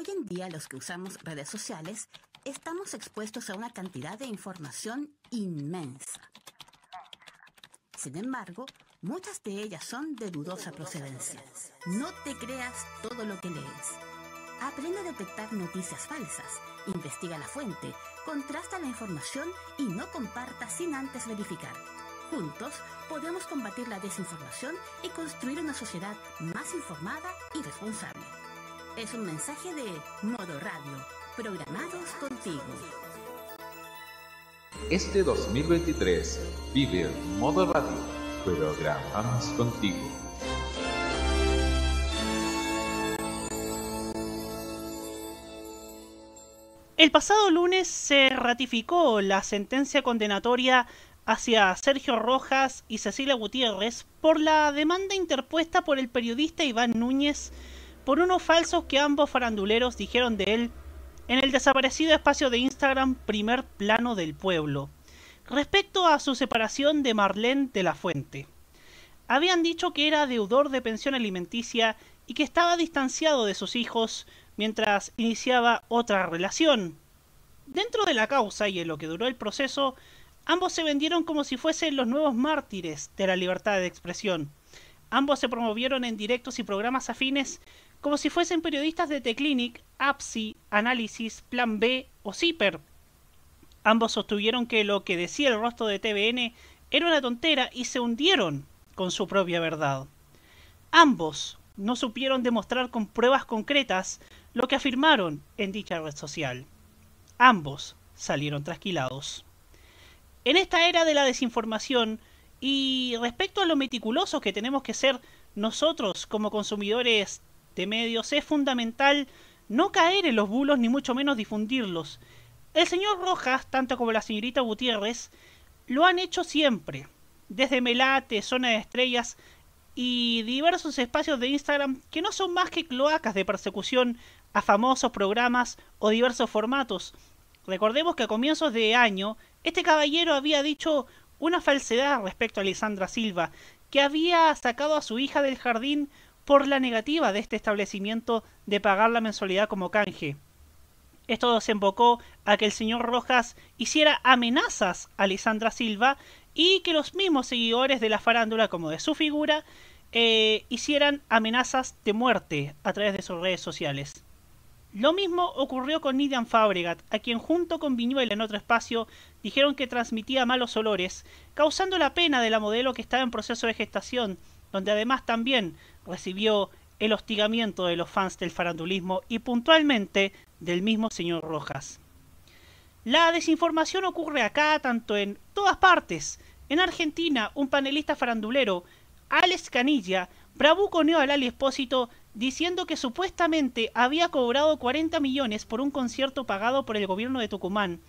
Hoy en día los que usamos redes sociales estamos expuestos a una cantidad de información inmensa. Sin embargo, muchas de ellas son de dudosa procedencia. No te creas todo lo que lees. Aprende a detectar noticias falsas, investiga la fuente, contrasta la información y no comparta sin antes verificar. Juntos podemos combatir la desinformación y construir una sociedad más informada y responsable. Es un mensaje de Modo Radio, programados contigo. Este 2023 vive Modo Radio, programados contigo. El pasado lunes se ratificó la sentencia condenatoria hacia Sergio Rojas y Cecilia Gutiérrez por la demanda interpuesta por el periodista Iván Núñez por unos falsos que ambos faranduleros dijeron de él en el desaparecido espacio de Instagram Primer Plano del Pueblo, respecto a su separación de Marlene de la Fuente. Habían dicho que era deudor de pensión alimenticia y que estaba distanciado de sus hijos mientras iniciaba otra relación. Dentro de la causa y en lo que duró el proceso, Ambos se vendieron como si fuesen los nuevos mártires de la libertad de expresión. Ambos se promovieron en directos y programas afines como si fuesen periodistas de T-Clinic, APSI, Análisis, Plan B o CIPER. Ambos sostuvieron que lo que decía el rostro de TVN era una tontera y se hundieron con su propia verdad. Ambos no supieron demostrar con pruebas concretas lo que afirmaron en dicha red social. Ambos salieron trasquilados. En esta era de la desinformación y respecto a lo meticulosos que tenemos que ser nosotros como consumidores de medios, es fundamental no caer en los bulos ni mucho menos difundirlos. El señor Rojas, tanto como la señorita Gutiérrez, lo han hecho siempre, desde Melate, Zona de Estrellas y diversos espacios de Instagram que no son más que cloacas de persecución a famosos programas o diversos formatos. Recordemos que a comienzos de año este caballero había dicho una falsedad respecto a Lisandra Silva, que había sacado a su hija del jardín por la negativa de este establecimiento de pagar la mensualidad como canje. Esto desembocó a que el señor Rojas hiciera amenazas a Lisandra Silva y que los mismos seguidores de la farándula como de su figura eh, hicieran amenazas de muerte a través de sus redes sociales. Lo mismo ocurrió con Nidian Fabregat, a quien junto con Viñuela en otro espacio dijeron que transmitía malos olores, causando la pena de la modelo que estaba en proceso de gestación, donde además también recibió el hostigamiento de los fans del farandulismo y puntualmente del mismo señor Rojas. La desinformación ocurre acá, tanto en todas partes. En Argentina, un panelista farandulero, Alex Canilla, bravuconeó al Ali Espósito diciendo que supuestamente había cobrado 40 millones por un concierto pagado por el gobierno de Tucumán,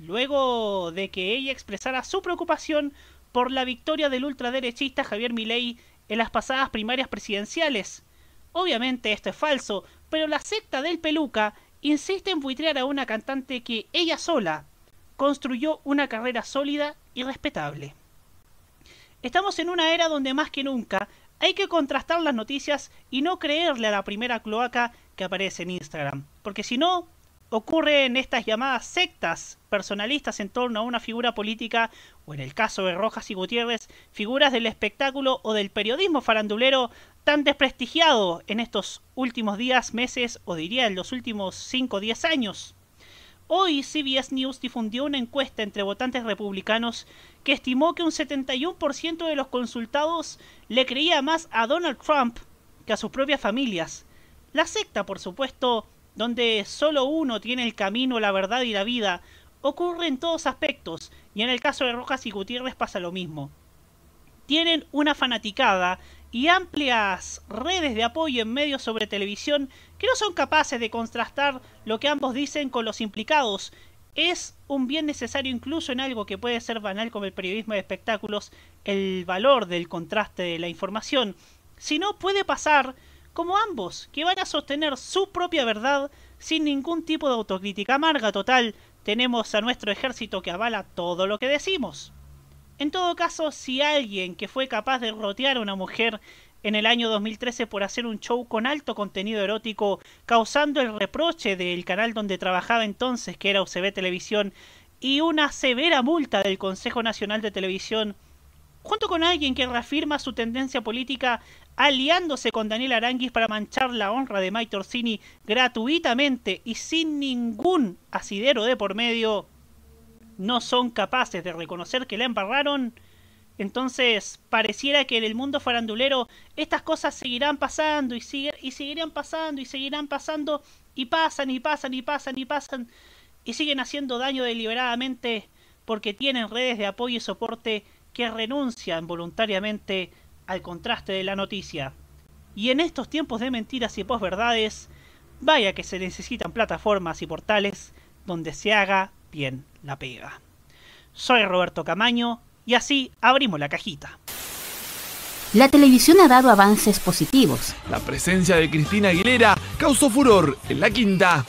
luego de que ella expresara su preocupación por la victoria del ultraderechista Javier Milei en las pasadas primarias presidenciales. Obviamente esto es falso, pero la secta del Peluca insiste en buitrear a una cantante que ella sola construyó una carrera sólida y respetable. Estamos en una era donde más que nunca hay que contrastar las noticias y no creerle a la primera cloaca que aparece en Instagram, porque si no, ocurren estas llamadas sectas personalistas en torno a una figura política, o en el caso de Rojas y Gutiérrez, figuras del espectáculo o del periodismo farandulero tan desprestigiado en estos últimos días, meses o diría en los últimos 5 o 10 años. Hoy CBS News difundió una encuesta entre votantes republicanos que estimó que un 71% de los consultados le creía más a Donald Trump que a sus propias familias. La secta, por supuesto, donde solo uno tiene el camino, la verdad y la vida, ocurre en todos aspectos, y en el caso de Rojas y Gutiérrez pasa lo mismo. Tienen una fanaticada y amplias redes de apoyo en medios sobre televisión que no son capaces de contrastar lo que ambos dicen con los implicados. Es un bien necesario incluso en algo que puede ser banal como el periodismo de espectáculos, el valor del contraste de la información. Si no, puede pasar como ambos, que van a sostener su propia verdad sin ningún tipo de autocrítica amarga total. Tenemos a nuestro ejército que avala todo lo que decimos. En todo caso, si alguien que fue capaz de rotear a una mujer en el año 2013 por hacer un show con alto contenido erótico, causando el reproche del canal donde trabajaba entonces, que era UCB Televisión, y una severa multa del Consejo Nacional de Televisión, junto con alguien que reafirma su tendencia política aliándose con Daniel Aranguis para manchar la honra de Mike Torsini gratuitamente y sin ningún asidero de por medio, no son capaces de reconocer que la embarraron, entonces pareciera que en el mundo farandulero estas cosas seguirán pasando y, y seguirán pasando y seguirán pasando y pasan y pasan y pasan y pasan y siguen haciendo daño deliberadamente porque tienen redes de apoyo y soporte que renuncian voluntariamente al contraste de la noticia. Y en estos tiempos de mentiras y posverdades, vaya que se necesitan plataformas y portales donde se haga bien la pega. Soy Roberto Camaño y así abrimos la cajita. La televisión ha dado avances positivos. La presencia de Cristina Aguilera causó furor en la quinta.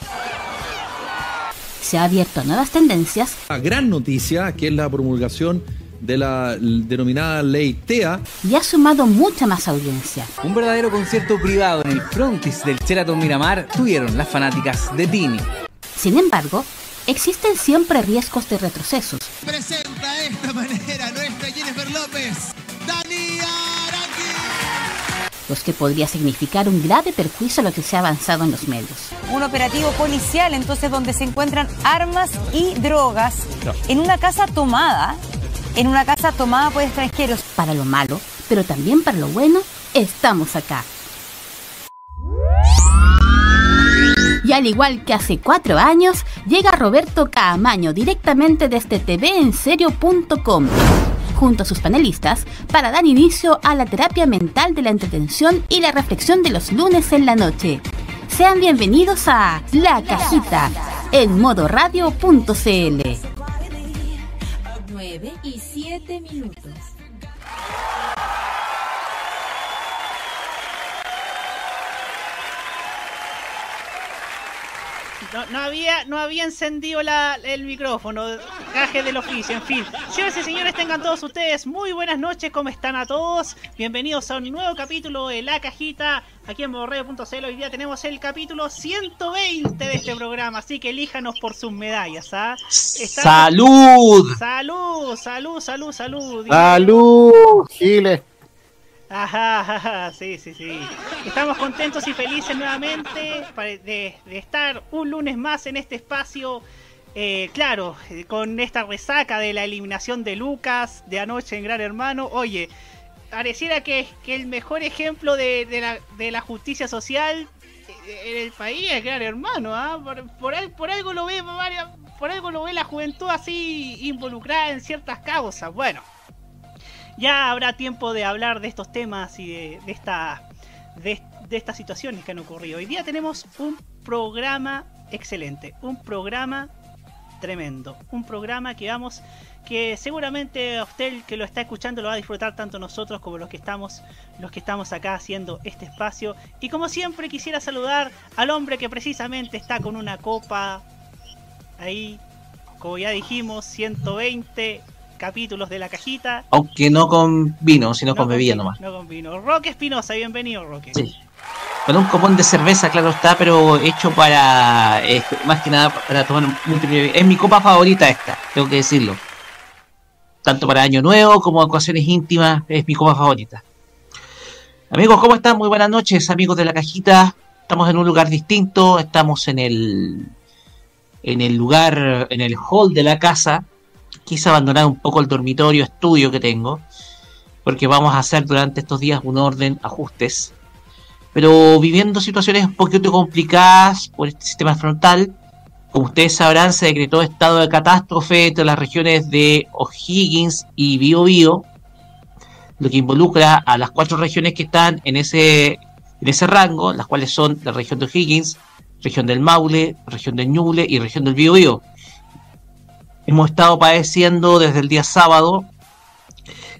Se ha abierto a nuevas tendencias. La gran noticia, que es la promulgación de la denominada ley TEA. Y ha sumado mucha más audiencia. Un verdadero concierto privado en el frontis del Sheraton Miramar tuvieron las fanáticas de Tini. Sin embargo, existen siempre riesgos de retrocesos. Presenta de esta manera nuestra Jennifer López, Dani los que podría significar un grave perjuicio a lo que se ha avanzado en los medios. Un operativo policial, entonces, donde se encuentran armas y drogas en una casa tomada en una casa tomada por extranjeros. Para lo malo, pero también para lo bueno, estamos acá. Y al igual que hace cuatro años, llega Roberto Caamaño directamente desde tvenserio.com junto a sus panelistas para dar inicio a la terapia mental de la entretención y la reflexión de los lunes en la noche. Sean bienvenidos a La Cajita en modoradio.cl y 7 minutos. No, había, no había encendido el micrófono, caje del oficio, en fin. Señores y señores, tengan todos ustedes muy buenas noches, ¿cómo están a todos? Bienvenidos a un nuevo capítulo de La Cajita, aquí en borreo.cl. Hoy día tenemos el capítulo 120 de este programa, así que elíjanos por sus medallas, ¿ah? ¡Salud! ¡Salud! ¡Salud, salud, salud! ¡Salud, Giles! Ajá, sí, sí, sí. Estamos contentos y felices nuevamente de, estar un lunes más en este espacio. Eh, claro, con esta resaca de la eliminación de Lucas de anoche en Gran Hermano. Oye, pareciera que, el mejor ejemplo de, la, justicia social en el país es Gran Hermano. ¿ah? Por, algo lo ve, por algo lo ve la juventud así involucrada en ciertas causas. Bueno ya habrá tiempo de hablar de estos temas y de, esta, de, estas situaciones que han ocurrido. Hoy día tenemos un programa excelente, un programa tremendo, un programa que vamos que seguramente a usted que lo está escuchando lo va a disfrutar tanto nosotros como los que estamos los que estamos acá haciendo este espacio y como siempre quisiera saludar al hombre que precisamente está con una copa ahí como ya dijimos 120 capítulos de la cajita. Aunque no con vino, sino con bebida nomás. No con vino. Roque Espinosa, bienvenido, Roque. Sí. Con un copón de cerveza, claro está, pero hecho para. más que nada para tomar Es mi copa favorita esta, tengo que decirlo. Tanto para Año Nuevo como ocasiones íntimas, es mi copa favorita. Amigos, ¿cómo están? Muy buenas noches, amigos de la cajita. Estamos en un lugar distinto, estamos en el en el lugar, en el hall de la casa, quise abandonar un poco el dormitorio estudio que tengo, porque vamos a hacer durante estos días un orden, ajustes. Pero viviendo situaciones un poquito complicadas por este sistema frontal, como ustedes sabrán, se decretó estado de catástrofe entre las regiones de O'Higgins y Biobío, lo que involucra a las cuatro regiones que están en ese, en ese rango, las cuales son la región de O'Higgins, región del Maule, región del Ñuble y región del Biobío. Hemos estado padeciendo desde el día sábado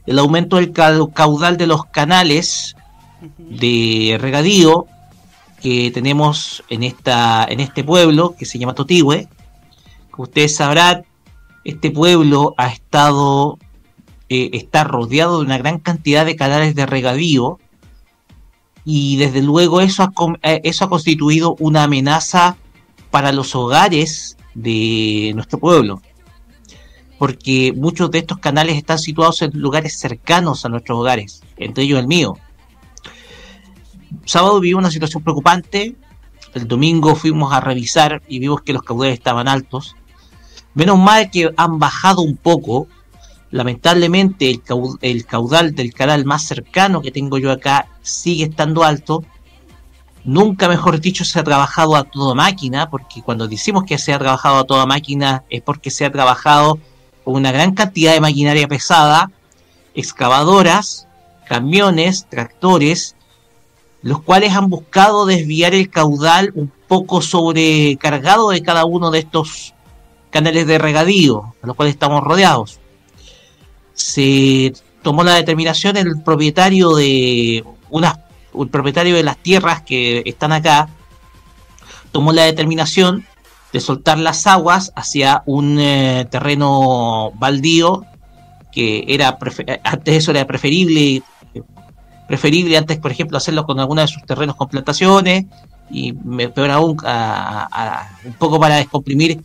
el aumento del caudal de los canales de regadío que tenemos en, esta, en este pueblo que se llama Totihue. Como ustedes sabrán, este pueblo ha estado, eh, está rodeado de una gran cantidad de canales de regadío y desde luego eso ha, eh, eso ha constituido una amenaza para los hogares de nuestro pueblo, porque muchos de estos canales están situados en lugares cercanos a nuestros hogares, entre ellos el mío. Sábado vivimos una situación preocupante, el domingo fuimos a revisar y vimos que los caudales estaban altos. Menos mal que han bajado un poco, Lamentablemente el caudal, del canal más cercano que tengo yo acá sigue estando alto. Nunca, mejor dicho, se ha trabajado a toda máquina, porque cuando decimos que se ha trabajado a toda máquina es porque se ha trabajado una gran cantidad de maquinaria pesada, excavadoras, camiones, tractores, los cuales han buscado desviar el caudal un poco sobrecargado de cada uno de estos canales de regadío, a los cuales estamos rodeados. Se tomó la determinación el propietario de unas el propietario de las tierras que están acá tomó la determinación de soltar las aguas hacia un eh, terreno baldío que era antes eso era preferible preferible antes por ejemplo hacerlo con alguna de sus terrenos con plantaciones y peor aún un poco para descomprimir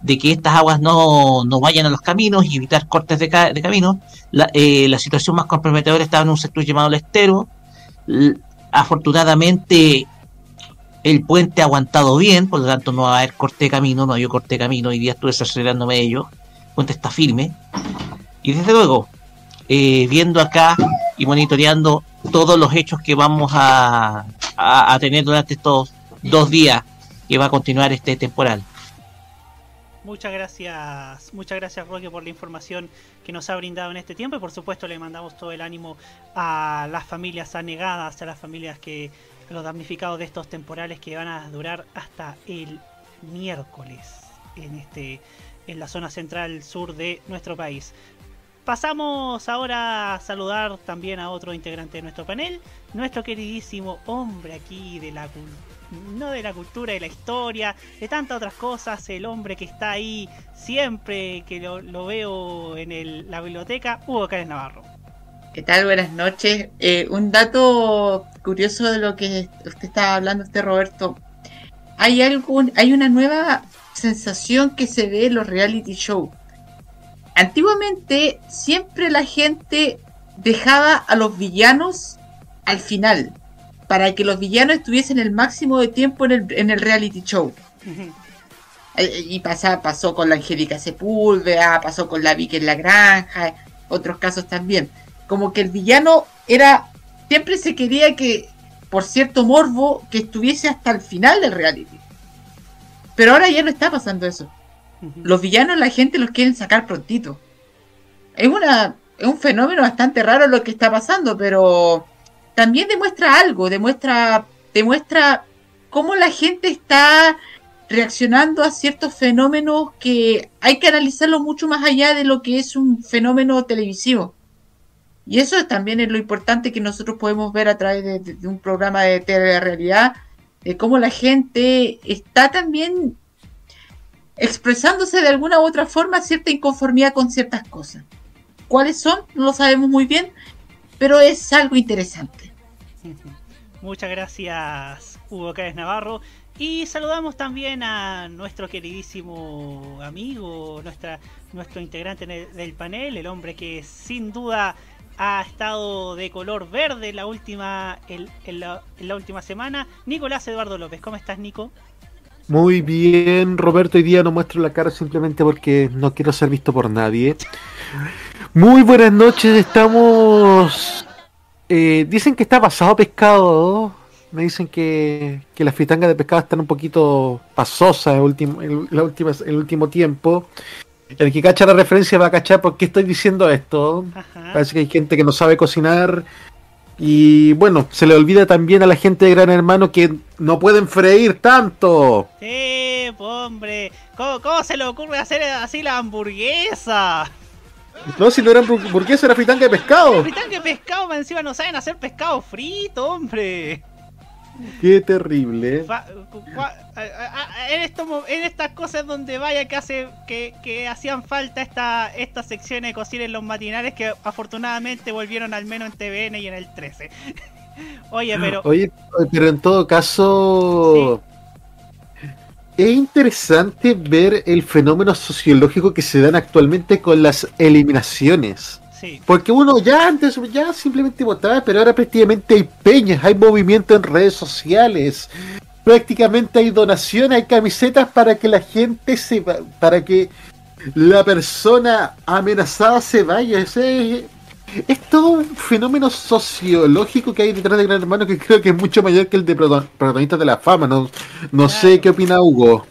de que estas aguas no, vayan a los caminos y evitar cortes de, de camino. Eh, la, situación más comprometedora estaba en un sector llamado el estero. afortunadamente el puente ha aguantado bien, por lo tanto no va a haber corte de camino, no hay corte de camino, hoy día estuve acelerándome ello, el puente está firme. Y desde luego, eh, viendo acá y monitoreando todos los hechos que vamos a, a tener durante estos dos días que va a continuar este temporal. Muchas gracias, muchas gracias Roque por la información que nos ha brindado en este tiempo y por supuesto le mandamos todo el ánimo a las familias anegadas, a las familias que los damnificados de estos temporales que van a durar hasta el miércoles en este en la zona central sur de nuestro país. Pasamos ahora a saludar también a otro integrante de nuestro panel, nuestro queridísimo hombre aquí de la no de la cultura, de la historia, de tantas otras cosas, el hombre que está ahí siempre que lo, veo en la biblioteca, Hugo Cárez Navarro. ¿Qué tal? Buenas noches. Eh, un dato curioso de lo que usted estaba hablando, este Roberto. Hay, algún, hay una nueva sensación que se ve en los reality shows. Antiguamente siempre la gente dejaba a los villanos al final para que los villanos estuviesen el máximo de tiempo en el, en el reality show. Eh, y pasa, pasó con la Angélica Sepúlveda, pasó con la Vicky en la granja, otros casos también. Como que el villano era, siempre se quería que, por cierto morbo, que estuviese hasta el final del reality. Pero ahora ya no está pasando eso. Los villanos la gente los quieren sacar prontito. Es una es un fenómeno bastante raro lo que está pasando, pero también demuestra algo, demuestra, demuestra cómo la gente está reaccionando a ciertos fenómenos que hay que analizarlo mucho más allá de lo que es un fenómeno televisivo. Y eso también es lo importante que nosotros podemos ver a través de, un programa de realidad, de cómo la gente está también expresándose de alguna u otra forma cierta inconformidad con ciertas cosas. ¿Cuáles son? No lo sabemos muy bien, pero es algo interesante. Muchas gracias, Hugo Cáez Navarro. Y saludamos también a nuestro queridísimo amigo, nuestra, nuestro integrante del panel, el hombre que sin duda ha estado de color verde la última, la, última semana, Nicolás Eduardo López. ¿Cómo estás, Nico? Muy bien, Roberto. Hoy día no muestro la cara simplemente porque no quiero ser visto por nadie. Muy buenas noches, estamos eh, dicen que está pasado pescado. Me dicen que, que las fritangas de pescado están un poquito pasosas último, el último tiempo. El que cacha la referencia va a cachar por qué estoy diciendo esto. Parece que hay gente que no sabe cocinar. Y bueno, se le olvida también a la gente de Gran Hermano que no pueden freír tanto. Sí, hombre. ¿Cómo, ¿Cómo, se le ocurre hacer así la hamburguesa? No, si no eran hamburguesas, era fritanga de pescado. Fritanga de pescado, encima no saben hacer pescado frito, hombre. Qué terrible. En, en estas cosas donde vaya que hace que, hacían falta esta, estas secciones de cocina en los matinales que afortunadamente volvieron al menos en TVN y en el 13. Oye, pero. Oye, pero en todo caso. Es interesante ver el fenómeno sociológico que se dan actualmente con las eliminaciones. Sí. Porque uno ya antes ya simplemente votaba, pero ahora prácticamente hay peñas, hay movimiento en redes sociales, prácticamente hay donaciones, hay camisetas para que la gente se va, para que la persona amenazada se vaya. Ese es, es todo un fenómeno sociológico que hay detrás de Gran Hermano que creo que es mucho mayor que el de protagonistas de la fama. No, no sé qué opina Hugo.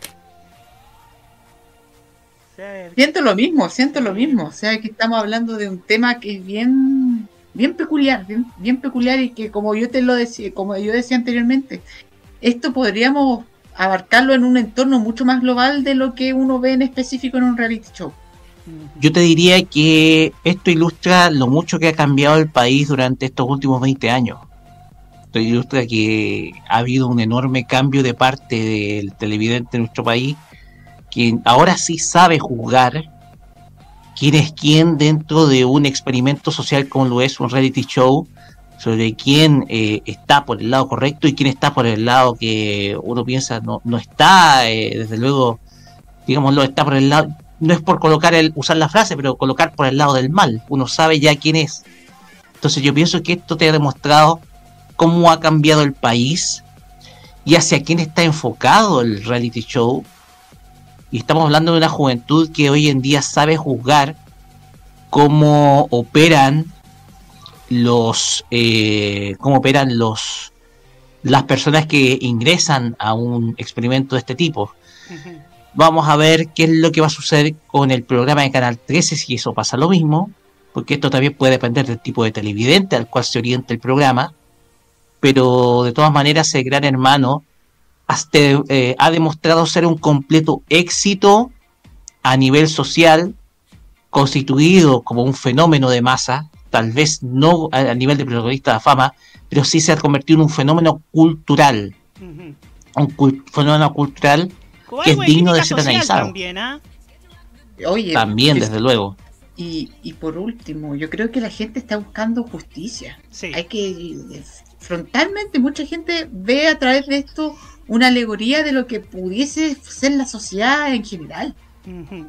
Siento lo mismo, siento lo mismo. O sea, que estamos hablando de un tema que es bien, bien peculiar, bien, bien peculiar y que como yo te lo decía, como yo decía anteriormente, esto podríamos abarcarlo en un entorno mucho más global de lo que uno ve en específico en un reality show. Yo te diría que esto ilustra lo mucho que ha cambiado el país durante estos últimos 20 años. Esto ilustra que ha habido un enorme cambio de parte del televidente de nuestro país, quien ahora sí sabe juzgar quién es quién dentro de un experimento social como lo es un reality show, sobre quién eh, está por el lado correcto y quién está por el lado que uno piensa no, no está, eh, desde luego, digámoslo, está por el lado, no es por colocar el, usar la frase, pero colocar por el lado del mal, uno sabe ya quién es. Entonces yo pienso que esto te ha demostrado cómo ha cambiado el país y hacia quién está enfocado el reality show. Y estamos hablando de una juventud que hoy en día sabe juzgar cómo operan los eh, cómo operan los las personas que ingresan a un experimento de este tipo. Vamos a ver qué es lo que va a suceder con el programa de Canal 13 si eso pasa lo mismo, porque esto también puede depender del tipo de televidente al cual se orienta el programa, pero de todas maneras el Gran Hermano hasta, eh, ha demostrado ser un completo éxito a nivel social, constituido como un fenómeno de masa, tal vez no a, a nivel de protagonista de fama, pero sí se ha convertido en un fenómeno cultural, un cul- fenómeno cultural que es digno de ser analizado. También. Oye, También, es- desde luego. Y, y por último, yo creo que la gente está buscando justicia. Hay que frontalmente mucha gente ve a través de esto una alegoría de lo que pudiese ser la sociedad en general.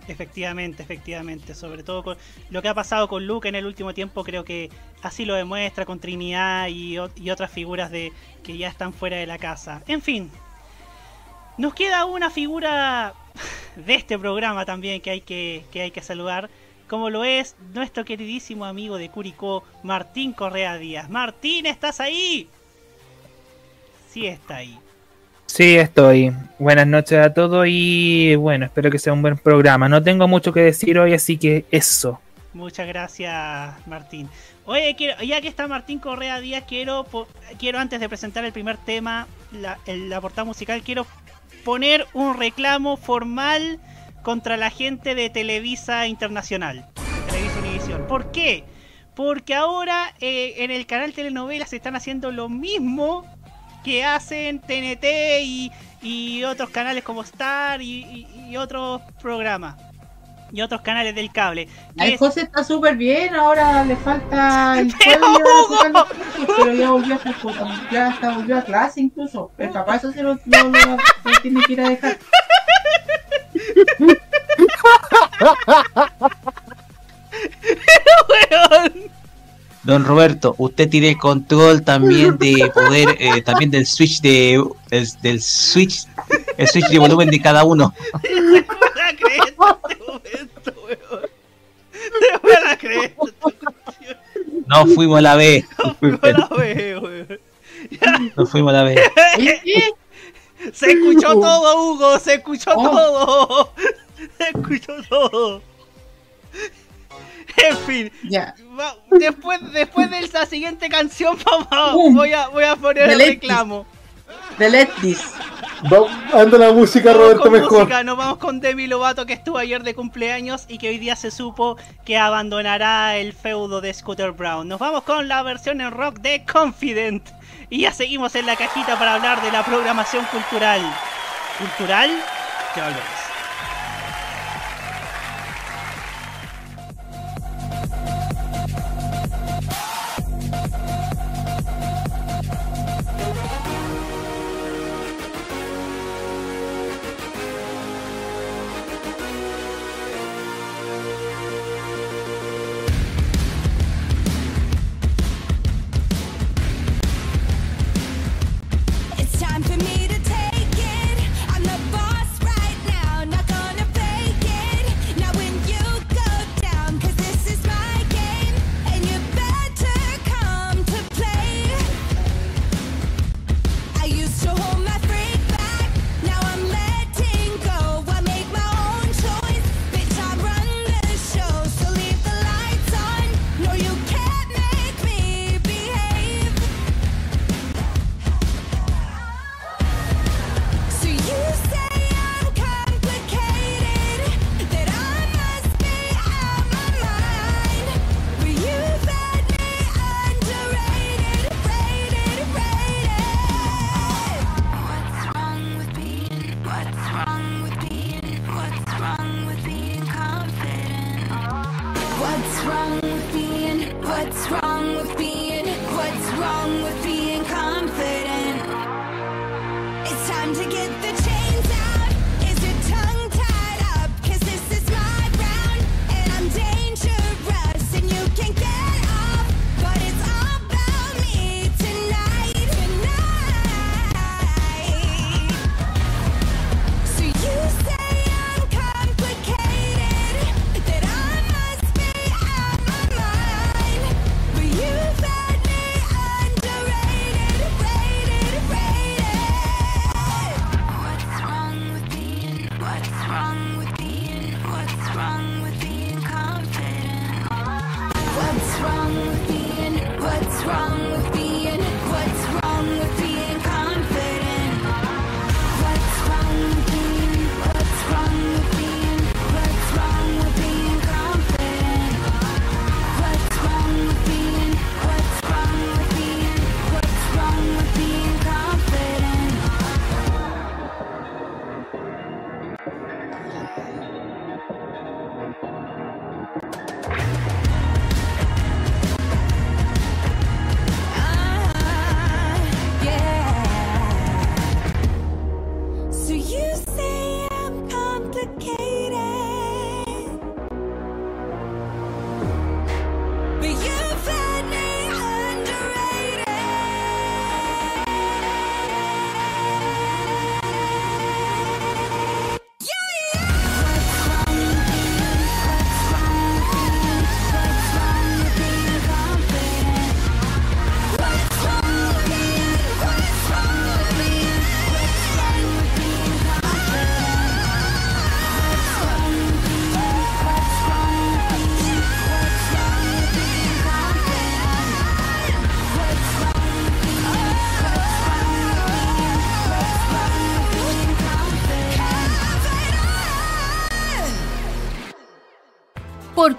Efectivamente, efectivamente. Sobre todo con lo que ha pasado con Luke en el último tiempo, creo que así lo demuestra con Trinidad y otras figuras de que ya están fuera de la casa. En fin, nos queda una figura de este programa también que hay que, que hay que saludar, como lo es nuestro queridísimo amigo de Curicó, Martín Correa Díaz. Martín, ¿estás ahí? Sí está ahí. Sí, estoy. Buenas noches a todos y bueno, espero que sea un buen programa. No tengo mucho que decir hoy, así que eso. Muchas gracias, Martín. Oye, quiero- ya que está Martín Correa Díaz, quiero, quiero antes de presentar el primer tema, la, la portada musical, quiero poner un reclamo formal contra la gente de Televisa Internacional, Televisa. ¿Por qué? Porque ahora eh, en el canal Telenovelas están haciendo lo mismo que hacen TNT y, y otros canales como Star y, y- y otros programas. Y otros canales del cable. es- José está súper bien, ahora le falta el Pero, Hugo. pero ya volvió a, ya hasta volvió a clase incluso. El papá eso se lo, lo- lo- lo tiene que ir a dejar. Don Roberto, usted tiene el control también de poder, eh, también del switch de, del, del switch, el switch de volumen de cada uno. la creer en este momento, weón. No me la creer. No fuimos a la vez. No la veo, weón. No fuimos a la vez. Se escuchó todo, Hugo. Se escuchó todo. Se escuchó todo. En fin. Ya. Después, después de esa siguiente canción, vamos, voy, a, voy a poner el reclamo. Delete this. Va- anda la música, Vamos Roberto, mejor. música, nos vamos con Demi Lovato que estuvo ayer de cumpleaños y que hoy día se supo que abandonará el feudo de Scooter Brown. Nos vamos con la versión en rock de Confident y ya seguimos en la cajita para hablar de la programación cultural. ¿Cultural? Ya volvemos.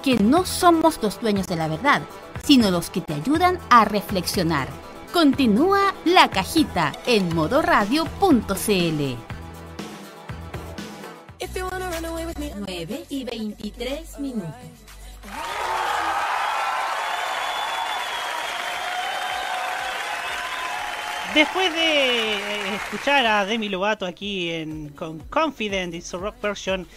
Porque no somos los dueños de la verdad, sino los que te ayudan a reflexionar. Continúa la cajita en modoradio.cl. 9 y 23 minutos. Después de eh, escuchar a Demi Lovato aquí en, con Confident y su rock version,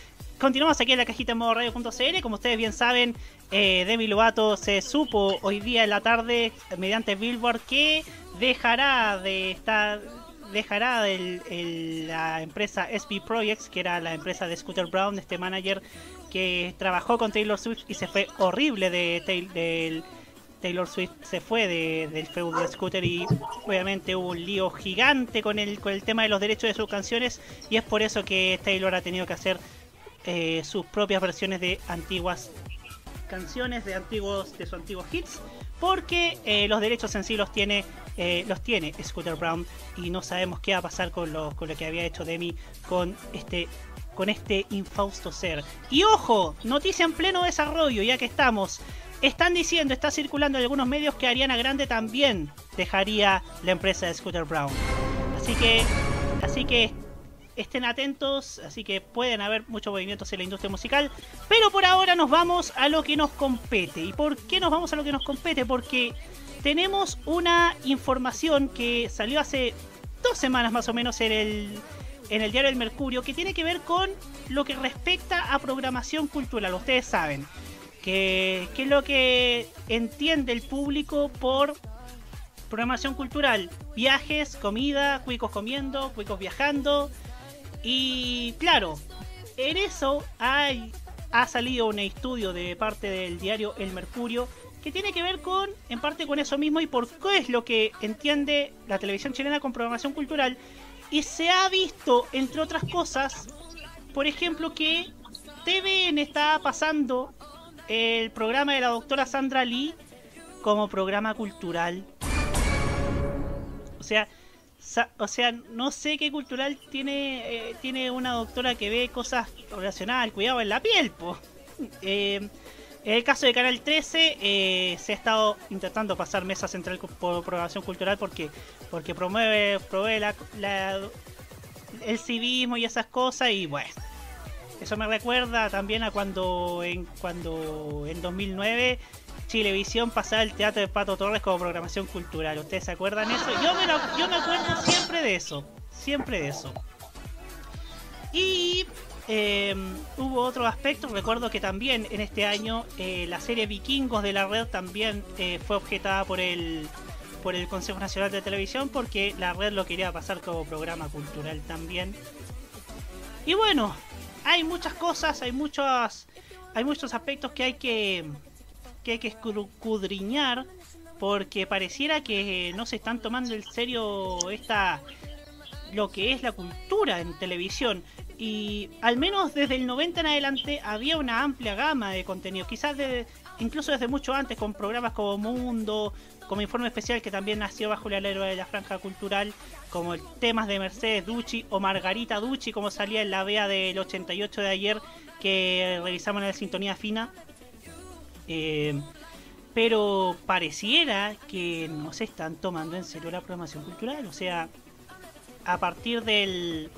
continuamos aquí en la cajita en modo radio.cl. Como ustedes bien saben, eh, Demi Lovato se supo hoy día en la tarde mediante Billboard que dejará de estar dejará la empresa SP Projects, que era la empresa de Scooter Brown, este manager que trabajó con Taylor Swift y se fue horrible de Taylor Swift se fue de- del feudo de Scooter y obviamente hubo un lío gigante con el, con el tema de los derechos de sus canciones y es por eso que Taylor ha tenido que hacer eh, sus propias versiones de antiguas canciones de antiguos de sus antiguos hits porque eh, los derechos en sí los tiene eh, los tiene Scooter Brown y no sabemos qué va a pasar con lo, con lo que había hecho Demi con este con este infausto ser. Y ojo noticia en pleno desarrollo ya que estamos. Están diciendo está circulando en algunos medios que Ariana Grande también dejaría la empresa de Scooter Brown. Así que así que estén atentos, así que pueden haber muchos movimientos en la industria musical. Pero por ahora nos vamos a lo que nos compete. ¿Y por qué nos vamos a lo que nos compete? Porque tenemos una información que salió hace dos semanas más o menos en el, en el diario El Mercurio, que tiene que ver con lo que respecta a programación cultural. Ustedes saben que, que es lo que entiende el público por programación cultural. Viajes, comida, cuicos comiendo, cuicos viajando. Y claro, en eso hay, ha salido un estudio de parte del diario El Mercurio que tiene que ver con, en parte con eso mismo y por qué es lo que entiende la televisión chilena con programación cultural. Y se ha visto, entre otras cosas, por ejemplo, que TVN está pasando el programa de la doctora Sandra Lee como programa cultural. O sea, o sea, no sé qué cultural tiene eh, tiene una doctora que ve cosas relacionadas al cuidado en la piel, po. Eh, en el caso de Canal 13 eh, se ha estado intentando pasar mesa central por programación cultural porque porque promueve promueve la, la- el civismo y esas cosas y bueno Eso me recuerda también a cuando en cuando en 2009 Chilevisión pasaba el teatro de Pato Torres como programación cultural. ¿Ustedes se acuerdan eso? Yo me, yo me acuerdo siempre de eso. Siempre de eso. Y eh, hubo otro aspecto. Recuerdo que también en este año eh, la serie Vikingos de la red también eh, fue objetada por el por el Consejo Nacional de Televisión porque la red lo quería pasar como programa cultural también. Y bueno, hay muchas cosas, hay muchos hay muchos aspectos que hay que que hay que escudriñar porque pareciera que no se están tomando en serio esta lo que es la cultura en televisión y al menos desde el 90 en adelante había una amplia gama de contenido, quizás de, incluso desde mucho antes con programas como Mundo, como Informe Especial que también nació bajo el alero de la franja cultural, como el temas de Mercedes Ducci o Margarita Ducci como salía en la vea del 88 de ayer que revisamos en la sintonía fina. Eh, pero pareciera que no se están tomando en serio la programación cultural. O sea, a partir del,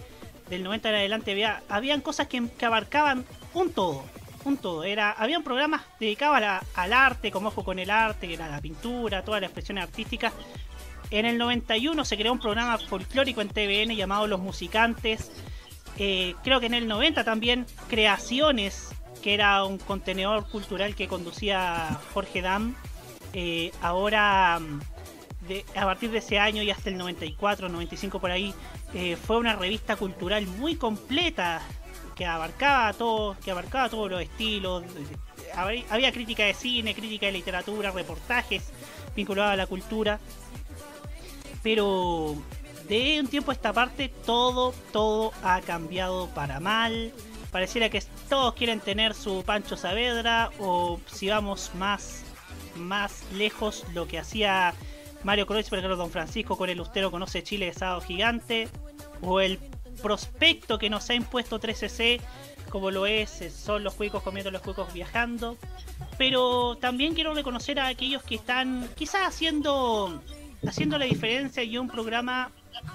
del 90 en adelante había, habían cosas que, que abarcaban un todo. Un todo. Era, habían programas dedicados a al arte, como Ojo con el Arte, que era la pintura, todas las expresiones artísticas. En el 91 se creó un programa folclórico en TVN llamado Los Musicantes. Eh, creo que en el 90 también Creaciones, que era un contenedor cultural que conducía Jorge Dam. Eh, ahora, mm, a partir de ese año y hasta el 94, 95 por ahí, eh, fue una revista cultural muy completa que abarcaba todo, que abarcaba todos los estilos. Había crítica de cine, crítica de literatura, reportajes vinculados a la cultura. Pero de un tiempo a esta parte todo, todo ha cambiado para mal. Pareciera que todos quieren tener su Pancho Saavedra o si vamos más, más lejos lo que hacía Mario Kreuzberger o Don Francisco con el Ustero Conoce Chile de Sábado Gigante o el prospecto que nos ha impuesto 13C como lo es, eh, son los cuicos comiendo los cuicos viajando. Pero también quiero reconocer a aquellos que están quizás haciendo haciendo la diferencia y un programa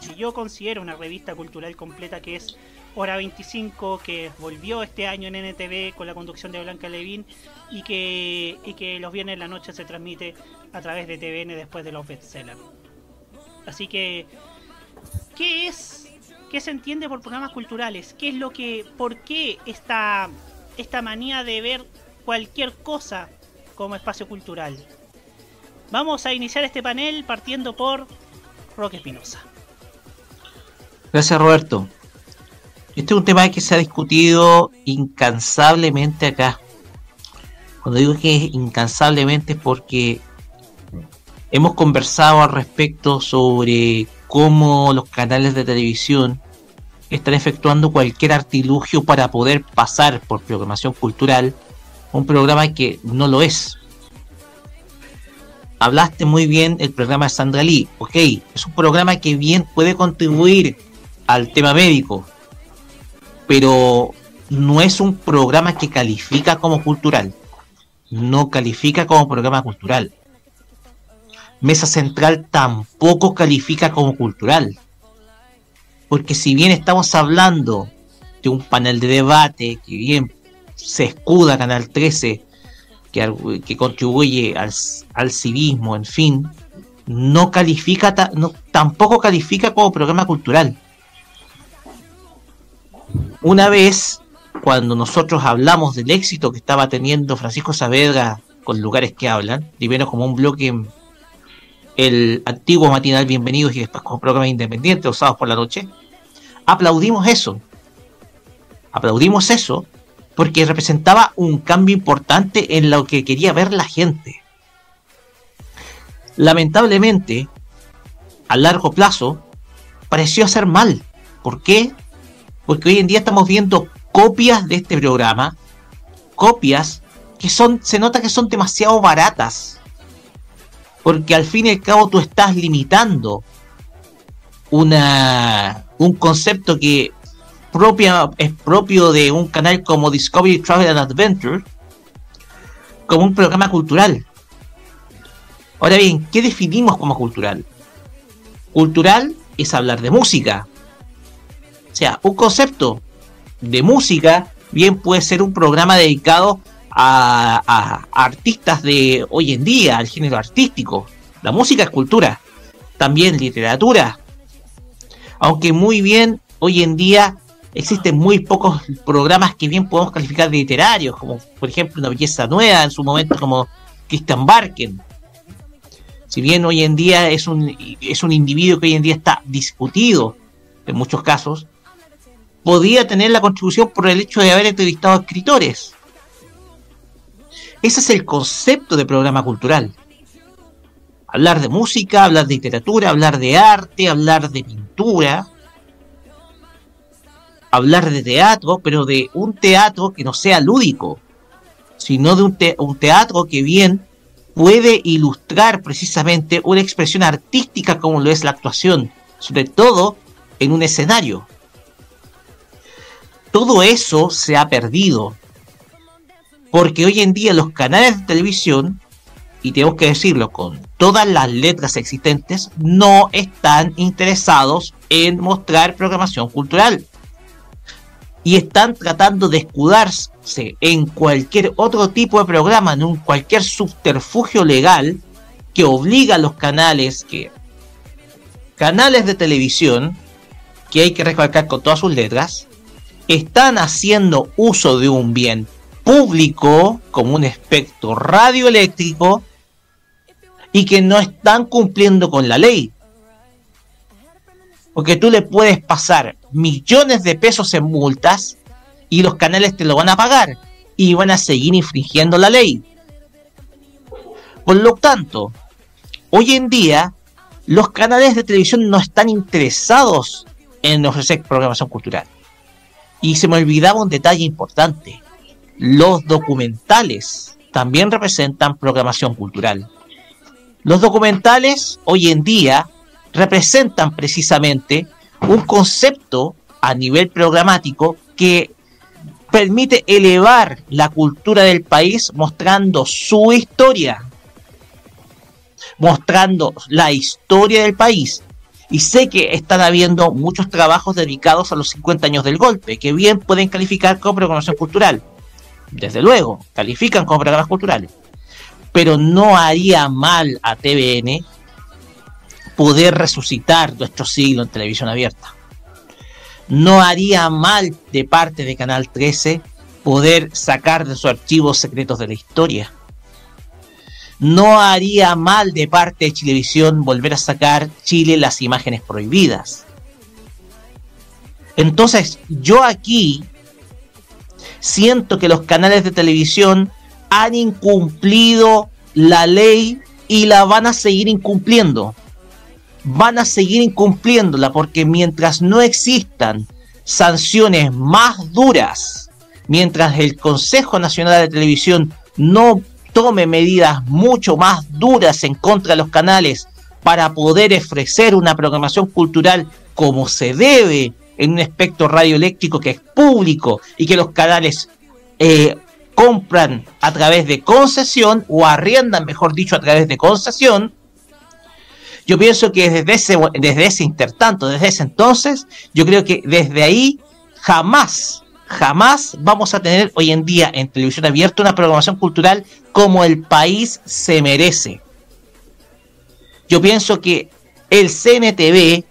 que yo considero una revista cultural completa que es Hora 25 que volvió este año en NTV con la conducción de Blanca Levín y que, y que los viernes en la noche se transmite a través de TVN después de los bestsellers. Así que, ¿qué es? ¿Qué se entiende por programas culturales? ¿Qué es lo que, por qué esta, esta manía de ver cualquier cosa como espacio cultural? Vamos a iniciar este panel partiendo por Roque Espinosa. Gracias, Roberto. Este es un tema que se ha discutido incansablemente acá. Cuando digo que es incansablemente es porque hemos conversado al respecto sobre cómo los canales de televisión están efectuando cualquier artilugio para poder pasar por programación cultural un programa que no lo es. Hablaste muy bien el programa de Sandra Lee, ok, es un programa que bien puede contribuir al tema médico, pero no es un programa que califica como cultural, no califica como programa cultural. Mesa Central tampoco califica como cultural, porque si bien estamos hablando de un panel de debate que bien se escuda Canal 13, que, que contribuye al, al civismo, en fin, no califica, no, tampoco califica como programa cultural. Una vez, cuando nosotros hablamos del éxito que estaba teniendo Francisco Saavedra con lugares que hablan, primero como un bloque el antiguo matinal Bienvenidos y después como programa independiente los sábados por la noche, aplaudimos eso. Aplaudimos eso porque representaba un cambio importante en lo que quería ver la gente. Lamentablemente, a largo plazo, pareció hacer mal. ¿Por qué? Porque hoy en día estamos viendo copias de este programa, copias que son, se nota que son demasiado baratas. Porque al fin y al cabo tú estás limitando una, un concepto que propia, es propio de un canal como Discovery Travel and Adventure como un programa cultural. Ahora bien, ¿qué definimos como cultural? Cultural es hablar de música. Sea, un concepto de música bien puede ser un programa dedicado a artistas de hoy en día, al género artístico. La música es cultura, también literatura. Aunque muy bien, hoy en día existen muy pocos programas que bien podemos calificar de literarios, como por ejemplo Una Belleza Nueva, en su momento como Christian Barken. Si bien hoy en día es un, es un individuo que hoy en día está discutido en muchos casos, podía tener la contribución por el hecho de haber entrevistado a escritores. Ese es el concepto de programa cultural. Hablar de música, hablar de literatura, hablar de arte, hablar de pintura, hablar de teatro, pero de un teatro que no sea lúdico, sino de un, un teatro que bien puede ilustrar precisamente una expresión artística como lo es la actuación, sobre todo en un escenario. Todo eso se ha perdido, porque hoy en día los canales de televisión, y tenemos que decirlo con todas las letras existentes, no están interesados en mostrar programación cultural. Y están tratando de escudarse en cualquier otro tipo de programa, en un cualquier subterfugio legal que obliga a los canales que canales de televisión que hay que recalcar con todas sus letras están haciendo uso de un bien público como un espectro radioeléctrico y que no están cumpliendo con la ley. Porque tú le puedes pasar millones de pesos en multas y los canales te lo van a pagar y van a seguir infringiendo la ley. Por lo tanto, hoy en día los canales de televisión no están interesados en ofrecer programación cultural. Y se me olvidaba un detalle importante. Los documentales también representan programación cultural. Los documentales hoy en día representan precisamente un concepto a nivel programático que permite elevar la cultura del país mostrando su historia, mostrando la historia del país. Y sé que están habiendo muchos trabajos dedicados a los 50 años del golpe, que bien pueden calificar como programación cultural. Desde luego, califican como programas culturales. Pero no haría mal a TVN poder resucitar nuestro siglo en televisión abierta. No haría mal de parte de Canal 13 poder sacar de sus archivos secretos de la historia. No haría mal de parte de Chilevisión volver a sacar Chile las imágenes prohibidas. Entonces, yo aquí siento que los canales de televisión han incumplido la ley y la van a seguir incumpliendo. Van a seguir incumpliéndola porque mientras no existan sanciones más duras, mientras el Consejo Nacional de Televisión no tome medidas mucho más duras en contra de los canales para poder ofrecer una programación cultural como se debe en un espectro radioeléctrico que es público y que los canales eh, compran a través de concesión o arriendan, mejor dicho, a través de concesión. Yo pienso que desde ese, desde ese intertanto, desde ese entonces, yo creo que desde ahí jamás, jamás vamos a tener hoy en día en televisión abierta una programación cultural como el país se merece. Yo pienso que el CNTV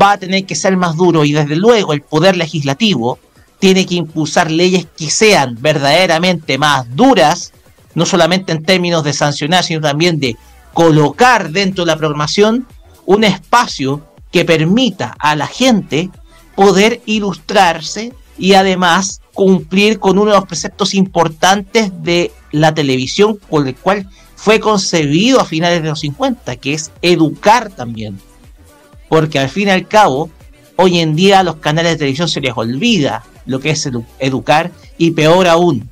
va a tener que ser más duro y desde luego el poder legislativo tiene que impulsar leyes que sean verdaderamente más duras, no solamente en términos de sancionar, sino también de colocar dentro de la programación un espacio que permita a la gente poder ilustrarse y además cumplir con uno de los preceptos importantes de la televisión por el cual fue concebido a finales de los 50, que es educar también. Porque al fin y al cabo, hoy en día a los canales de televisión se les olvida lo que es edu- educar y peor aún,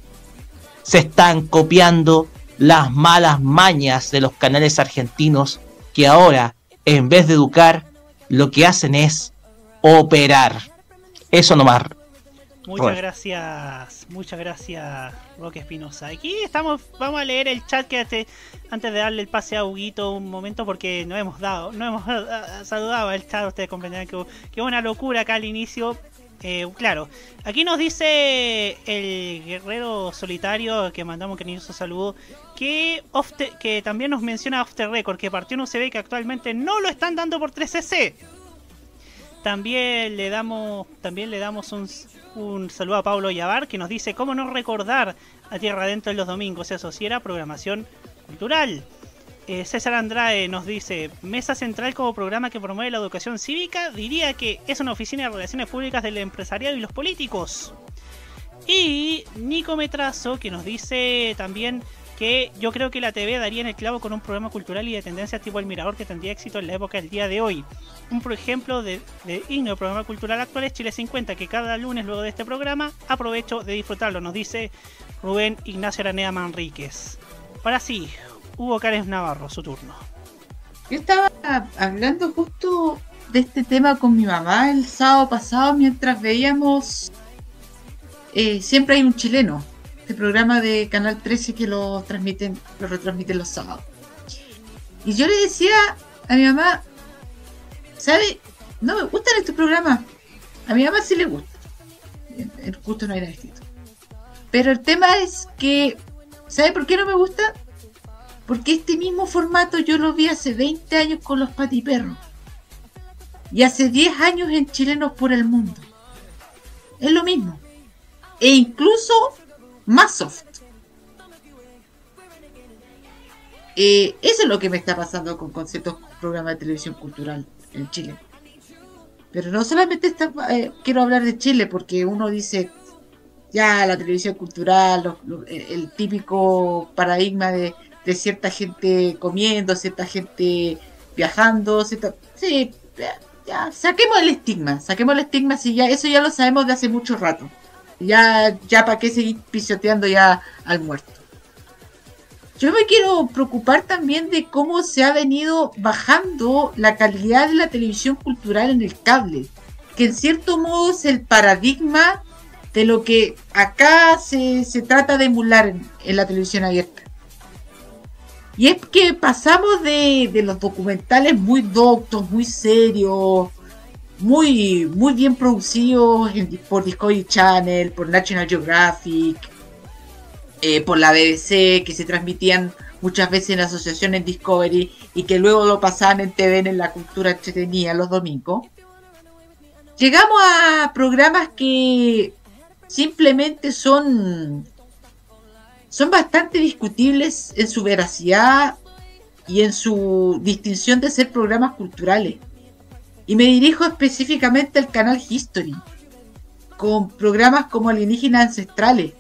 se están copiando las malas mañas de los canales argentinos que ahora, en vez de educar, lo que hacen es operar. Eso nomás. Muchas Bueno. gracias, muchas gracias, Roque Espinosa. Aquí estamos, vamos a leer el chat que hace- antes de darle el pase a Huguito un momento porque no hemos dado, no hemos saludado al chat, ustedes comprenderán que, que hubo una locura acá al inicio. Eh, claro, aquí nos dice el Guerrero Solitario, que mandamos un cariñoso saludo, que, off que también nos menciona Off the Record, que partió no se ve que actualmente no lo están dando por 3cc. También le damos, también le damos un, un saludo a Pablo Yavar, que nos dice cómo no recordar a Tierra Adentro en los domingos, eso sí era programación cultural. Eh, César Andrade nos dice, Mesa Central como programa que promueve la educación cívica, diría que es una oficina de relaciones públicas del empresariado y los políticos. Y Nico Metrazo que nos dice también que yo creo que la TV daría en el clavo con un programa cultural y de tendencias tipo El Mirador que tendría éxito en la época del día de hoy. Un ejemplo de, de programa cultural actual es Chile 50, que cada lunes luego de este programa aprovecho de disfrutarlo, nos dice Rubén Ignacio Aranea Manríquez. Ahora sí, Hugo Cárez Navarro, su turno. Yo estaba hablando justo de este tema con mi mamá el sábado pasado mientras veíamos eh, Siempre hay un chileno, este programa de Canal 13 que lo transmiten, lo retransmiten los sábados. Y yo le decía a mi mamá, ¿sabe? No me gustan estos programas. A mi mamá sí le gusta. El- gusto no era escrito. Pero el tema es que, ¿sabe por qué no me gusta? Porque este mismo formato yo lo vi hace 20 años con los patiperros. Y hace 10 años en Chilenos por el Mundo. Es lo mismo. E incluso más soft. Eh, eso es lo que me está pasando con conceptos programas de televisión cultural en Chile. Pero no solamente está, eh, quiero hablar de Chile porque uno dice ya la televisión cultural, lo- lo- el típico paradigma de, de cierta gente comiendo, cierta gente viajando, cierta... Sí, ya, ya, saquemos el estigma, saquemos el estigma, si ya eso ya lo sabemos de hace mucho rato. Ya, ya para qué seguir pisoteando ya al muerto. Yo me quiero preocupar también de cómo se ha venido bajando la calidad de la televisión cultural en el cable, que en cierto modo es el paradigma de lo que acá se, se trata de emular en, en la televisión abierta. Y es que pasamos de, de los documentales muy doctos, muy serios, muy, muy bien producidos en- por Discovery Channel, por National Geographic, eh, por la BBC, que se transmitían muchas veces en asociación en Discovery y que luego lo pasaban en TVN en la cultura entretenida los domingos. Llegamos a programas que simplemente son son bastante discutibles en su veracidad y en su distinción de ser programas culturales. Y me dirijo específicamente al canal History, con programas como Alienígenas Ancestrales,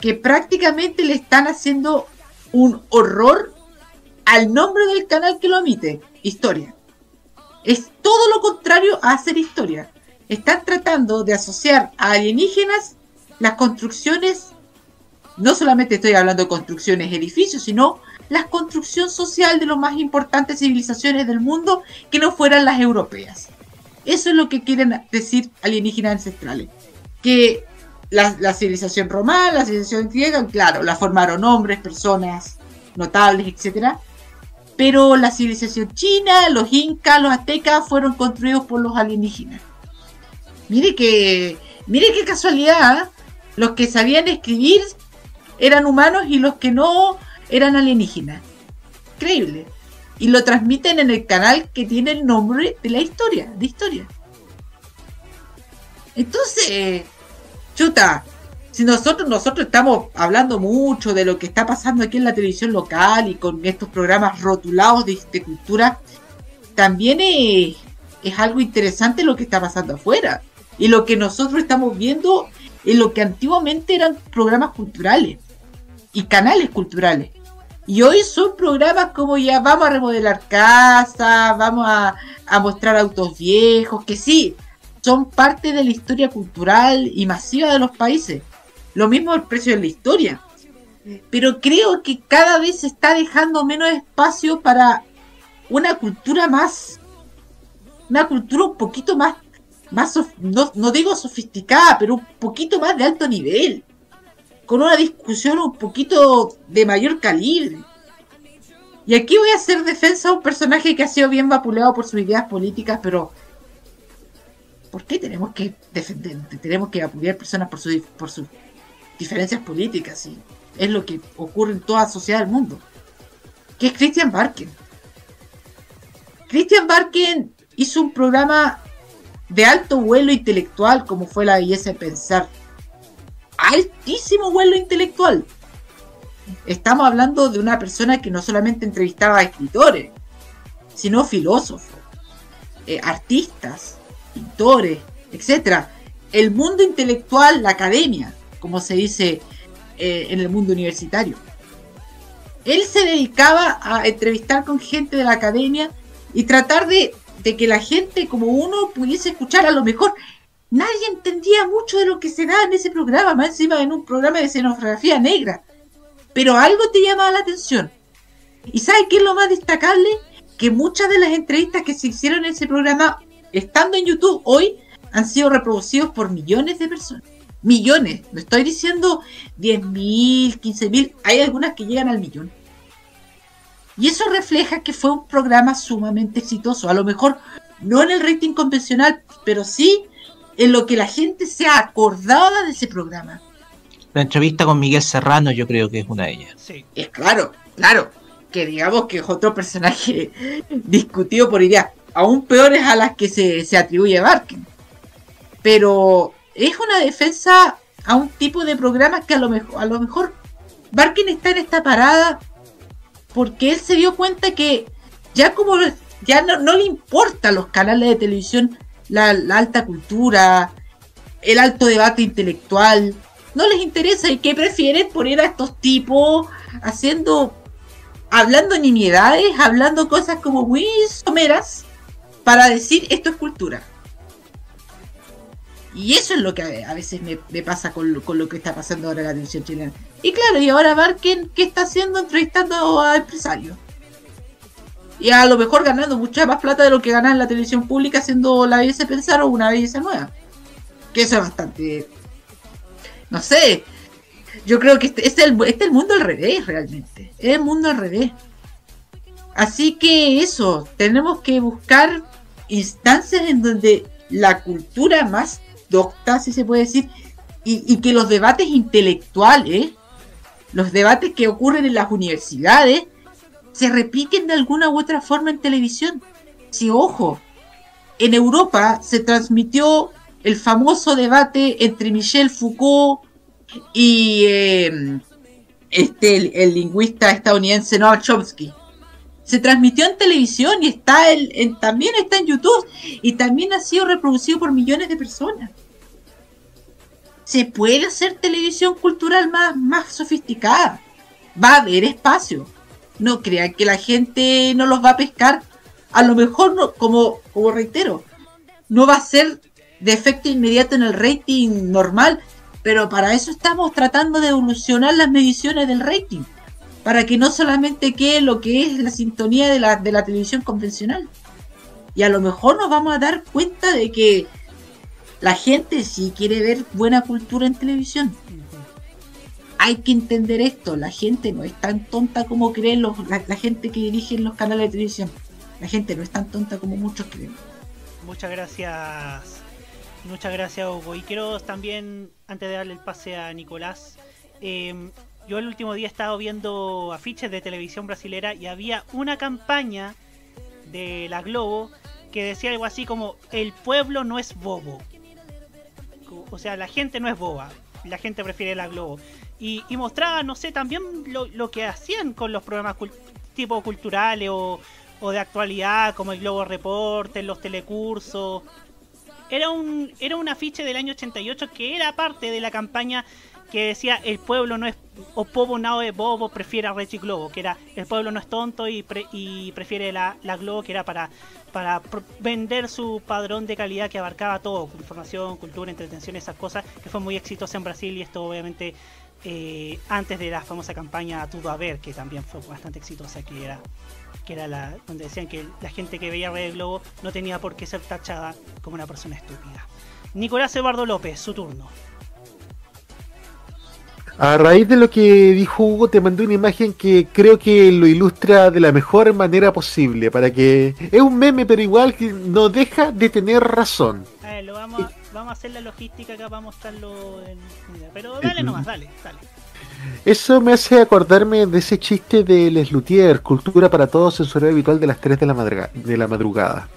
que prácticamente le están haciendo un horror al nombre del canal que lo emite, Historia. Es todo lo contrario a hacer historia. Están tratando de asociar a alienígenas las construcciones, no solamente estoy hablando de construcciones, edificios, sino la construcción social de las más importantes civilizaciones del mundo que no fueran las europeas. Eso es lo que quieren decir alienígenas ancestrales. Que la, civilización romana, la civilización griega, claro, la formaron hombres, personas notables, etcétera. Pero la civilización china, los incas, los aztecas fueron construidos por los alienígenas. Mire que, mire qué casualidad. ¿eh? Los que sabían escribir eran humanos y los que no eran alienígenas. Increíble. Y lo transmiten en el canal que tiene el nombre de la historia, de historia. Entonces, chuta, si nosotros, nosotros estamos hablando mucho de lo que está pasando aquí en la televisión local y con estos programas rotulados de, de cultura, también es, es algo interesante lo que está pasando afuera. Y lo que nosotros estamos viendo en lo que antiguamente eran programas culturales y canales culturales. Y hoy son programas como ya vamos a remodelar casas, vamos a, a mostrar autos viejos, que sí, son parte de la historia cultural y masiva de los países. Lo mismo el precio de la historia. Pero creo que cada vez se está dejando menos espacio para una cultura más, una cultura un poquito más, más no, no digo sofisticada, pero un poquito más de alto nivel. Con una discusión un poquito de mayor calibre. Y aquí voy a hacer defensa a un personaje que ha sido bien vapuleado por sus ideas políticas, pero ¿por qué tenemos que defender? Tenemos que vapulear personas por su, por su diferencias políticas, y es lo que ocurre en toda sociedad del mundo, que es Christian Barken. Christian Barken hizo un programa de alto vuelo intelectual como fue la belleza de pensar. Altísimo vuelo intelectual. Estamos hablando de una persona que no solamente entrevistaba a escritores, sino filósofos, eh, artistas, pintores, etc. El mundo intelectual, la academia, como se dice eh, en el mundo universitario. Él se dedicaba a entrevistar con gente de la academia y tratar de, de que la gente como uno pudiese escuchar a lo mejor. Nadie entendía mucho de lo que se da en ese programa, más encima en un programa de escenografía negra. Pero algo te llamaba la atención. ¿Y sabes qué es lo más destacable? Que muchas de las entrevistas que se hicieron en ese programa, estando en YouTube hoy, han sido reproducidos por millones de personas. Millones. No estoy diciendo 10.000, 15.000. Hay algunas que llegan al millón. Y eso refleja que fue un programa sumamente exitoso. A lo mejor no en el rating convencional, pero sí en lo que la gente se acordaba de ese programa. La entrevista con Miguel Serrano yo creo que es una de ellas. Es claro, claro. Que digamos que es otro personaje discutido por ideas aún peores a las que se, se atribuye a Barkin. Pero es una defensa a un tipo de programas que a lo mejor, a lo mejor Barkin está en esta parada porque él se dio cuenta que ya como ya no, no le importan los canales de televisión, la, alta cultura, el alto debate intelectual, no les interesa y que prefieren poner a estos tipos haciendo, hablando nimiedades, hablando cosas como muy someras para decir esto es cultura. Y eso es lo que a, veces me, me pasa con, lo- con lo que está pasando ahora en la televisión chilena. Y claro, y ahora Barken, ¿qué está haciendo? Entrevistando a empresarios. Y a lo mejor ganando mucha más plata de lo que gana en la televisión pública haciendo la belleza pensar o una belleza nueva. Que eso es bastante... No sé. Yo creo que este, este es, el, este es el mundo al revés realmente. Es el mundo al revés. Así que eso, tenemos que buscar instancias en donde la cultura más docta, si se puede decir, y que los debates intelectuales, los debates que ocurren en las universidades, se repliquen de alguna u otra forma en televisión. Si, ojo, en Europa se transmitió el famoso debate entre Michel Foucault y eh, este, el, lingüista estadounidense Noam Chomsky. Se transmitió en televisión y está el, también está en YouTube y también ha sido reproducido por millones de personas. Se puede hacer televisión cultural más, más sofisticada. Va a haber espacio. No crean que la gente no los va a pescar. A lo mejor, no, como, como reitero, no va a ser de efecto inmediato en el rating normal, pero para eso estamos tratando de evolucionar las mediciones del rating, para que no solamente quede lo que es la sintonía de la, de la televisión convencional. Y a lo mejor nos vamos a dar cuenta de que la gente sí quiere ver buena cultura en televisión. Hay que entender esto, la gente no es tan tonta como creen los, la, gente que dirige los canales de televisión. La gente no es tan tonta como muchos creen. Muchas gracias. Muchas gracias, Hugo. Y quiero también, antes de darle el pase a Nicolás, eh, yo el último día he estado viendo afiches de televisión brasilera y había una campaña de la Globo que decía algo así como el pueblo no es bobo. O sea, la gente no es boba. La gente prefiere la Globo. Y, y mostraba, no sé, también lo, que hacían con los programas cul- tipo culturales o, o de actualidad, como el Globo Reporte, los telecursos. Era un, era un afiche del año 88 que era parte de la campaña que decía el pueblo no es o povo no es bobo, prefiere a Reggie Globo, que era el pueblo no es tonto y, pre- y prefiere la, la Globo, que era para, para vender su padrón de calidad que abarcaba todo, información, cultura, entretención, esas cosas, que fue muy exitosa en Brasil y esto obviamente eh, antes de la famosa campaña Tudo a ver, que también fue bastante exitosa, que era que era la donde decían que la gente que veía Red Globo no tenía por qué ser tachada como una persona estúpida. Nicolás Eduardo López, su turno. A raíz de lo que dijo Hugo, te mandé una imagen que creo que lo ilustra de la mejor manera posible. Para que. Es un meme, pero igual que no deja de tener razón. A ver, lo vamos a, vamos a hacer la logística acá para mostrarlo en... Pero dale nomás, dale, dale. Eso me hace acordarme de ese chiste de Les Luthier, cultura para todos en su habitual de las 3 de la, madrugada.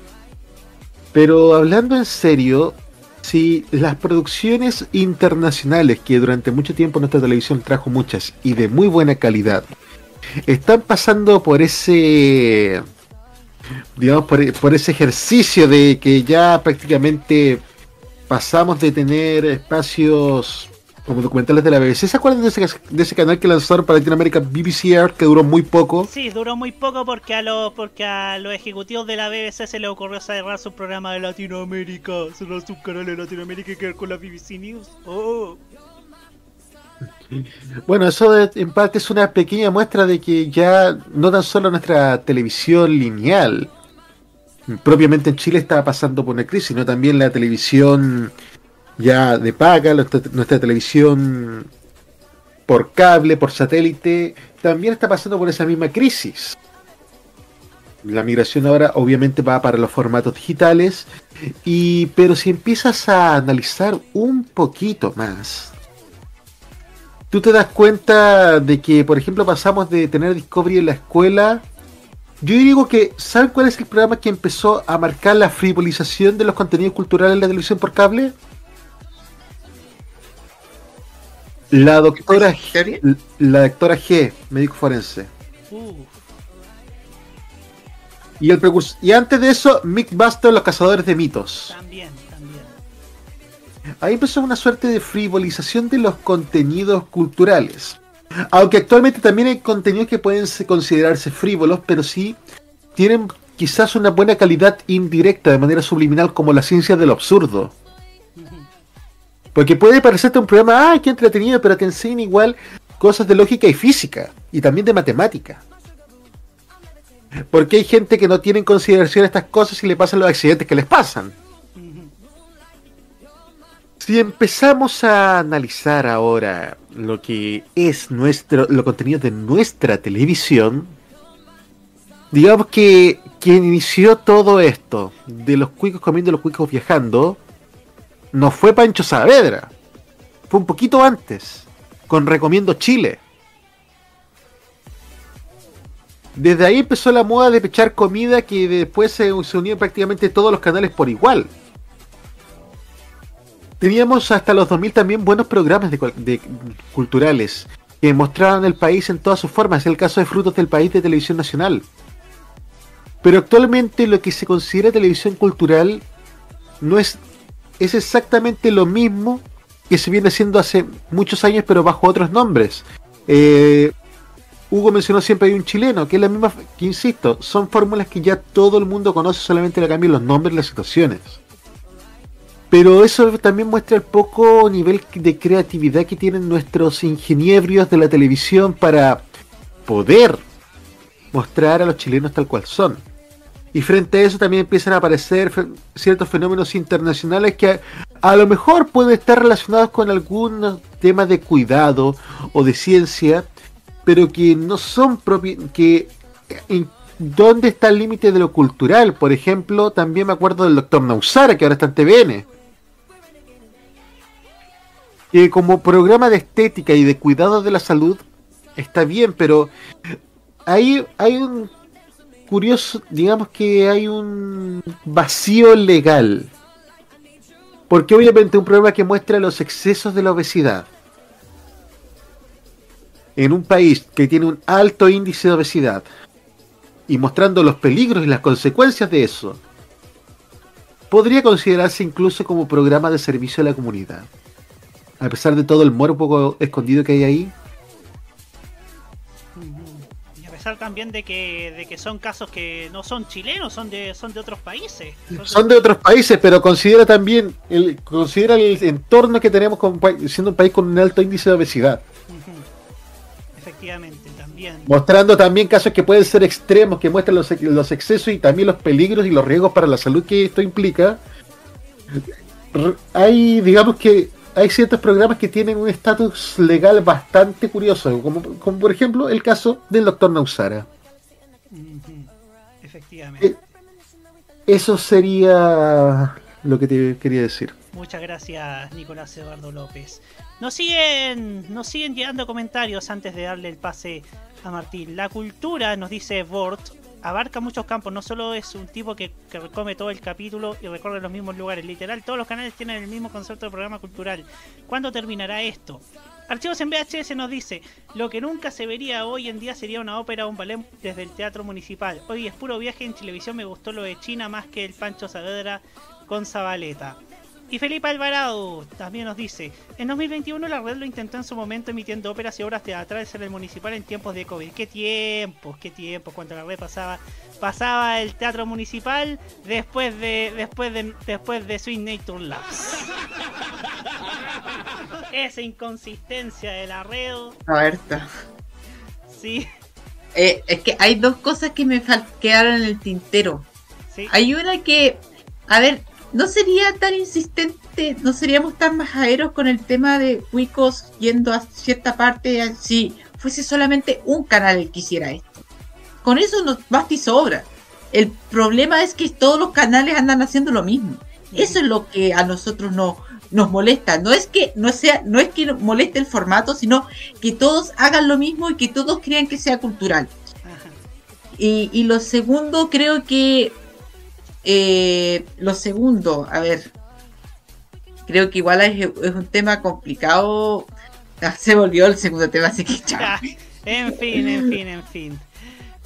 Pero hablando en serio, si las producciones internacionales, que durante mucho tiempo nuestra televisión trajo muchas y de muy buena calidad, están pasando por ese digamos por ese ejercicio de que ya prácticamente pasamos de tener espacios como documentales de la BBC. ¿Se acuerdan de ese, de ese canal que lanzaron para Latinoamérica BBC Earth que duró muy poco? Sí, duró muy poco porque a los porque a los ejecutivos de la BBC se les ocurrió cerrar su programa de Latinoamérica, cerrar su canal de Latinoamérica y quedar con la BBC News. Oh. Bueno, eso en parte es una pequeña muestra de que ya no tan solo nuestra televisión lineal, propiamente en Chile estaba pasando por una crisis, sino también la televisión ya de paga, nuestra, nuestra televisión por cable, por satélite, también está pasando por esa misma crisis. La migración ahora obviamente va para los formatos digitales, y pero si empiezas a analizar un poquito más, tú te das cuenta de que, por ejemplo, pasamos de tener Discovery en la escuela. Yo digo que, ¿saben cuál es el programa que empezó a marcar la frivolización de los contenidos culturales en la televisión por cable? La doctora G, la doctora G, médico forense. Uh. Y el precursor- y antes de eso, Mick Buster, los cazadores de mitos. También, también. Ahí empezó una suerte de frivolización de los contenidos culturales. Aunque actualmente también hay contenidos que pueden se- considerarse frívolos, pero sí tienen quizás una buena calidad indirecta de manera subliminal como la ciencia del absurdo. Porque puede parecerte un programa, ¡ay, qué entretenido! Pero te enseñan igual cosas de lógica y física, y también de matemática. Porque hay gente que no tiene en consideración estas cosas y le pasan los accidentes que les pasan. Si empezamos a analizar ahora lo que es nuestro, lo contenido de nuestra televisión, digamos que quien inició todo esto, de los cuicos comiendo los cuicos viajando, no fue Pancho Saavedra, fue un poquito antes, con Recomiendo Chile. Desde ahí empezó la moda de pechar comida que después se, se unió prácticamente todos los canales por igual. Teníamos hasta los 2000 también buenos programas de, culturales que mostraban el país en todas sus formas. Es el caso de Frutos del País de Televisión Nacional. Pero actualmente lo que se considera televisión cultural no es, es exactamente lo mismo que se viene haciendo hace muchos años, pero bajo otros nombres. Eh, Hugo mencionó siempre hay un chileno, que es la misma, que insisto, son fórmulas que ya todo el mundo conoce, solamente le cambian los nombres y las situaciones. Pero eso también muestra el poco nivel de creatividad que tienen nuestros ingenieros de la televisión para poder mostrar a los chilenos tal cual son. Y frente a eso también empiezan a aparecer ciertos fenómenos internacionales que a, lo mejor pueden estar relacionados con algún tema de cuidado o de ciencia, pero que no son propios, que en- ¿dónde está el límite de lo cultural? Por ejemplo, también me acuerdo del doctor Nausara, que ahora está en TVN. Como programa de estética y de cuidado de la salud está bien, pero hay, hay un curioso, digamos que hay un vacío legal. Porque obviamente un programa que muestra los excesos de la obesidad en un país que tiene un alto índice de obesidad y mostrando los peligros y las consecuencias de eso, podría considerarse incluso como programa de servicio a la comunidad. A pesar de todo el morbo escondido que hay ahí, Y a pesar también de que, de que son casos que no son chilenos, son de, son de otros países. son de otros países, pero considera también el, considera el entorno que tenemos siendo un país con un alto índice de obesidad. Efectivamente, también. Mostrando también casos que pueden ser extremos, que muestran los, los excesos y también los peligros y los riesgos para la salud que esto implica. Hay, digamos que, hay ciertos programas que tienen un estatus legal bastante curioso, como, como por ejemplo el caso del doctor Nausara. Efectivamente. Eso sería lo que te quería decir. Muchas gracias, Nicolás Eduardo López. Nos siguen, nos siguen llegando comentarios antes de darle el pase a Martín. La cultura, nos dice Bort, abarca muchos campos. No solo es un tipo que, come todo el capítulo y recorre los mismos lugares. Literal, todos los canales tienen el mismo concepto de programa cultural. ¿Cuándo terminará esto? Archivos en VHS nos dice, lo que nunca se vería hoy en día sería una ópera o un ballet desde el teatro municipal. Hoy es puro viaje en televisión, me gustó lo de China más que el Pancho Saavedra con Zabaleta. Y Felipe Alvarado también nos dice, en 2021 la red lo intentó en su momento emitiendo óperas y obras teatrales en el municipal en tiempos de COVID. ¿Qué tiempos? ¿Qué tiempos? Cuando la red pasaba pasaba el teatro municipal después de después de después de Sweet Nature Labs. Esa inconsistencia de la red, Roberto. sí, Eh, es que hay dos cosas que me quedaron en el tintero. sí. Hay una que, a ver, no sería tan insistente, no seríamos tan majaderos con el tema de Wicos yendo a cierta parte si fuese solamente un canal el que hiciera esto. Con eso nos basta y sobra. El problema es que todos los canales andan haciendo lo mismo. Eso es lo que a nosotros no, nos molesta. No es que no sea, no es que nos moleste el formato, sino que todos hagan lo mismo y que todos crean que sea cultural. Y, y lo segundo, creo que eh, lo segundo, a ver, creo que igual es, es un tema complicado. Ah, se volvió el segundo tema, así que chao. Ya, en fin, en fin, en fin.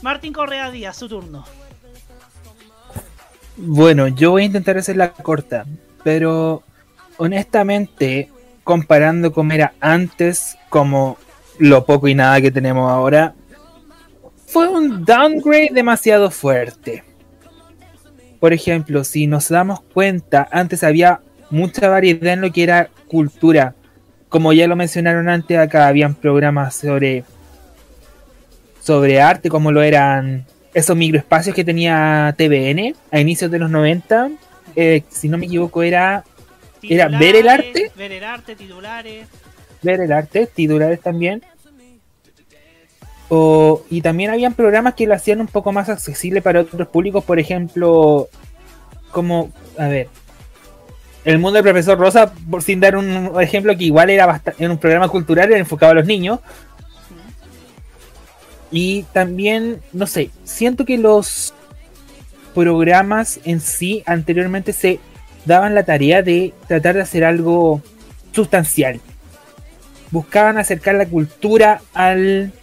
Martín Correa Díaz, su turno. Bueno, yo voy a intentar hacer la corta, pero honestamente, comparando como era antes, como lo poco y nada que tenemos ahora, fue un downgrade demasiado fuerte. Por ejemplo, si nos damos cuenta, antes había mucha variedad en lo que era cultura. Como ya lo mencionaron antes, acá habían programas sobre sobre arte, como lo eran esos microespacios que tenía TVN a inicios de los 90. Eh, si no me equivoco, era, era ver el arte, Ver el arte, titulares. ver el arte, titulares también. O, y también habían programas que lo hacían un poco más accesible para otros públicos, por ejemplo, como, a ver, El mundo del profesor Rosa, por sin dar un ejemplo que igual era, bast- era un programa cultural era enfocado a los niños. Y también, no sé, siento que los programas en sí anteriormente se daban la tarea de tratar de hacer algo sustancial. Buscaban acercar la cultura al,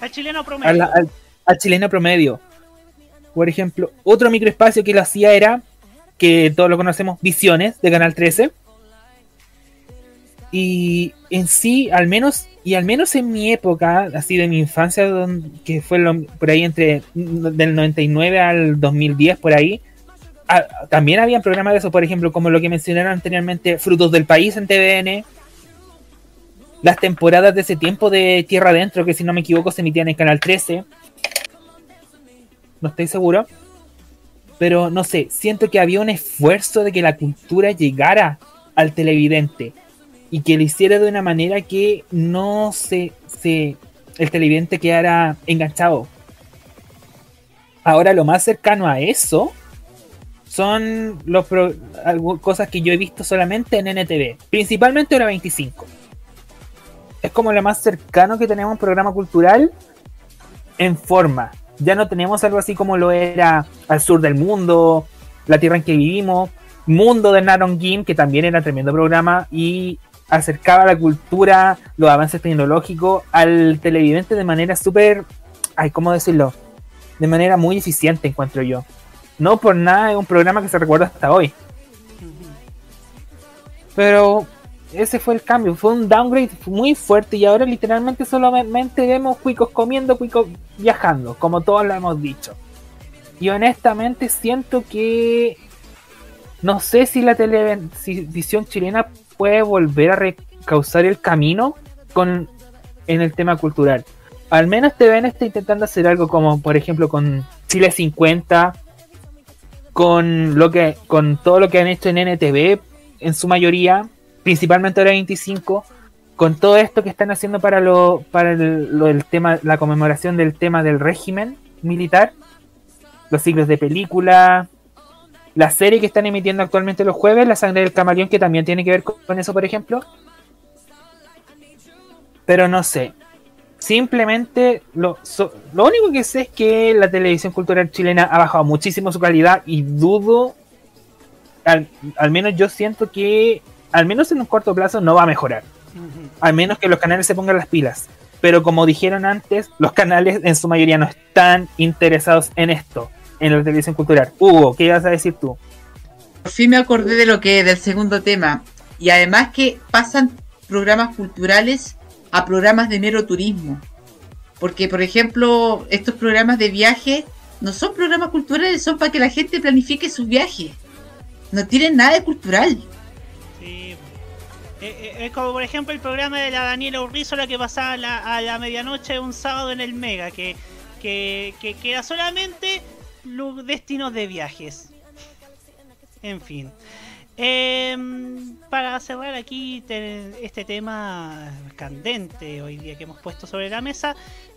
Al chileno promedio. al, chileno promedio. Por ejemplo, otro microespacio que lo hacía era, que todos lo conocemos, Visiones de Canal 13. Y en sí, al menos, y al menos en mi época, así de mi infancia, que fue lo- por ahí entre del 99 al 2010, por ahí, ah, también había programas de eso, por ejemplo, como lo que mencionaron anteriormente, Frutos del País en TVN, las temporadas de ese tiempo de Tierra Adentro, que si no me equivoco se emitían en Canal 13. No estoy seguro. Pero no sé, siento que había un esfuerzo de que la cultura llegara al televidente y que lo hiciera de una manera que no se, se el televidente quedara enganchado. Ahora lo más cercano a eso son los cosas que yo he visto solamente en NTV, principalmente hora 25 es como lo más cercano que tenemos un programa cultural en forma. Ya no tenemos algo así como lo era Al Sur del Mundo, La Tierra en que Vivimos, Mundo de Naron Gim, que también era tremendo programa y acercaba la cultura, los avances tecnológicos al televidente de manera súper, ay, ¿cómo decirlo? De manera muy eficiente, encuentro yo. No por nada es un programa que se recuerda hasta hoy. Pero ese fue el cambio, fue un downgrade muy fuerte y ahora literalmente solamente vemos cuicos comiendo, cuicos viajando, como todos lo hemos dicho. Y honestamente siento que no sé si la televisión chilena puede volver a recausar el camino con en el tema cultural. Al menos TVN está intentando hacer algo como por ejemplo con Chile 50, con lo que con todo lo que han hecho en NTV en su mayoría, principalmente ahora 25, con todo esto que están haciendo para lo para el, lo del tema la conmemoración del tema del régimen militar, los ciclos de película, La serie que están emitiendo actualmente los jueves, La Sangre del Camaleón, que también tiene que ver con eso, por ejemplo. Pero no sé. Simplemente lo, so- lo único que sé es que la televisión cultural chilena ha bajado muchísimo su calidad y dudo, al, al menos yo siento que, al menos en un corto plazo, no va a mejorar. Al menos que los canales se pongan las pilas. Pero como dijeron antes, los canales en su mayoría no están interesados en esto, en la televisión cultural. Hugo, ¿qué ibas a decir tú? Por fin me acordé de lo que del segundo tema. Y además que pasan programas culturales a programas de mero turismo. Porque, por ejemplo, estos programas de viaje no son programas culturales, son para que la gente planifique sus viajes. No tienen nada de cultural. Eh, eh, Es como por ejemplo el programa de la Daniela Urrizola que pasaba a la, a la medianoche un sábado en el Mega, que, que, que, era solamente destinos de viajes. En fin. Em, para cerrar aquí te- este tema candente hoy día que hemos puesto sobre la mesa,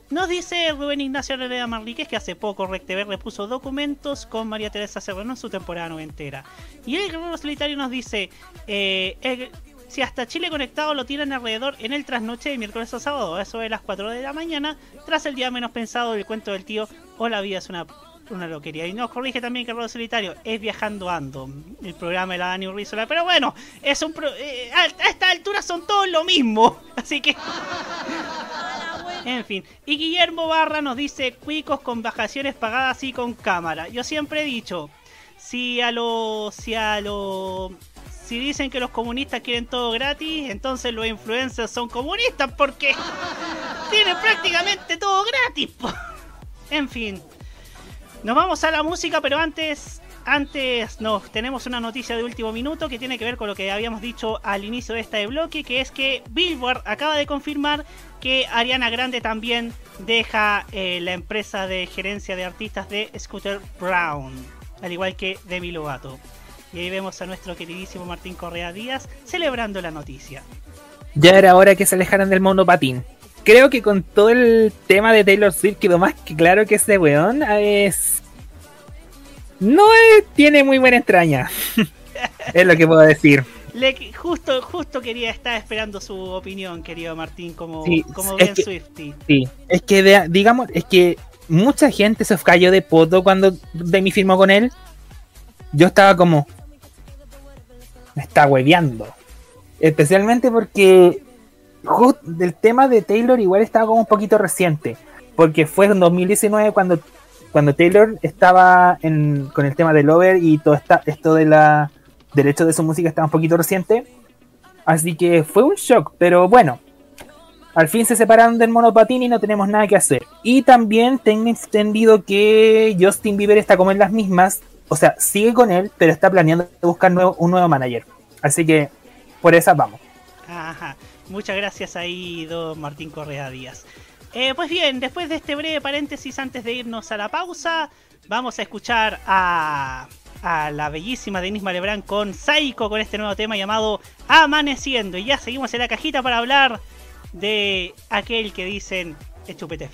nos dice Rubén Ignacio Herrera Manríquez que hace poco RecTV repuso documentos con María Teresa Serrano en su temporada noventera. Y el Guerrero Solitario nos dice, eh, si hasta Chile Conectado lo tiran alrededor en el trasnoche de miércoles a sábado, a eso de las 4 de la mañana, tras el día menos pensado del cuento del tío, o la vida es una, una loquería. Y nos corrige también que Guerrero Solitario es Viajando Ando, el programa de la Dani Urrizola. Pero bueno, es un pro- eh, a, a esta altura son todos lo mismo, así que... En fin, y Guillermo Barra nos dice cuicos con vacaciones pagadas y con cámara. Yo siempre he dicho, si a lo si a lo si dicen que los comunistas quieren todo gratis, entonces los influencers son comunistas porque tienen prácticamente todo gratis. En fin, nos vamos a la música, pero antes antes nos tenemos una noticia de último minuto que tiene que ver con lo que habíamos dicho al inicio de este bloque, que es que Billboard acaba de confirmar que Ariana Grande también deja eh, la empresa de gerencia de artistas de Scooter Brown, al igual que Demi Lovato. Y ahí vemos a nuestro queridísimo Martín Correa Díaz celebrando la noticia. Ya era hora que se alejaran del monopatín. Creo que con todo el tema de Taylor Swift quedó más que claro que ese weón es. No es- tiene muy buena entraña. es lo que puedo decir. Le, justo, justo quería estar esperando su opinión, querido Martín, como, Sí, como Ben que- Swifty. Sí, es que de- digamos, es que mucha gente se cayó de poto cuando Demi firmó con él. Yo estaba como. Me está hueveando. Especialmente porque el tema de Taylor igual estaba como un poquito reciente. Porque fue en 2019 cuando, cuando Taylor estaba con el tema del over y todo esto de la derecho de su música estaba un poquito reciente. Así que fue un shock, pero bueno. Al fin se separaron del monopatín y no tenemos nada que hacer. Y también tengo entendido que Justin Bieber está como en las mismas. O sea, sigue con él, pero está planeando buscar un nuevo manager. Así que por esas vamos. Ajá. Muchas gracias ahí, don Martín Correa Díaz. Eh, pues bien, después de este breve paréntesis, antes de irnos a la pausa, vamos a escuchar a, a la bellísima Denise Malebrán con Psycho con este nuevo tema llamado Amaneciendo. Y ya seguimos en la cajita para hablar de aquel que dicen es chupete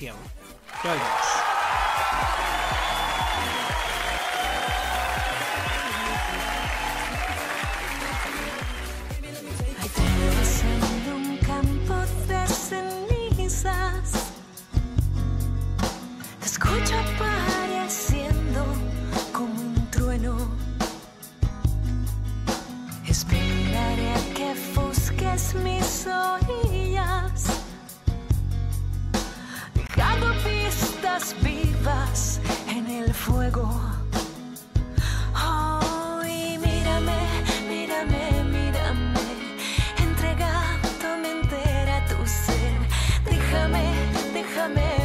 busques mis orillas. Dejando pistas vivas en el fuego. Oh, y mírame, mírame, mírame, entregándome entera tu ser. Déjame, déjame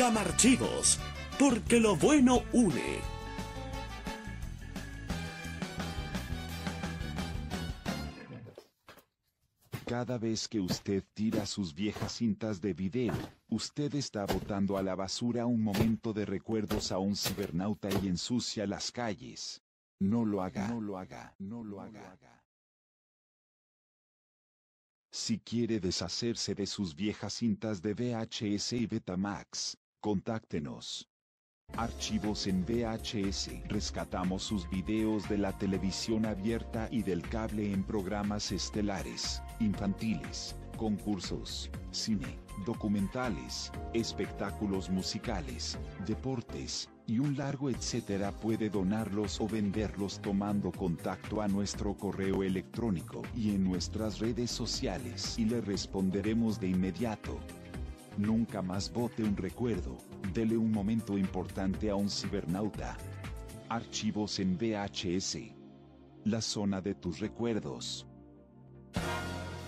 Camarchivos, porque lo bueno une. Cada vez que usted tira sus viejas cintas de video, usted está botando a la basura un momento de recuerdos a un cibernauta y ensucia las calles. No lo haga, no lo haga, no lo haga. Si quiere deshacerse de sus viejas cintas de VHS y Betamax, contáctenos. Archivos en VHS. Rescatamos sus videos de la televisión abierta y del cable en programas estelares, infantiles, concursos, cine, documentales, espectáculos musicales, deportes, y un largo etcétera puede donarlos o venderlos tomando contacto a nuestro correo electrónico y en nuestras redes sociales y le responderemos de inmediato. Nunca más bote un recuerdo, dele un momento importante a un cibernauta. Archivos en VHS. La zona de tus recuerdos.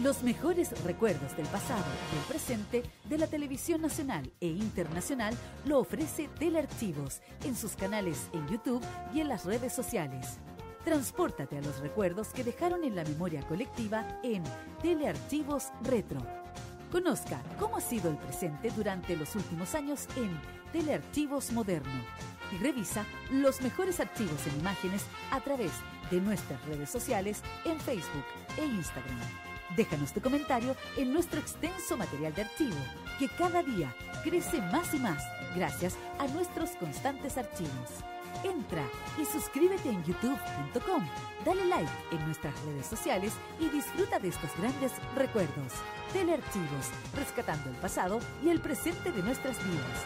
Los mejores recuerdos del pasado y el presente de la televisión nacional e internacional lo ofrece Telearchivos en sus canales en YouTube y en las redes sociales. Transpórtate a los recuerdos que dejaron en la memoria colectiva en Telearchivos Retro. Conozca cómo ha sido el presente durante los últimos años en Telearchivos Moderno y revisa los mejores archivos en imágenes a través de nuestras redes sociales en Facebook e Instagram. Déjanos tu comentario en nuestro extenso material de archivo, que cada día crece más y más gracias a nuestros constantes archivos. Entra y suscríbete en youtube.com, dale like en nuestras redes sociales y disfruta de estos grandes recuerdos. Telearchivos, rescatando el pasado y el presente de nuestras vidas.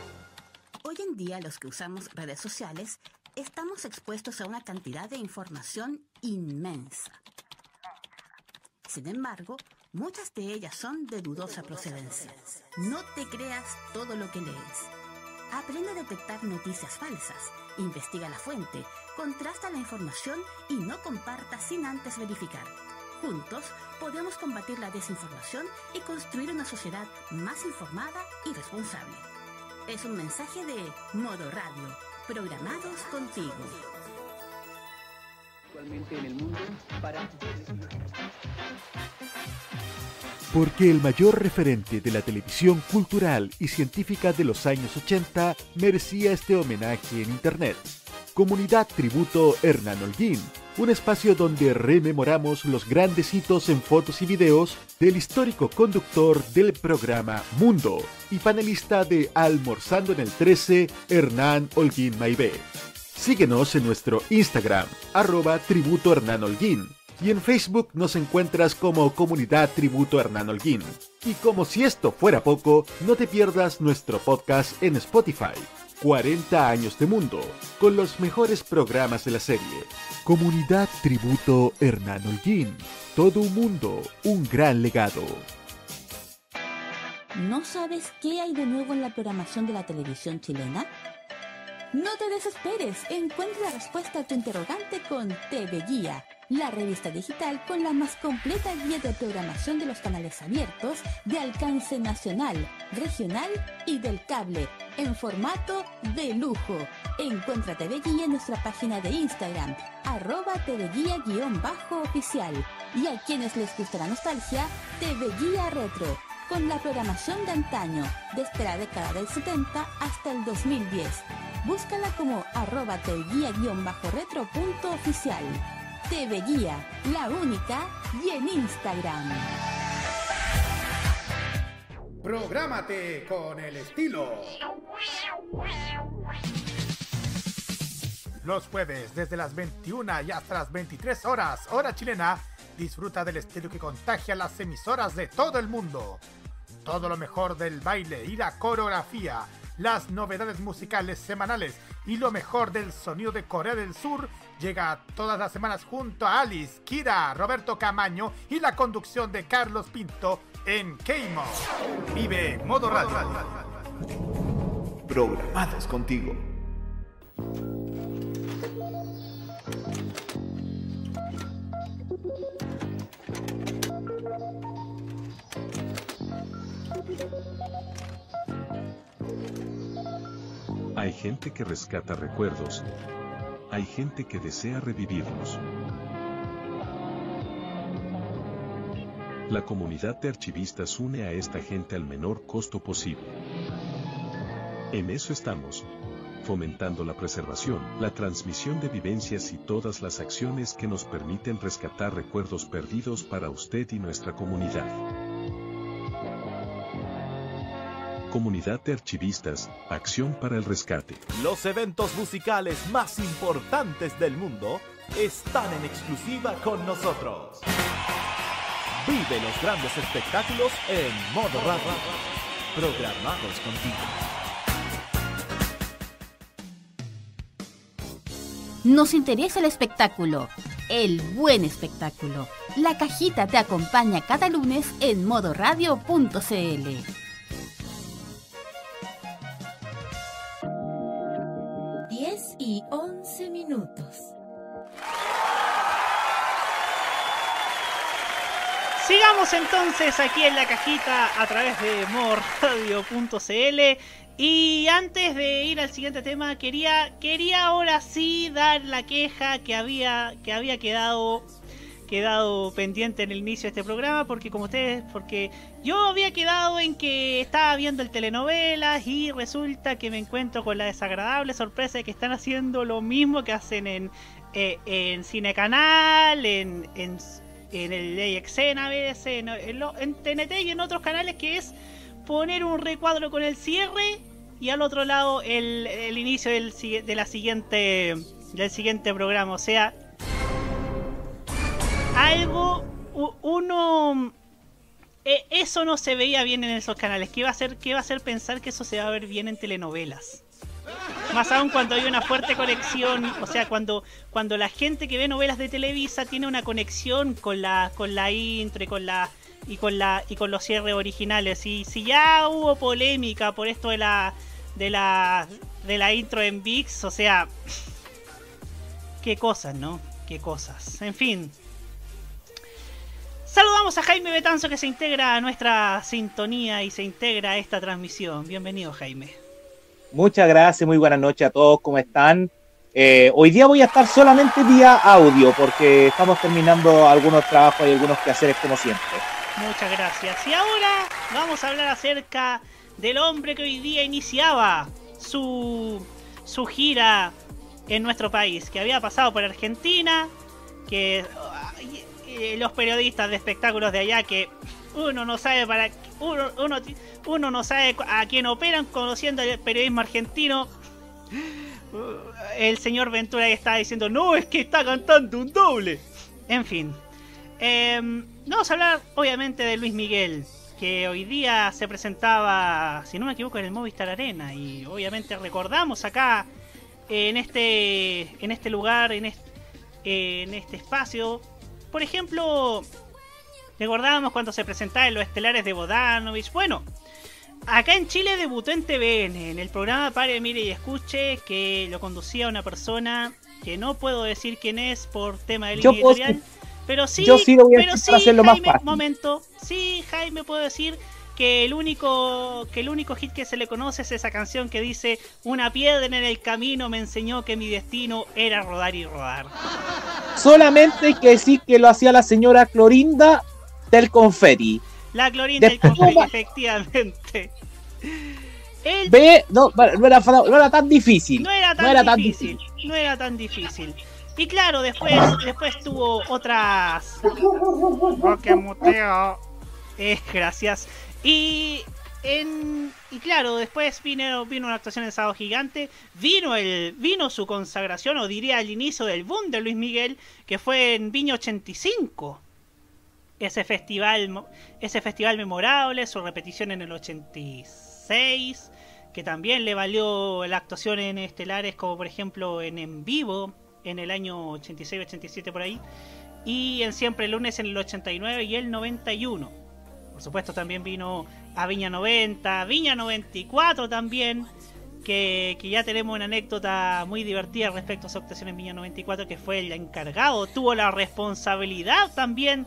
Hoy en día los que usamos redes sociales estamos expuestos a una cantidad de información inmensa. Sin embargo, muchas de ellas son de dudosa procedencia. No te creas todo lo que lees. Aprende a detectar noticias falsas, investiga la fuente, contrasta la información y no comparta sin antes verificar. Juntos podemos combatir la desinformación y construir una sociedad más informada y responsable. Es un mensaje de Modo Radio, programados contigo. Actualmente en el mundo para Porque el mayor referente de la televisión cultural y científica de los años 80 merecía este homenaje en Internet. Comunidad Tributo Hernán Holguín, un espacio donde rememoramos los grandes hitos en fotos y videos del histórico conductor del programa Mundo y panelista de Almorzando en el 13, Hernán Holguín Maibé. Síguenos en nuestro Instagram, arroba tributo Hernán Holguín, y en Facebook nos encuentras como Comunidad Tributo Hernán Holguín. Y como si esto fuera poco, no te pierdas nuestro podcast en Spotify. 40 años de mundo, con los mejores programas de la serie. Comunidad Tributo Hernán Holguín. Todo un mundo, un gran legado. ¿No sabes qué hay de nuevo en la programación de la televisión chilena? No te desesperes, encuentra la respuesta a tu interrogante con TV Guía, la revista digital con la más completa guía de programación de los canales abiertos de alcance nacional, regional y del cable, en formato de lujo. Encuentra TV Guía en nuestra página de Instagram, arroba TV Guía-oficial. Y a quienes les gusta la nostalgia, TV Guía Retro. Con la programación de antaño, desde la década del 70 hasta el 2010. Búscala como arroba tvguía-retro punto oficial. TV Guía, la única, y en Instagram. Prográmate con el estilo. Los jueves, desde las 21 y hasta las 23 horas, hora chilena, disfruta del estilo que contagia las emisoras de todo el mundo. Todo lo mejor del baile y la coreografía, las novedades musicales semanales y lo mejor del sonido de Corea del Sur llega todas las semanas junto a Alice, Kira, Roberto Camaño y la conducción de Carlos Pinto en Keimo. Vive Modo Radio. Programados contigo. Gente que rescata recuerdos. Hay gente que desea revivirlos. La comunidad de archivistas une a esta gente al menor costo posible. En eso estamos. Fomentando la preservación, la transmisión de vivencias y todas las acciones que nos permiten rescatar recuerdos perdidos para usted y nuestra comunidad. Comunidad de Archivistas, Acción para el Rescate. Los eventos musicales más importantes del mundo están en exclusiva con nosotros. Vive los grandes espectáculos en modo radio. Programados contigo. Nos interesa el espectáculo, el buen espectáculo. La cajita te acompaña cada lunes en modoradio.cl. Entonces aquí en la cajita a través de morradio.cl y antes de ir al siguiente tema quería quería ahora sí dar la queja que había que había quedado quedado pendiente en el inicio de este programa porque como ustedes porque yo había quedado en que estaba viendo el telenovelas y resulta que me encuentro con la desagradable sorpresa de que están haciendo lo mismo que hacen en eh, en Cine Canal en en el veces, en, lo- en TNT y en otros canales, que es poner un recuadro con el cierre y al otro lado el, inicio del, de la siguiente del siguiente programa. O sea, algo, uno... e- Eso no se veía bien en esos canales. ¿Qué va a hacer, qué va a hacer pensar que eso se va a ver bien en telenovelas? Más aún cuando hay una fuerte conexión, o sea, cuando, cuando la gente que ve novelas de Televisa tiene una conexión con la, con la intro y con la y con la y con los cierres originales. Y si ya hubo polémica por esto de la de la de la intro en VIX, o sea, qué cosas, ¿no? Qué cosas. En fin. Saludamos a Jaime Betanzo que se integra a nuestra sintonía y se integra a esta transmisión. Bienvenido, Jaime. Muchas gracias, muy buenas noches a todos, ¿cómo están? Eh, hoy día voy a estar solamente vía audio porque estamos terminando algunos trabajos y algunos quehaceres como siempre. Muchas gracias. Y ahora vamos a hablar acerca del hombre que hoy día iniciaba su, su gira en nuestro país, que había pasado por Argentina, que eh, los periodistas de espectáculos de allá que uno no sabe para uno, uno, uno no sabe a quién operan conociendo el periodismo argentino. El señor Ventura estaba diciendo, no, es que está cantando un doble. En fin. Em, vamos a hablar obviamente de Luis Miguel, que hoy día se presentaba, si no me equivoco, en el Movistar Arena. Y obviamente recordamos acá, en este, en este lugar, en en este espacio, por ejemplo, recordábamos cuando se presentaba en los estelares de Bodanovich. Bueno, acá en Chile debutó en TVN, en el programa Pare, Mire y Escuche, que lo conducía una persona que no puedo decir quién es por tema de Yo línea puedo- editorial. Pero sí, yo sí lo voy a pero sí, hacerlo más Jaime, fácil. momento. Sí, Jaime, puedo decir que el único que el único hit que se le conoce es esa canción que dice una piedra en el camino me enseñó que mi destino era rodar y rodar. Solamente hay que decir que lo hacía la señora Clorinda del Confetti. La clorinda del café, efectivamente. El- Ve, no, no era, no era tan difícil. No era tan difícil, no era tan difícil. Y claro, después, después tuvo otras. Oh, que muteo. Eh, gracias. Y en. Y claro, después vino, vino una actuación en Sábado Gigante. Vino el. Vino su consagración, o diría el inicio del boom de Luis Miguel, que fue en Viña 85. Ese festival, ese festival memorable, su repetición en el 86, que también le valió la actuación en estelares como por ejemplo en En Vivo en el año 86-87 por ahí, y en Siempre Lunes en el 89 y el 91. Por supuesto también vino a Viña 90, Viña 94 también, que, que ya tenemos una anécdota muy divertida respecto a su actuación en Viña 94, que fue el encargado, tuvo la responsabilidad también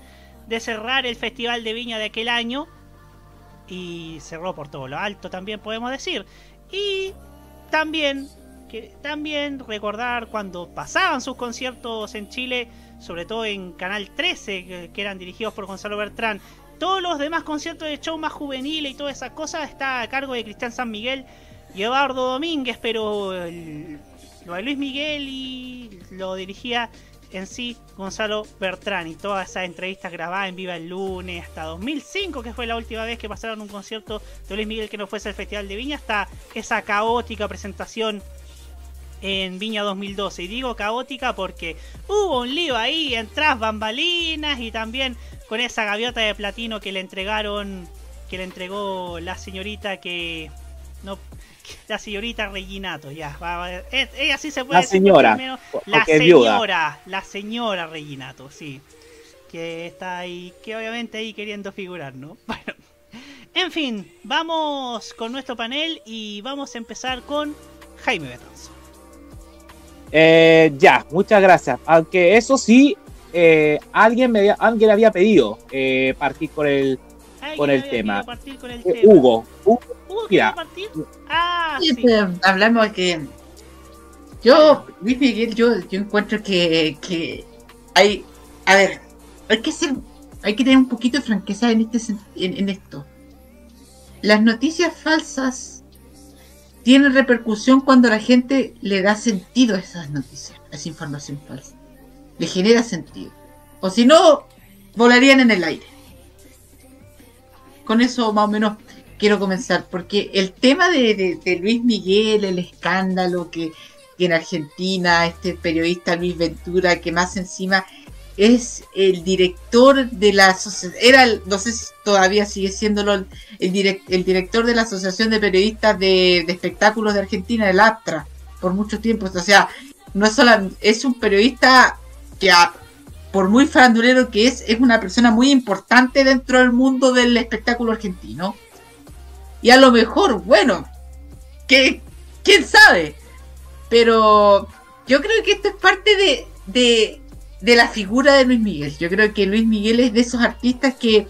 de cerrar el Festival de Viña de aquel año y cerró por todo lo alto también podemos decir. Y también que también recordar cuando pasaban sus conciertos en Chile, sobre todo en Canal 13, que, eran dirigidos por Gonzalo Bertrán. Todos los demás conciertos de show más juveniles y todas esas cosas está a cargo de Cristian San Miguel y Eduardo Domínguez, pero el- lo de Luis Miguel y lo dirigía en sí Gonzalo Bertrán y todas esas entrevistas grabadas en Viva el Lunes hasta 2005 que fue la última vez que pasaron un concierto de Luis Miguel que no fuese el Festival de Viña hasta esa caótica presentación en Viña 2012 y digo caótica porque hubo un lío ahí en tras bambalinas y también con esa gaviota de platino que le entregaron que le entregó la señorita que no la señorita Reginato ya va, ella sí se puede La decir señora, menos- la señora la señora Reginato sí que está ahí que obviamente ahí queriendo figurar no bueno en fin vamos con nuestro panel y vamos a empezar con Jaime Betanzo Eh, ya, muchas gracias. Aunque eso sí, eh, alguien me había, alguien había pedido eh, partir con el, con el tema. partir con el Eh, tema. Hugo. Hugo, ¿Hugo mira, quiere partir? Ah, Sí, sí. pero hablamos de que yo, Luis Miguel, yo, yo encuentro que, que hay, a ver, hay que ser, hay que tener un poquito de franqueza en este en, en esto. Las noticias falsas tienen repercusión cuando la gente le da sentido a esas noticias, a esa información falsa. Le genera sentido. O si no, volarían en el aire. Con eso más o menos quiero comenzar, porque el tema de, Luis Miguel, el escándalo que, en Argentina, este periodista Luis Ventura, que más encima es el director de la era, no sé si todavía sigue siéndolo, el, el direc- el director de la Asociación de Periodistas de, de Espectáculos de Argentina, el APTRA, por mucho tiempo. O sea, no es solo, es un periodista que a- por muy farandulero que es, es una persona muy importante dentro del mundo del espectáculo argentino. Y a lo mejor, bueno, que, quién sabe. Pero yo creo que esto es parte de, de, de la figura de Luis Miguel. Yo creo que Luis Miguel es de esos artistas que,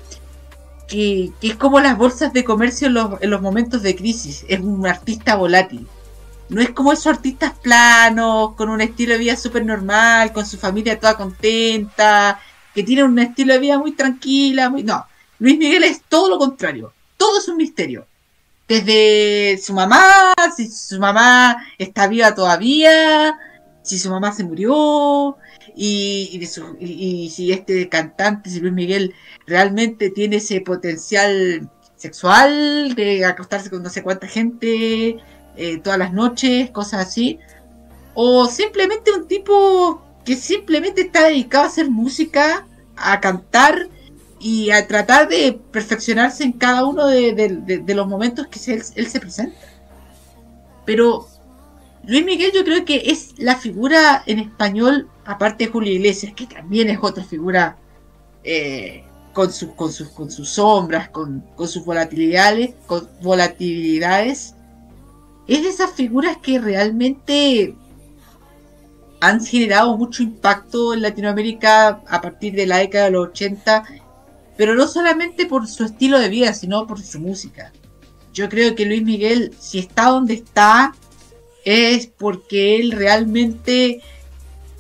que, que es como las bolsas de comercio en los, en los momentos de crisis. Es un artista volátil. No es como esos artistas planos, con un estilo de vida súper normal, con su familia toda contenta, que tiene un estilo de vida muy tranquila. Muy... No, Luis Miguel es todo lo contrario. Todo es un misterio. Desde su mamá, si su mamá está viva todavía, si su mamá se murió, y, y y si este cantante, si Luis Miguel realmente tiene ese potencial sexual de acostarse con no sé cuánta gente eh, todas las noches, cosas así, o simplemente un tipo que simplemente está dedicado a hacer música, a cantar y a tratar de perfeccionarse en cada uno de, los momentos que él se presenta. Pero Luis Miguel yo creo que es la figura en español, aparte de Julio Iglesias, que también es otra figura eh, con, sus con, sus con sus sombras, con, con sus volatilidades, con volatilidades, es de esas figuras que realmente han generado mucho impacto en Latinoamérica a partir de la década de los 80, pero no solamente por su estilo de vida, sino por su música. Yo creo que Luis Miguel, si está donde está, es porque él realmente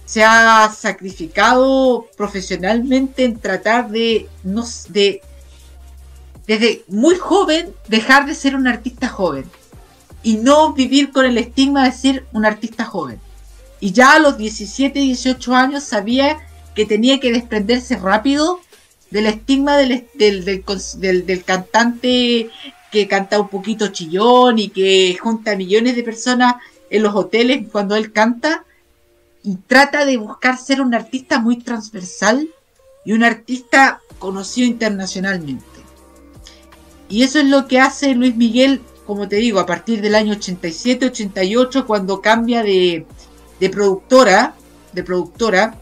se ha sacrificado profesionalmente en tratar de, no, de, desde muy joven dejar de ser un artista joven y no vivir con el estigma de ser un artista joven. Y ya a los 17, 18 años sabía que tenía que desprenderse rápido del estigma del, del, del del- cantante que canta un poquito chillón y que junta millones de personas en los hoteles cuando él canta y trata de buscar ser un artista muy transversal y un artista conocido internacionalmente. Y eso es lo que hace Luis Miguel, como te digo, a partir del año 87-88 cuando cambia de, productora, de productora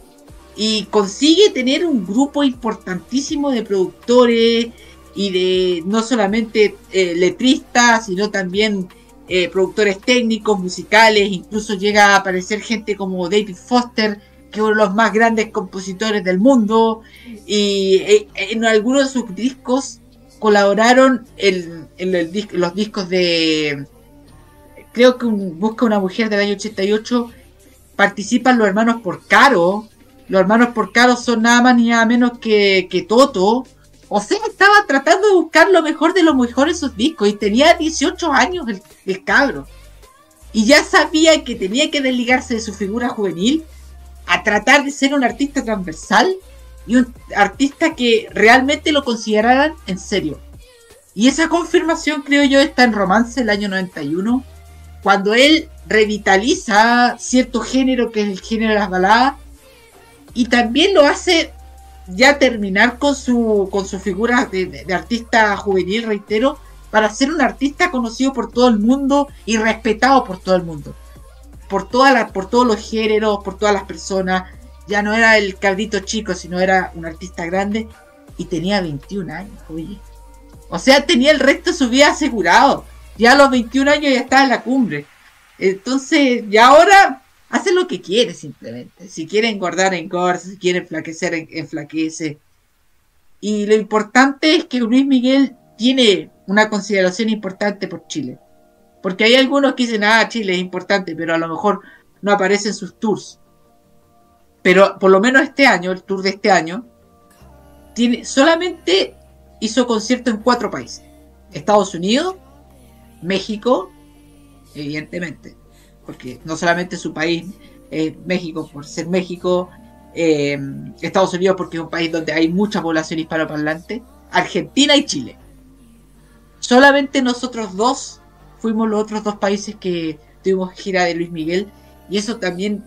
y consigue tener un grupo importantísimo de productores y de no solamente eh, letristas, sino también eh, productores técnicos, musicales, incluso llega a aparecer gente como David Foster, que es uno de los más grandes compositores del mundo, y eh, en algunos de sus discos colaboraron en, los discos de, creo que Busca una mujer del año 88, participan los hermanos Porcaro, los hermanos Porcaro son nada más ni nada menos que, que Toto, o sea, estaba tratando de buscar lo mejor de lo mejor en sus discos y tenía 18 años el, el cabro. Y ya sabía que tenía que desligarse de su figura juvenil a tratar de ser un artista transversal y un artista que realmente lo consideraran en serio. Y esa confirmación creo yo está en Romance el año 91, cuando él revitaliza cierto género que es el género de las baladas y también lo hace ya terminar con su con figura de, de- artista juvenil, reitero, para ser un artista conocido por todo el mundo y respetado por todo el mundo. Por todas las, por todos los géneros, por todas las personas. Ya no era el cabrito chico, sino era un artista grande y tenía 21 años, oye. O sea, tenía el resto de su vida asegurado. Ya a los 21 años ya estaba en la cumbre. Entonces, y ahora hace lo que quiere simplemente. Si quiere engordar, engorda. Si quiere enflaquecer, en- enflaquece. Y lo importante es que Luis Miguel tiene una consideración importante por Chile. Porque hay algunos que dicen, ah, Chile es importante, pero a lo mejor no aparece en sus tours. Pero por lo menos este año, el tour de este año, tiene, solamente hizo concierto en cuatro países. Estados Unidos, México, evidentemente, porque no solamente su país, eh, México por ser México, eh, Estados Unidos porque es un país donde hay mucha población hispanoparlante, Argentina y Chile. Solamente nosotros dos fuimos los otros dos países que tuvimos gira de Luis Miguel y eso también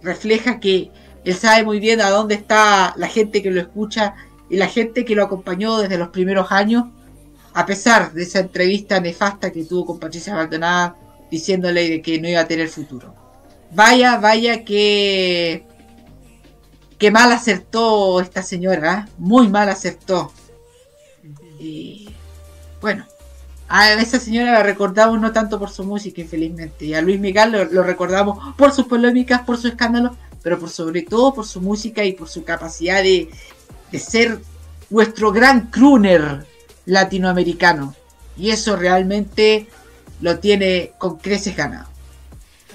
refleja que él sabe muy bien a dónde está la gente que lo escucha y la gente que lo acompañó desde los primeros años, a pesar de esa entrevista nefasta que tuvo con Patricia Maldonado diciéndole que no iba a tener futuro. Vaya, vaya que mal acertó esta señora, muy mal acertó. Y bueno, a esa señora la recordamos no tanto por su música, infelizmente, y a Luis Miguel lo, lo recordamos por sus polémicas, por su escándalo, pero por sobre todo por su música y por su capacidad de, de ser nuestro gran crooner latinoamericano. Y eso realmente lo tiene con creces ganado.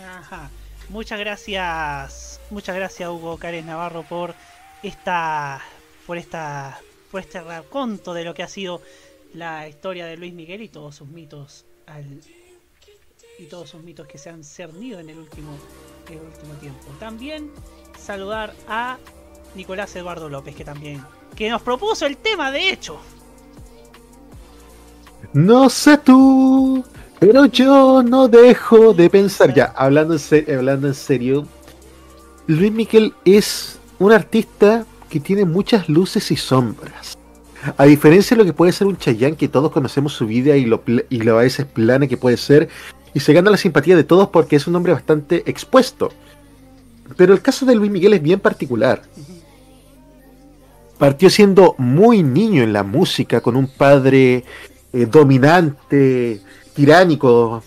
Ajá. Muchas gracias, muchas gracias Hugo Cárez Navarro por esta, por esta, por este raconto de lo que ha sido la historia de Luis Miguel y todos sus mitos y todos sus mitos que se han cernido en el último, el último tiempo. También saludar a Nicolás Eduardo López que también que nos propuso el tema de hecho. No sé tú, pero yo no dejo de pensar. Ya, hablando en, se- hablando en serio, Luis Miguel es un artista que tiene muchas luces y sombras. A diferencia de lo que puede ser un Chayanne, que todos conocemos su vida y lo, y lo a veces plana que puede ser, y se gana la simpatía de todos porque es un hombre bastante expuesto. Pero el caso de Luis Miguel es bien particular. Partió siendo muy niño en la música, con un padre eh, dominante, tiránico.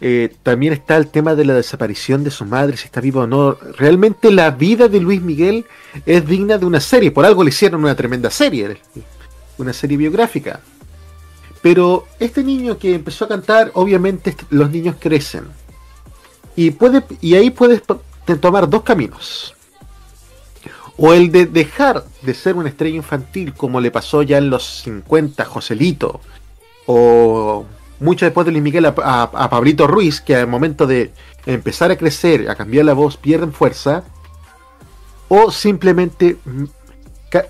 Eh, también está el tema de la desaparición de su madre, si está viva o no. Realmente la vida de Luis Miguel es digna de una serie. Por algo le hicieron una tremenda serie, una serie biográfica. Pero este niño que empezó a cantar, obviamente los niños crecen. Y, puede, y ahí puedes tomar dos caminos. o el de dejar de ser una estrella infantil como le pasó ya en los 50 Joselito o mucho después de Luis Miguel a, a- a Pablito Ruiz que al momento de empezar a crecer, a cambiar la voz pierden fuerza o simplemente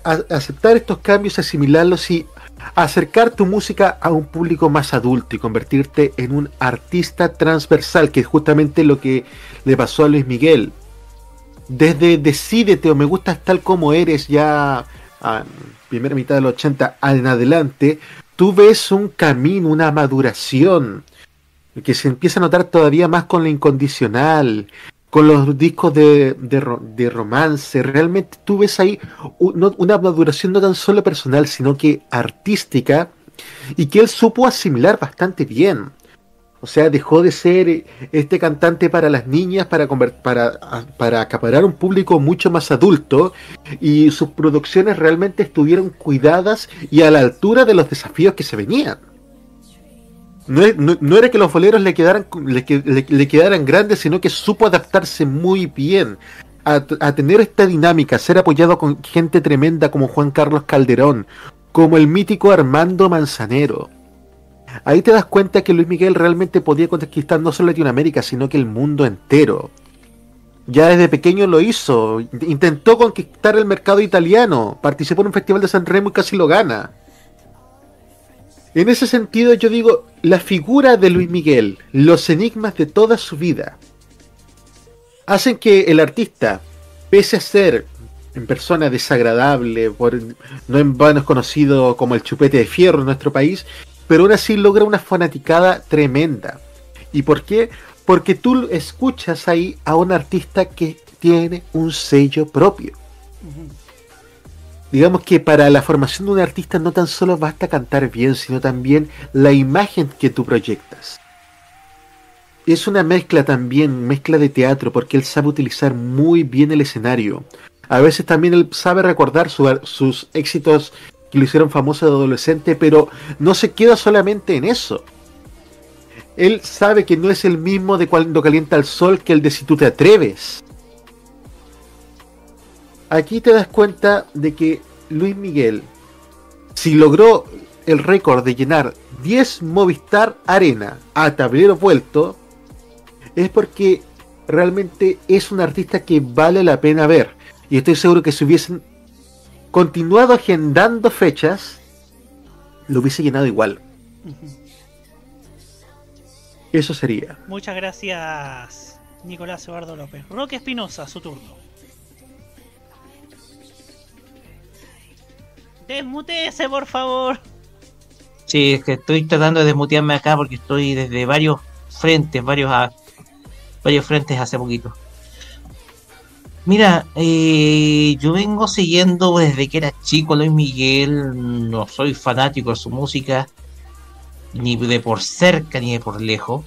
a- aceptar estos cambios, asimilarlos y acercar tu música a un público más adulto y convertirte en un artista transversal, que es justamente lo que le pasó a Luis Miguel. Desde Decídete o Me Gustas Tal Como Eres, ya a primera mitad de los 80 en adelante, tú ves un camino, una maduración, que se empieza a notar todavía más con la incondicional, con los discos de, de ro- de romance. Realmente tú ves ahí una maduración no tan solo personal, sino que artística, y que él supo asimilar bastante bien. O sea, dejó de ser eh, este cantante para las niñas para, para, para acaparar un público mucho más adulto y sus producciones realmente estuvieron cuidadas y a la altura de los desafíos que se venían. No, era que los boleros le quedaran, grandes, sino que supo adaptarse muy bien a, tener esta dinámica, ser apoyado con gente tremenda como Juan Carlos Calderón, como el mítico Armando Manzanero. Ahí te das cuenta que Luis Miguel realmente podía conquistar no solo Latinoamérica, sino que el mundo entero. Ya desde pequeño lo hizo, intentó conquistar el mercado italiano, participó en un festival de San Remo y casi lo gana. En ese sentido yo digo, la figura de Luis Miguel, los enigmas de toda su vida, hacen que el artista, pese a ser en persona desagradable, por, no en vano es conocido como el chupete de fierro en nuestro país, pero aún así logra una fanaticada tremenda. ¿Y por qué? Porque tú escuchas ahí a un artista que tiene un sello propio. Digamos que para la formación de un artista no tan solo basta cantar bien, sino también la imagen que tú proyectas. Es una mezcla también, mezcla de teatro, porque él sabe utilizar muy bien el escenario. A veces también él sabe recordar su- sus éxitos que lo hicieron famoso de adolescente, pero no se queda solamente en eso. Él sabe que no es el mismo de cuando calienta el sol que el de si tú te atreves. Aquí te das cuenta de que Luis Miguel, si logró el récord de llenar 10 Movistar Arena a tablero vuelto, es porque realmente es un artista que vale la pena ver. Y estoy seguro que si hubiesen continuado agendando fechas, lo hubiese llenado igual. Eso sería. Muchas gracias, Nicolás Eduardo López. Roque Espinosa, su turno. Desmutese, por favor. Sí, es que estoy tratando de desmutearme acá porque estoy desde varios frentes, varios, a- varios frentes hace poquito. Mira, eh, yo vengo siguiendo desde que era chico Luis Miguel, no soy fanático de su música, ni de por cerca ni de por lejos,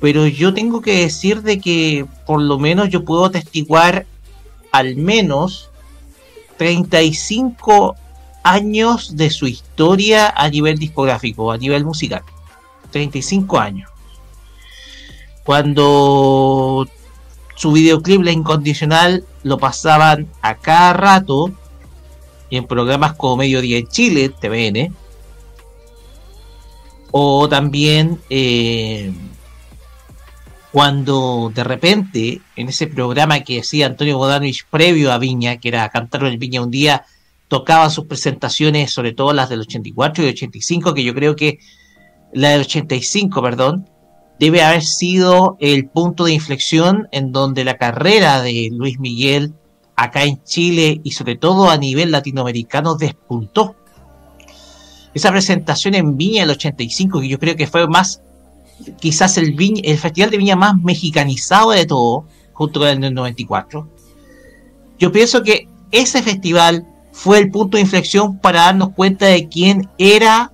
pero yo tengo que decir de que por lo menos yo puedo atestiguar al menos 35 años de su historia a nivel discográfico, a nivel musical. 35 años. Cuando su videoclip La Incondicional lo pasaban a cada rato en programas como Mediodía en Chile, TVN, o también eh, cuando de repente en ese programa que hacía Antonio Bodanovich previo a Viña, que era Cantar en Viña un día, tocaba sus presentaciones, sobre todo las del 84 y 85, que yo creo que la del 85, perdón, debe haber sido el punto de inflexión en donde la carrera de Luis Miguel acá en Chile y sobre todo a nivel latinoamericano despuntó. Esa presentación en Viña del 85, que yo creo que fue más, quizás el, Viña- el festival de Viña más mexicanizado de todo, junto con el del 94. Yo pienso que ese festival fue el punto de inflexión para darnos cuenta de quién era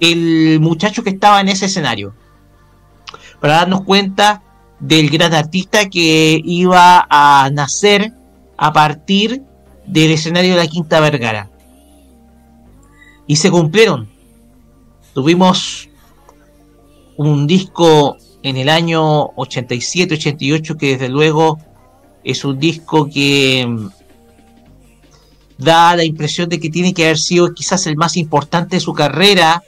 el muchacho que estaba en ese escenario. Para darnos cuenta del gran artista que iba a nacer a partir del escenario de la Quinta Vergara. Y se cumplieron. Tuvimos un disco en el año 87-88 que desde luego es un disco que da la impresión de que tiene que haber sido quizás el más importante de su carrera,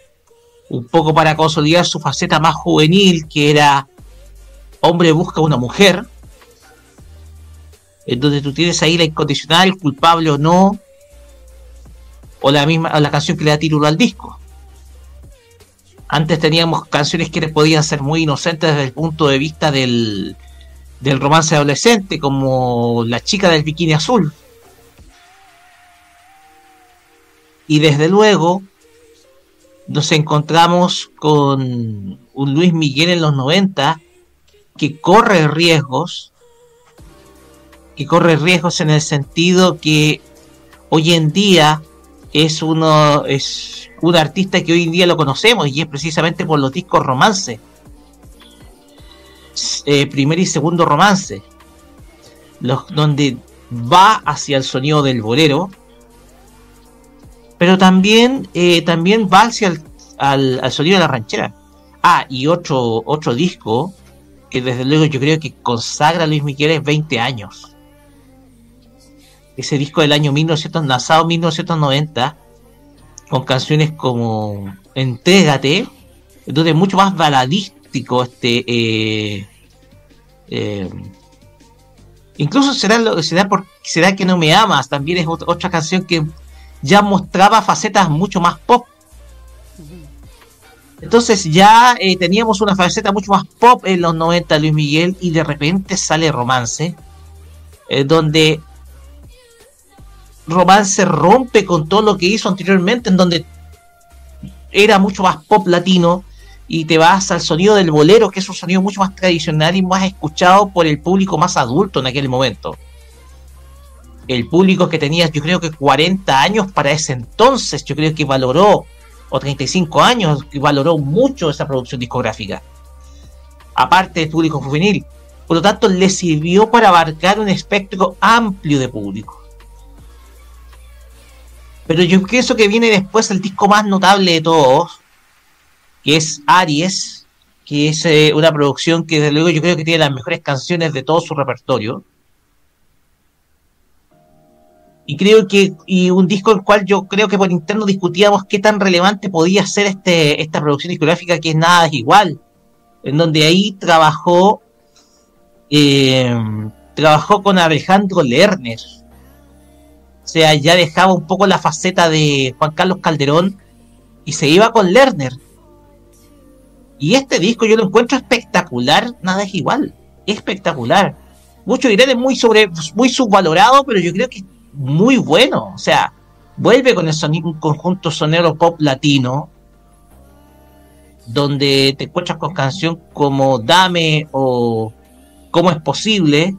un poco para consolidar su faceta más juvenil, que era Hombre busca una mujer, en donde tú tienes ahí la incondicional, culpable o no, o la misma, la canción que le da título al disco. Antes teníamos canciones que podían ser muy inocentes desde el punto de vista del, del romance adolescente, como La chica del bikini azul. Y desde luego nos encontramos con un Luis Miguel en los 90 que corre riesgos, que corre riesgos en el sentido que hoy en día es uno es un artista que hoy en día lo conocemos y es precisamente por los discos romance. Eh, primer y segundo romance los, donde va hacia el sonido del bolero pero también eh, también va al, al sonido de la ranchera. Ah y otro otro disco que desde luego yo creo que consagra a Luis Miguel es 20 años. Ese disco del año 1900, lanzado en 1990, con canciones como Entrégate, entonces mucho más baladístico este eh, eh, incluso será será por será que no me amas también es ot- otra canción que ya mostraba facetas mucho más pop entonces ya eh, teníamos una faceta mucho más pop en los 90 Luis Miguel y de repente sale romance eh, donde romance rompe con todo lo que hizo anteriormente, en donde era mucho más pop latino y te vas al sonido del bolero, que es un sonido mucho más tradicional y más escuchado por el público más adulto en aquel momento. El público que tenía, yo creo que 40 años para ese entonces, yo creo que valoró, o 35 años, que valoró mucho esa producción discográfica. Aparte del público juvenil. Por lo tanto, le sirvió para abarcar un espectro amplio de público. Pero yo pienso que viene después el disco más notable de todos, que es Aries, que es eh, una producción que desde luego yo creo que tiene las mejores canciones de todo su repertorio. Y creo que, y un disco el cual yo creo que por interno discutíamos qué tan relevante podía ser este, esta producción discográfica que es nada es igual. En donde ahí trabajó, eh, trabajó con Alejandro Lerner, o sea, ya dejaba un poco la faceta de Juan Carlos Calderón y se iba con Lerner. Y este disco yo lo encuentro espectacular, nada es igual, espectacular. Muchos dirán es muy sobre, muy subvalorado, pero yo creo que muy bueno. O sea, vuelve con el un conjunto sonero pop latino, donde te encuentras con canción como Dame o ¿Cómo es posible?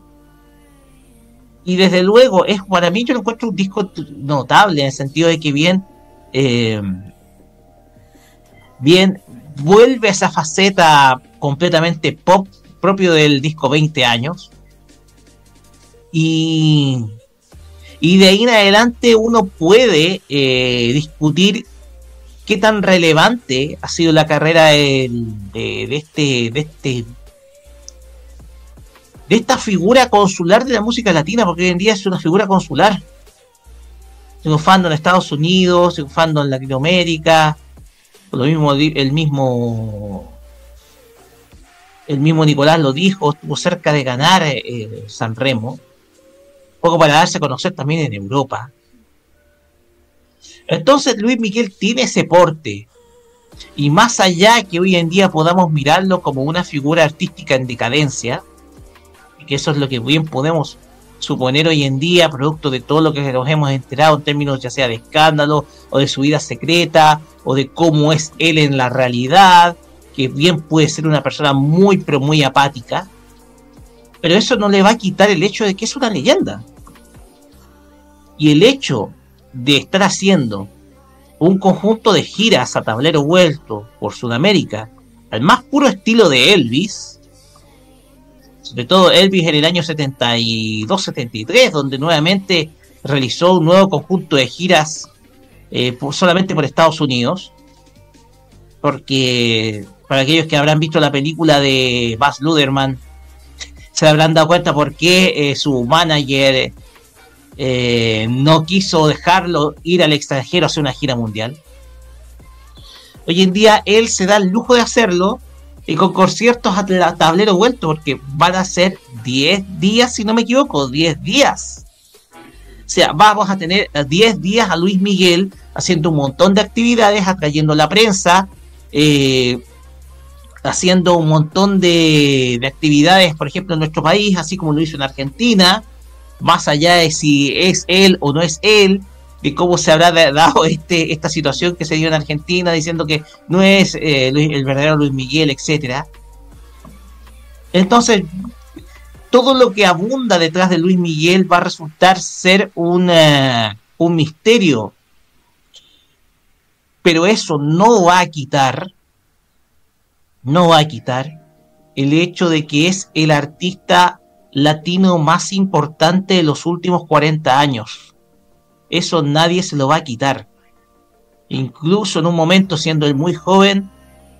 Y desde luego, es para mí yo lo encuentro un disco notable en el sentido de que bien, eh, bien vuelve a esa faceta completamente pop propio del disco 20 años. Y, y de ahí en adelante uno puede eh, discutir qué tan relevante ha sido la carrera de, este, de este de esta figura consular de la música latina, porque hoy en día es una figura consular. Triunfando en Estados Unidos, triunfando en Latinoamérica, lo mismo el mismo el mismo Nicolás lo dijo, estuvo cerca de ganar eh, San Remo, poco para darse a conocer también en Europa. Entonces Luis Miguel tiene ese porte, y más allá que hoy en día podamos mirarlo como una figura artística en decadencia, que eso es lo que bien podemos suponer hoy en día, producto de todo lo que nos hemos enterado en términos ya sea de escándalo o de su vida secreta o de cómo es él en la realidad, que bien puede ser una persona muy pero muy apática, pero eso no le va a quitar el hecho de que es una leyenda. Y el hecho de estar haciendo un conjunto de giras a tablero vuelto por Sudamérica, al más puro estilo de Elvis, sobre todo Elvis en el año 72-73, donde nuevamente realizó un nuevo conjunto de giras eh, solamente por Estados Unidos, porque para aquellos que habrán visto la película de Baz Luhrmann, se habrán dado cuenta por qué eh, su manager eh, no quiso dejarlo ir al extranjero a hacer una gira mundial. Hoy en día él se da el lujo de hacerlo y con conciertos a tablero vuelto, porque van a ser 10 días, si no me equivoco, 10 días. O sea, vamos a tener eh, 10 días a Luis Miguel haciendo un montón de actividades, atrayendo la prensa, eh, haciendo un montón de, de actividades, por ejemplo, en nuestro país, así como lo hizo en Argentina, más allá de si es él o no es él, de cómo se habrá da- dado este, esta situación que se dio en Argentina, diciendo que no es eh, el verdadero Luis Miguel, etcétera. Entonces, todo lo que abunda detrás de Luis Miguel va a resultar ser un, eh, un misterio. Pero eso no va a quitar, no va a quitar el hecho de que es el artista latino más importante de los últimos 40 años. Eso nadie se lo va a quitar. Incluso en un momento, siendo él muy joven,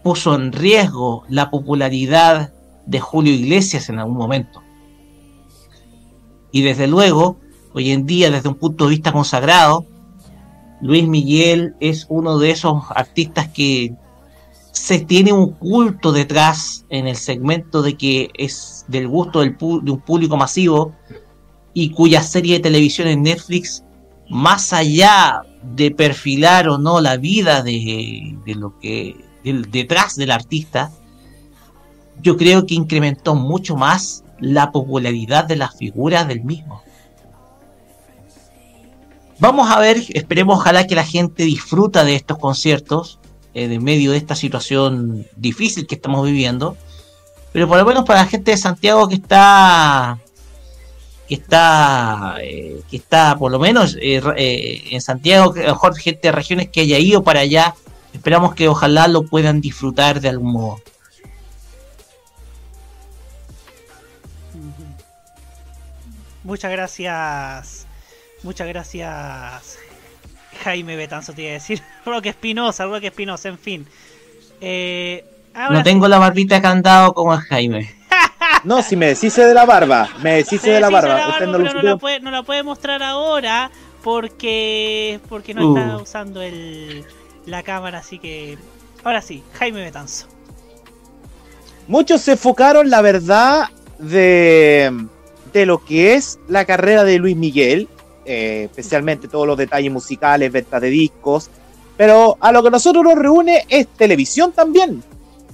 puso en riesgo la popularidad de Julio Iglesias en algún momento. Y desde luego, hoy en día, desde un punto de vista consagrado, Luis Miguel es uno de esos artistas que se tiene un culto detrás en el segmento de que es del gusto de un público masivo y cuya serie de televisión en Netflix, más allá de perfilar o no la vida de, lo que detrás del artista, yo creo que incrementó mucho más la popularidad de las figuras del mismo. Vamos a ver, esperemos ojalá que la gente disfruta de estos conciertos eh, en medio de esta situación difícil que estamos viviendo. Pero por lo menos para la gente de Santiago que está que está eh, que está por lo menos eh, en Santiago, a lo mejor gente de regiones que haya ido para allá, esperamos que ojalá lo puedan disfrutar de algún modo. Muchas gracias. Muchas gracias. Jaime Betanzo te iba a decir. Roque Espinosa, Roque Espinosa, en fin. Eh, ahora no tengo la barbita candado como el Jaime. No, si me deshice de la barba, me deshice de la barba. la Usted barba, no pero la, puede, no la puede mostrar ahora porque porque no Uh. está usando el, la cámara, así que ahora sí, Jaime Betanzo. Muchos se enfocaron, la verdad, de, de lo que es la carrera de Luis Miguel, eh, especialmente todos los detalles musicales, ventas de discos, pero a lo que nosotros nos reúne es televisión también.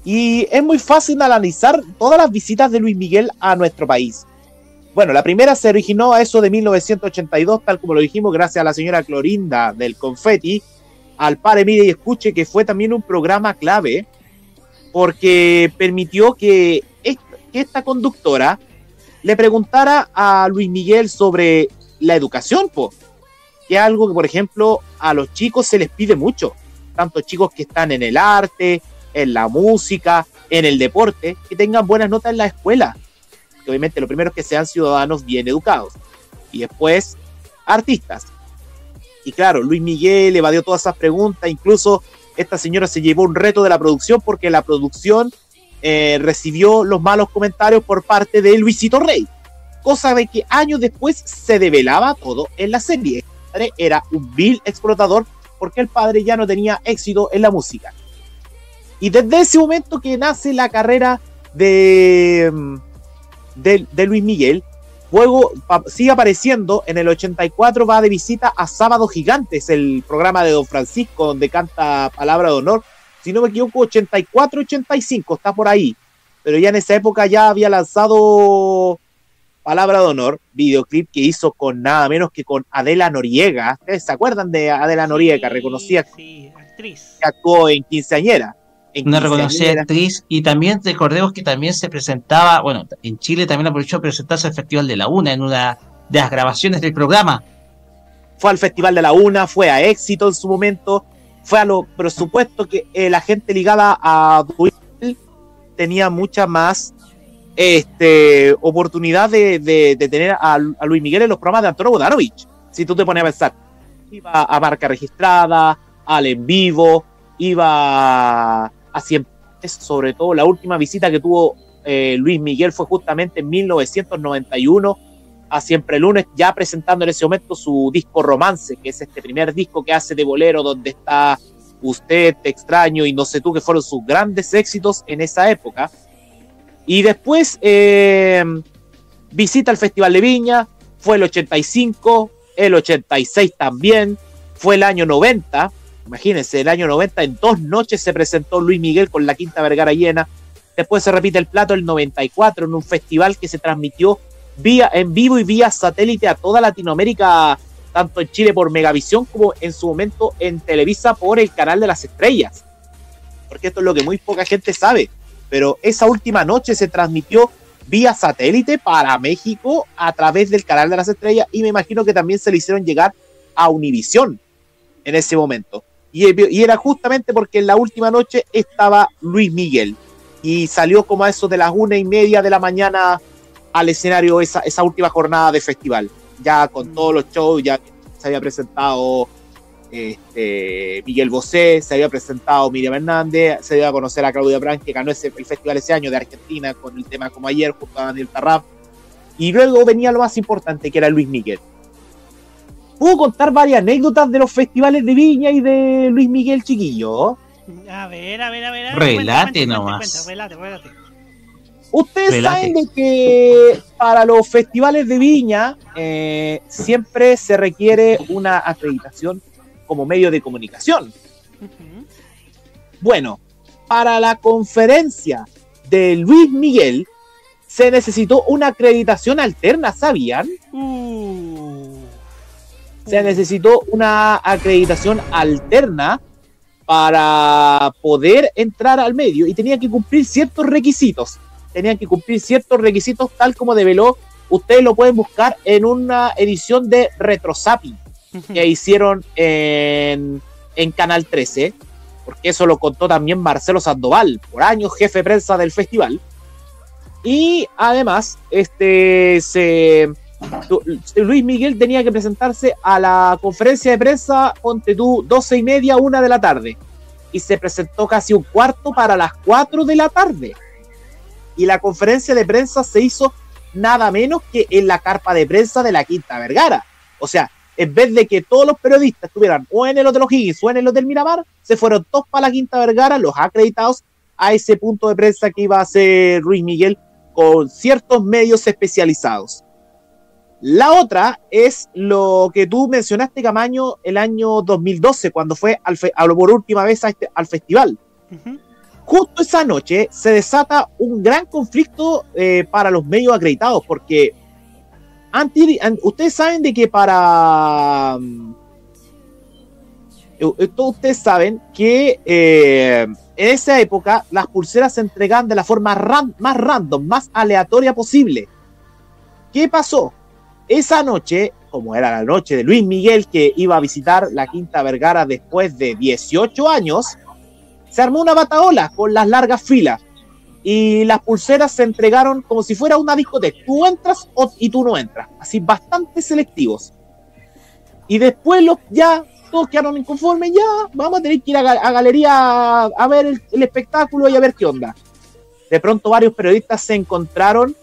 Y es muy fácil analizar todas las visitas de Luis Miguel a nuestro país. Bueno, la primera se originó a eso de 1982, tal como lo dijimos, gracias a la señora Clorinda del Confetti, al Pare Mire y Escuche, que fue también un programa clave porque permitió que, est- que esta conductora le preguntara a Luis Miguel sobre la educación, po, que es algo que, por ejemplo, a los chicos se les pide mucho, tanto chicos que están en el arte, en la música, en el deporte, que tengan buenas notas en la escuela. Que obviamente lo primero es que sean ciudadanos bien educados. Y después artistas. Y claro, Luis Miguel evadió todas esas preguntas, incluso esta señora se llevó un reto de la producción porque la producción eh, recibió los malos comentarios por parte de Luisito Rey, cosa de que años después se develaba todo en la serie. El padre era un vil explotador porque el padre ya no tenía éxito en la música. Y desde ese momento que nace la carrera de, mm, de, Luis Miguel, luego sigue apareciendo, en el 84 va de visita a Sábado Gigantes, el programa de Don Francisco, donde canta Palabra de Honor. Si no me equivoco, 84-85, está por ahí. Pero ya en esa época ya había lanzado Palabra de Honor, videoclip que hizo con nada menos que con Adela Noriega. ¿Ustedes se acuerdan de Adela Noriega? Reconocida actriz. que actuó en Quinceañera. En Una reconocida actriz y también recordemos que también se presentaba, bueno, en Chile también aprovechó presentarse al Festival de la Una en una de las grabaciones del programa. fue al Festival de la Una, fue a éxito en su momento, fue a lo, por supuesto que eh, la gente ligada a Luis tenía mucha más este, oportunidad de, de- tener a, a Luis Miguel en los programas de Antonio Bodanovich. Si tú te pones a pensar, iba a marca registrada, al en vivo, iba a siempre, sobre todo la última visita que tuvo eh, Luis Miguel fue justamente en 1991 a Siempre Lunes, ya presentando en ese momento su disco Romance, que es este primer disco que hace de bolero, donde está Usted, Te extraño y No sé tú, que fueron sus grandes éxitos en esa época. Y después eh, visita el Festival de Viña, fue el 85, el 86 también, fue el año 90. Imagínense, el año 90 en dos noches se presentó Luis Miguel con la Quinta Vergara llena. Después se repite el plato el 94 en un festival que se transmitió vía, en vivo y vía satélite a toda Latinoamérica, tanto en Chile por Megavisión como en su momento en Televisa por el canal de las estrellas. Porque esto es lo que muy poca gente sabe. Pero esa última noche se transmitió vía satélite para México a través del canal de las estrellas y me imagino que también se le hicieron llegar a Univisión en ese momento. Y, y era justamente porque en la última noche estaba Luis Miguel y salió como a eso de las una y media de la mañana al escenario esa, esa última jornada de festival, ya con todos los shows, ya se había presentado este, Miguel Bosé, se había presentado Miriam Hernández, se dio a conocer a Claudia Brand, que ganó ese, el festival ese año de Argentina con el tema como ayer, junto a Daniel Tarrap. Y luego venía lo más importante, que era Luis Miguel. Puedo contar varias anécdotas de los festivales de Viña y de Luis Miguel Chiquillo. A ver, a ver, a ver. a ver, Relate cuenta, nomás. cuenta, cuenta, relate, relate. Ustedes Relate. saben de que para los festivales de Viña eh, siempre se requiere una acreditación como medio de comunicación. Bueno, para la conferencia de Luis Miguel se necesitó una acreditación alterna, ¿sabían? Se necesitó una acreditación alterna para poder entrar al medio y tenía que cumplir ciertos requisitos. Tenían que cumplir ciertos requisitos tal como develó. Ustedes lo pueden buscar en una edición de Retrosapping que hicieron en, en Canal 13, porque eso lo contó también Marcelo Sandoval, por años jefe de prensa del festival. Y además, este se Luis Miguel tenía que presentarse a la conferencia de prensa, ponte tú, 12 y media, una de la tarde. Y se presentó casi un cuarto para las 4 de la tarde. Y la conferencia de prensa se hizo nada menos que en la carpa de prensa de la Quinta Vergara. O sea, en vez de que todos los periodistas estuvieran o en el Hotel O'Higgins o en el Hotel Miramar, se fueron todos para la Quinta Vergara, los acreditados, a ese punto de prensa que iba a hacer Luis Miguel con ciertos medios especializados. La otra es lo que tú mencionaste, Camaño, el año 2012, cuando fue al a por última vez a este- al festival. Justo esa noche se desata un gran conflicto eh, para los medios acreditados, porque anti- an- ustedes saben de que para... mm, eh, todos ustedes saben que eh, en esa época las pulseras se entregaban de la forma más random, más aleatoria posible. ¿Qué pasó? Esa noche, como era la noche de Luis Miguel que iba a visitar la Quinta Vergara después de 18 años, se armó una bataola con las largas filas y las pulseras se entregaron como si fuera una discoteca. Tú entras y tú no entras, así bastante selectivos. Y después los ya todos quedaron inconformes, ya vamos a tener que ir a, a galería a, ver el, espectáculo y a ver qué onda. De pronto varios periodistas se encontraron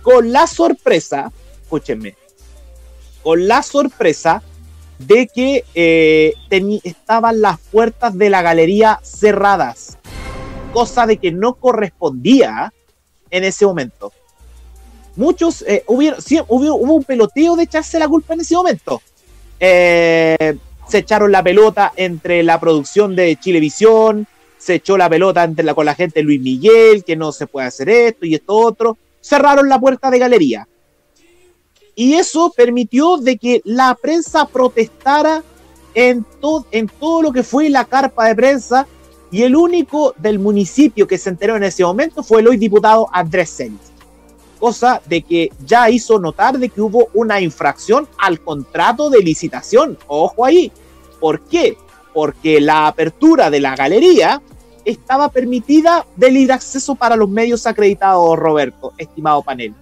con la sorpresa, escúchenme, con la sorpresa de que eh, estaban las puertas de la galería cerradas, cosa de que no correspondía en ese momento. Muchos, eh, hubieron- hubo, un peloteo de echarse la culpa en ese momento. Eh, se echaron la pelota entre la producción de Chilevisión, se echó la pelota entre la, con la gente de Luis Miguel, que no se puede hacer esto y esto otro. Cerraron la puerta de galería. Y eso permitió de que la prensa protestara en todo lo que fue la carpa de prensa. Y el único del municipio que se enteró en ese momento fue el hoy diputado Andrés Celis. Cosa de que ya hizo notar de que hubo una infracción al contrato de licitación. Ojo ahí. ¿Por qué? Porque la apertura de la galería estaba permitida libre acceso para los medios acreditados, Roberto, estimado panel.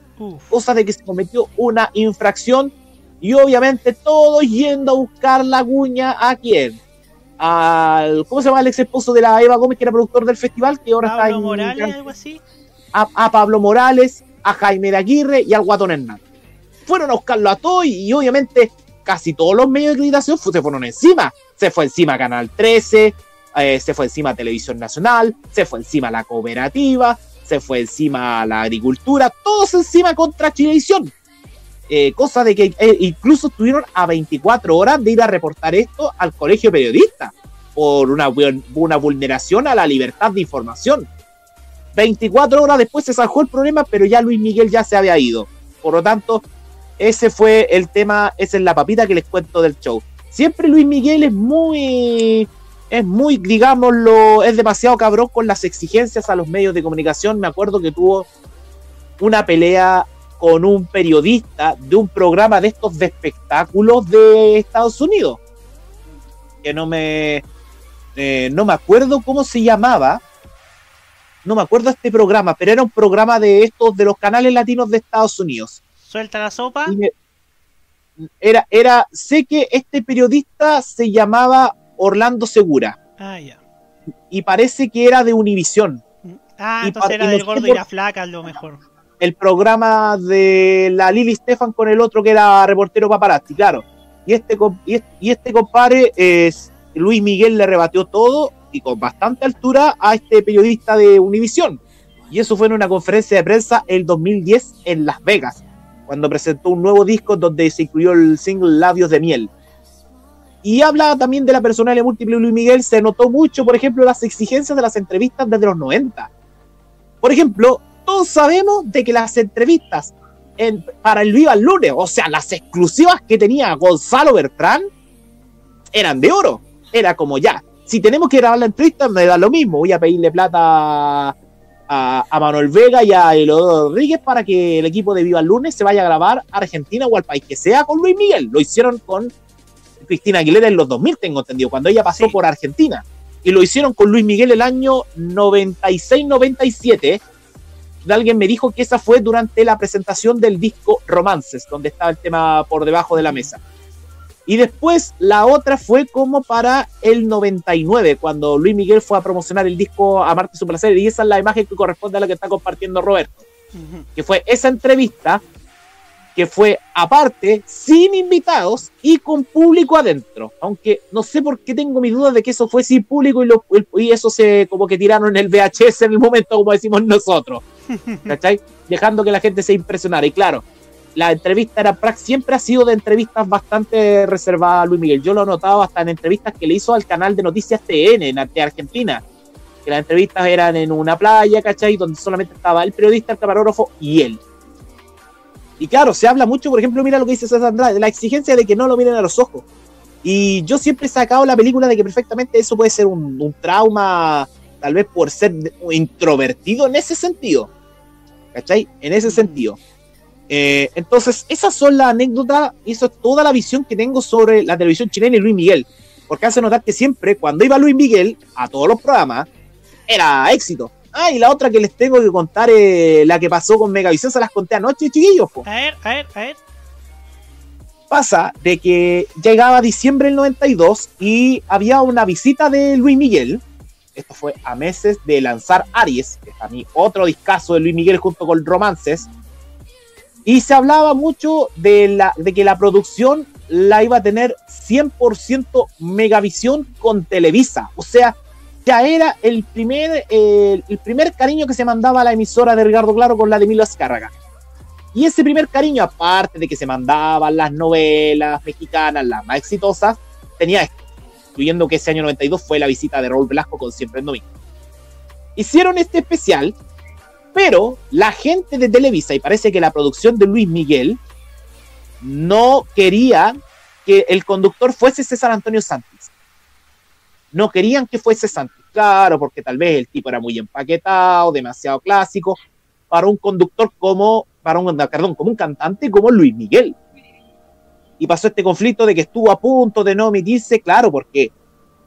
Cosa de que se cometió una infracción y obviamente todos yendo a buscar la cuña a quién? Al, ¿Cómo se llama el ex esposo de la Eva Gómez, que era productor del festival, que ahora está Pablo en Morales, algo así. a, a Pablo Morales, a Jaime de Aguirre y al Guatón Hernández. fueron a buscarlo a todos y, y obviamente casi todos los medios de acreditación se fueron encima. Se fue encima Canal 13, eh, se fue encima Televisión Nacional, se fue encima la cooperativa, se fue encima la agricultura, todos encima contra Chilevisión. Eh, cosa de que eh, incluso estuvieron a 24 horas de ir a reportar esto al colegio periodista por una, una vulneración a la libertad de información. 24 horas después se zanjó el problema, pero ya Luis Miguel ya se había ido. Por lo tanto, ese fue el tema, esa es la papita que les cuento del show. Siempre Luis Miguel es muy, es muy, digámoslo, es demasiado cabrón con las exigencias a los medios de comunicación. Me acuerdo que tuvo una pelea con un periodista de un programa de estos de espectáculos de Estados Unidos. Que no me, eh, no me acuerdo cómo se llamaba. No me acuerdo este programa, pero era un programa de estos de los canales latinos de Estados Unidos. Suelta la sopa. Me- era, era, sé que este periodista se llamaba Orlando Segura Ah, ya. y parece que era de Univisión. Ah, Y entonces era del gordo y la flaca, a lo mejor. El programa de la Lili Stefan con el otro que era reportero paparazzi, claro. Y este, y este, y compadre, es, Luis Miguel le rebatió todo y con bastante altura a este periodista de Univisión. Y eso fue en una conferencia de prensa el 2010 en Las Vegas, cuando presentó un nuevo disco donde se incluyó el single Labios de Miel. Y habla también de la personalidad múltiple de Luis Miguel. Se notó mucho, por ejemplo, las exigencias de las entrevistas desde los 90. Por ejemplo, todos sabemos de que las entrevistas en- para el Viva el Lunes, o sea, las exclusivas que tenía Gonzalo Bertrán, eran de oro. Era como ya, si tenemos que grabar la entrevista, me da lo mismo. Voy a pedirle plata a, a Manuel Vega y a Elodoro Rodríguez para que el equipo de Viva el Lunes se vaya a grabar a Argentina o al país que sea con Luis Miguel. Lo hicieron con Cristina Aguilera en los 2000, tengo entendido, cuando ella pasó por Argentina. Y lo hicieron con Luis Miguel el año 96-97. Alguien me dijo que esa fue durante la presentación del disco Romances, donde estaba el tema por debajo de la mesa. Y después la otra fue como para el 99, cuando Luis Miguel fue a promocionar el disco Amarte su placer. Y esa es la imagen que corresponde a la que está compartiendo Roberto. Que fue esa entrevista que fue aparte, sin invitados y con público adentro. Aunque no sé por qué tengo mis dudas de que eso fue sin público y, lo- y eso se como que tiraron el VHS en el momento, como decimos nosotros. ¿Cachai? Dejando que la gente se impresionara. Y claro, la entrevista era siempre ha sido de entrevistas bastante reservadas a Luis Miguel. Yo lo he notado hasta en entrevistas que le hizo al canal de noticias TN en- de Argentina. Que las entrevistas eran en una playa, ¿cachai? Donde solamente estaba el periodista, el camarógrafo y él. Y claro, se habla mucho, por ejemplo, mira lo que dice César Andrade, de la exigencia de que no lo miren a los ojos. Y yo siempre he sacado la película de que perfectamente eso puede ser un, un trauma, tal vez por ser introvertido en ese sentido. ¿Cachai? En ese sentido. Eh, entonces, esas son las anécdotas, y eso es toda la visión que tengo sobre la televisión chilena y Luis Miguel. Porque hace notar que siempre, cuando iba Luis Miguel a todos los programas, era éxito. Ah, y la otra que les tengo que contar, eh, la que pasó con Megavisión, se las conté anoche, chiquillos. po. A ver, a ver, a ver. Pasa de que llegaba diciembre del 92 y había una visita de Luis Miguel. Esto fue a meses de lanzar Aries, que es a mí otro discazo de Luis Miguel junto con Romances. Y se hablaba mucho de, la, de que la producción la iba a tener 100% Megavisión con Televisa. O sea, ya era el primer, el primer cariño que se mandaba a la emisora de Ricardo Claro con la de Milo Azcárraga. Y ese primer cariño, aparte de que se mandaban las novelas mexicanas, las más exitosas, tenía esto, incluyendo que ese año 92 fue la visita de Raúl Velasco con Siempre en Domingo. Hicieron este especial, pero la gente de Televisa, y parece que la producción de Luis Miguel, no quería que el conductor fuese César Antonio Santos. No querían que fuese Santos. Claro, porque tal vez el tipo era muy empaquetado, demasiado clásico, para un conductor como, para un, perdón, como un cantante como Luis Miguel. Y pasó este conflicto de que estuvo a punto de no emitirse, claro, porque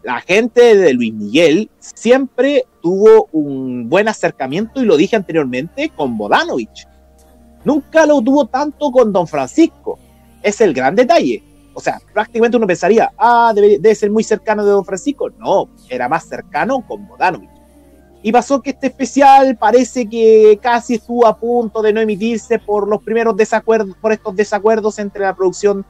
la gente de Luis Miguel siempre tuvo un buen acercamiento, y lo dije anteriormente, con Bodanovich. Nunca lo tuvo tanto con Don Francisco. Es el gran detalle. O sea, prácticamente uno pensaría, ah, debe, debe ser muy cercano de Don Francisco. No, era más cercano con Bodanovich. Y pasó que este especial parece que casi estuvo a punto de no emitirse por los primeros desacuerdos, por estos desacuerdos entre la producción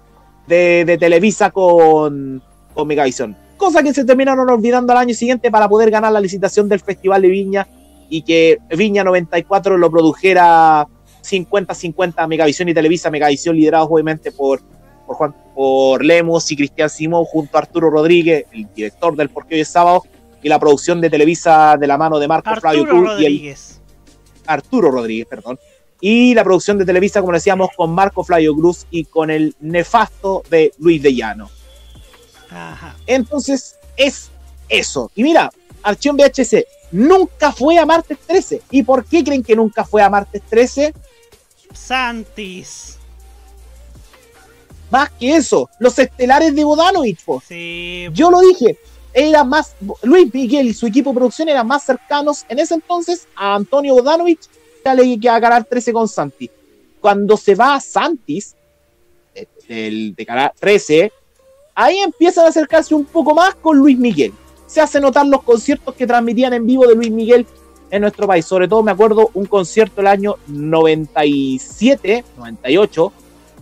de, Televisa con, con Megavisión. Cosa que se terminaron olvidando al año siguiente para poder ganar la licitación del Festival de Viña y que Viña 94 lo produjera 50-50 Megavisión y Televisa, Megavisión liderados obviamente por, por, Juan, por Lemos y Cristian Simón junto a Arturo Rodríguez, el director del Porque Hoy es Sábado, y la producción de Televisa de la mano de Marco Flavio Arturo Cruz y el, Rodríguez. Arturo Rodríguez, perdón. Y la producción de Televisa, como decíamos, con Marco Flavio Cruz y con el nefasto de Luis de Llano. Ajá. Entonces, es eso. Y mira, Archión VHS nunca fue a martes 13. ¿Y por qué creen que nunca fue a martes 13? Santis. Más que eso, los estelares de Bodanovich. Sí. Yo lo dije, era más, Luis Miguel y su equipo de producción eran más cercanos en ese entonces a Antonio Bodanovich que que a Canal 13 con Santi. Cuando se va a Santis, de, del- de Canal 13, ahí empiezan a acercarse un poco más con Luis Miguel. Se hacen notar los conciertos que transmitían en vivo de Luis Miguel en nuestro país. Sobre todo me acuerdo un concierto el año 97, 98,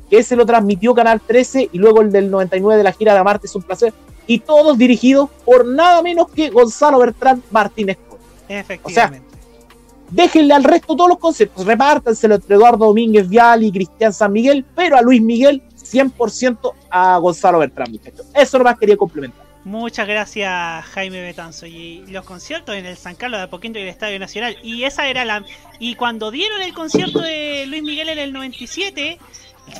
que se lo transmitió Canal 13 y luego el del 99 de la gira de Amarte es un placer. Y todos dirigidos por nada menos que Gonzalo Bertrán Martínez. Efectivamente. Déjenle al resto todos los conciertos, repártanselo entre Eduardo Domínguez Vial y Cristian San Miguel, pero a Luis Miguel 100% a Gonzalo Bertrán, muchachos. Eso nomás quería complementar. Muchas gracias Jaime Betanzo y los conciertos en el San Carlos de Apoquindo y el Estadio Nacional y esa era la y cuando dieron el concierto de Luis Miguel en el 97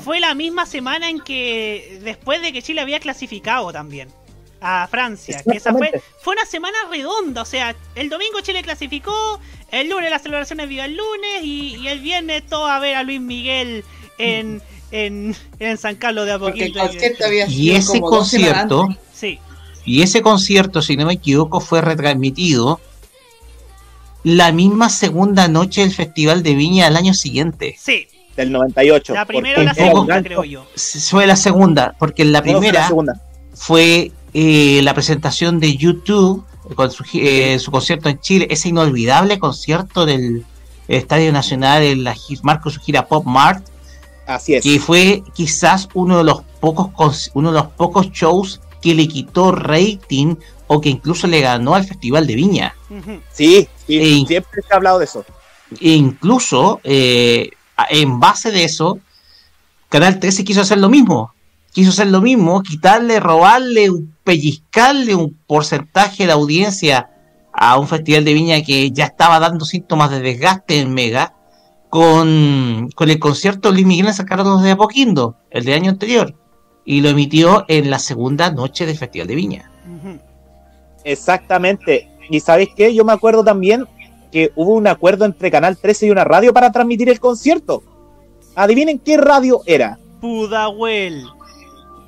fue la misma semana en que después de que Chile había clasificado también a Francia, que esa fue fue una semana redonda, o sea, el domingo Chile clasificó, el lunes las celebraciones viva el lunes y, y el viernes todo a ver a Luis Miguel en en, en San Carlos de Apoquindo. Y ese como concierto. Sí. y ese concierto, si no me equivoco, fue retransmitido la misma segunda noche del Festival de Viña del año siguiente. Sí. Del 98. La primera o la segunda, gancho. creo yo. Fue la segunda, porque la No, fue la primera segunda. fue eh, la presentación de YouTube con su, gi- eh, su concierto en Chile, ese inolvidable concierto del Estadio Nacional en la marco de su gira Pop Mart, Así es. que fue quizás uno de los pocos uno de los pocos shows que le quitó rating o que incluso le ganó al Festival de Viña. Sí, sí, E- siempre se ha hablado de eso. E incluso eh, en base de eso, Canal 13 quiso hacer lo mismo. Quiso hacer lo mismo, quitarle, robarle, pellizcarle un porcentaje de audiencia a un festival de viña que ya estaba dando síntomas de desgaste en Mega con, el concierto Luis Miguel en San de Apoquindo, el del año anterior, y lo emitió en la segunda noche del Festival de Viña. Exactamente. Y sabes qué, yo me acuerdo también que hubo un acuerdo entre Canal 13 y una radio para transmitir el concierto. Adivinen qué radio era. Pudahuel.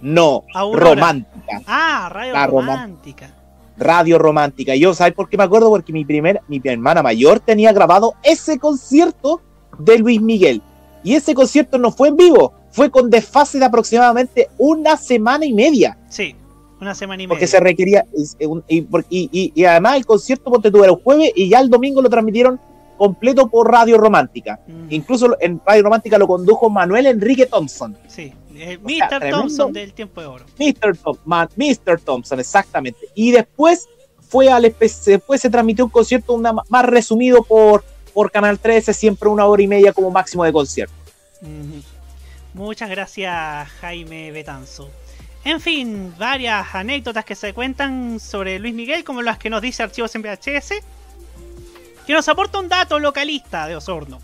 No, Aurora. romántica. Ah, radio La román- romántica. Radio romántica. Y yo, ¿sabes por qué me acuerdo? Porque mi primer, mi hermana mayor tenía grabado ese concierto de Luis Miguel. Y ese concierto no fue en vivo, fue con desfase de aproximadamente una semana y media. Sí, una semana y Porque media. se requería. Y, además el concierto ponte era un jueves y ya el domingo lo transmitieron completo por Radio Romántica. Incluso en Radio Romántica lo condujo Manuel Enrique Thompson. Sí, el sea, Mr. Thompson del tiempo de oro. Mr. Tom- Ma- Mr. Thompson, exactamente. Y después fue al después se transmitió un concierto una- más resumido por, por Canal 13, siempre una hora y media como máximo de concierto. Muchas gracias, Jaime Betanzo. En fin, varias anécdotas que se cuentan sobre Luis Miguel, como las que nos dice Archivos en VHS, que nos aporta un dato localista de Osorno.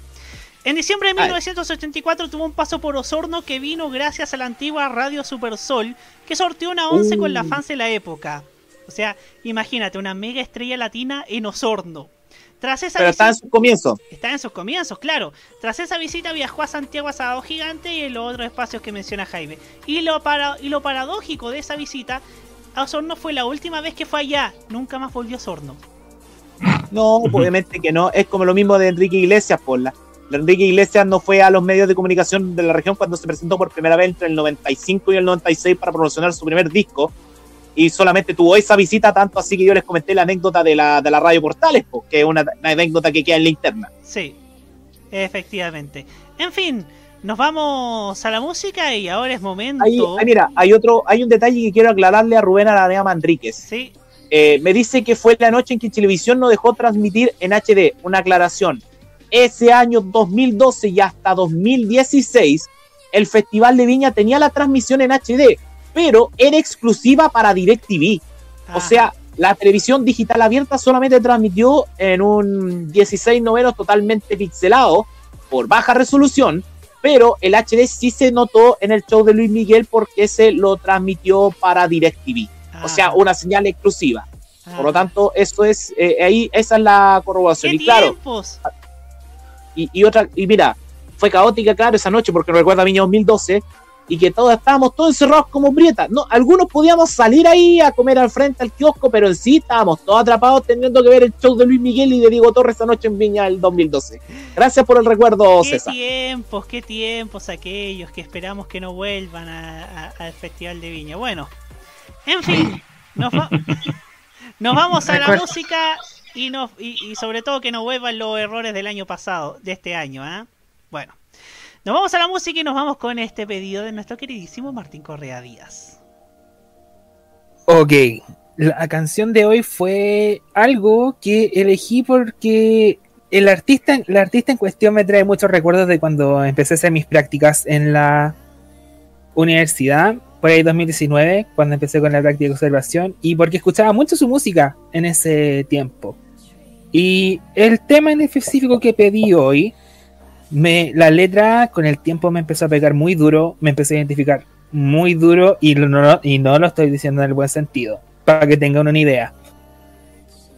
En diciembre de 1984 tuvo un paso por Osorno que vino gracias a la antigua radio Supersol, que sorteó una once con la Uh. fans de la época. O sea, imagínate, una mega estrella latina en Osorno. Tras esa Pero está en visita- su comienzo. Está en sus comienzos, claro. Tras esa visita viajó a Santiago a Sábado Gigante y en los otros espacios que menciona Jaime. Y lo, para, y lo paradójico de esa visita a Osorno fue la última vez que fue allá. Nunca más volvió a Osorno. No, obviamente que no. Es como lo mismo de Enrique Iglesias, por la. Enrique Iglesias no fue a los medios de comunicación de la región cuando se presentó por primera vez entre el 95 y el 96 para promocionar su primer disco. Y solamente tuvo esa visita, tanto así que yo les comenté la anécdota de la, de la radio Portales, po, que es una, una anécdota que queda en la interna. Sí, efectivamente. En fin, nos vamos a la música y ahora es momento. Ahí, ahí mira, hay otro, hay un detalle que quiero aclararle a Rubén Aranea Manríquez. Sí. Eh, me dice que fue la noche en que Televisión no dejó transmitir en HD. Una aclaración. Ese año 2012 y hasta 2016, el Festival de Viña tenía la transmisión en HD, pero era exclusiva para DirecTV. O sea, la televisión digital abierta solamente transmitió en un 16 novenos totalmente pixelado por baja resolución, pero el HD sí se notó en el show de Luis Miguel porque se lo transmitió para DirecTV. O sea, una señal exclusiva. Por lo tanto, eso es, eh, ahí, esa es la corroboración. ¿Qué Y claro, y, y otra, y mira, fue caótica, claro, esa noche, porque me recuerda a Viña 2012, y que todos estábamos todos encerrados como prietas. No, algunos podíamos salir ahí a comer al frente al kiosco, pero en sí estábamos todos atrapados teniendo que ver el show de Luis Miguel y de Diego Torres esa noche en Viña del 2012. Gracias por el recuerdo, ¿Qué César. tiempos, qué tiempos aquellos que esperamos que no vuelvan al Festival de Viña? Bueno, en fin, nos, va- nos vamos a la Recuerdo. música y, nos, y, y sobre todo que no vuelvan los errores del año pasado, de este año, ¿ah? Bueno, nos vamos a la música y nos vamos con este pedido de nuestro queridísimo Martín Correa Díaz. Ok, la canción de hoy fue algo que elegí porque el artista, el artista en cuestión me trae muchos recuerdos de cuando empecé a hacer mis prácticas en la universidad, por ahí 2019, cuando empecé con la práctica de observación, y porque escuchaba mucho su música en ese tiempo. Y el tema en específico que pedí hoy, me, la letra con el tiempo me empezó a pegar muy duro, me empecé a identificar muy duro y no, lo estoy diciendo en el buen sentido, para que tengan una idea.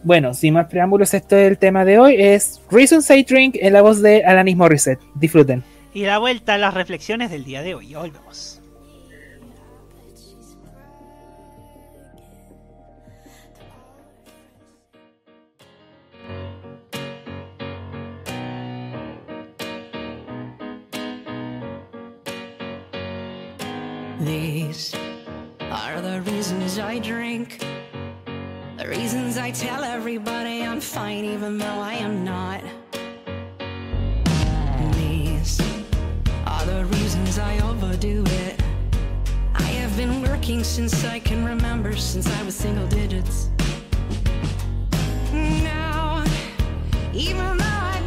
Bueno, sin más preámbulos, esto es el tema de hoy, es Reasons I Drink en la voz de Alanis Morissette. Disfruten. Y la vuelta a las reflexiones del día de hoy. Volvemos. These are the reasons I drink. The reasons I tell everybody I'm fine even though I am not. These are the reasons I overdo it. I have been working since I can remember, since I was single digits. Now, even though I've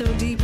so deeply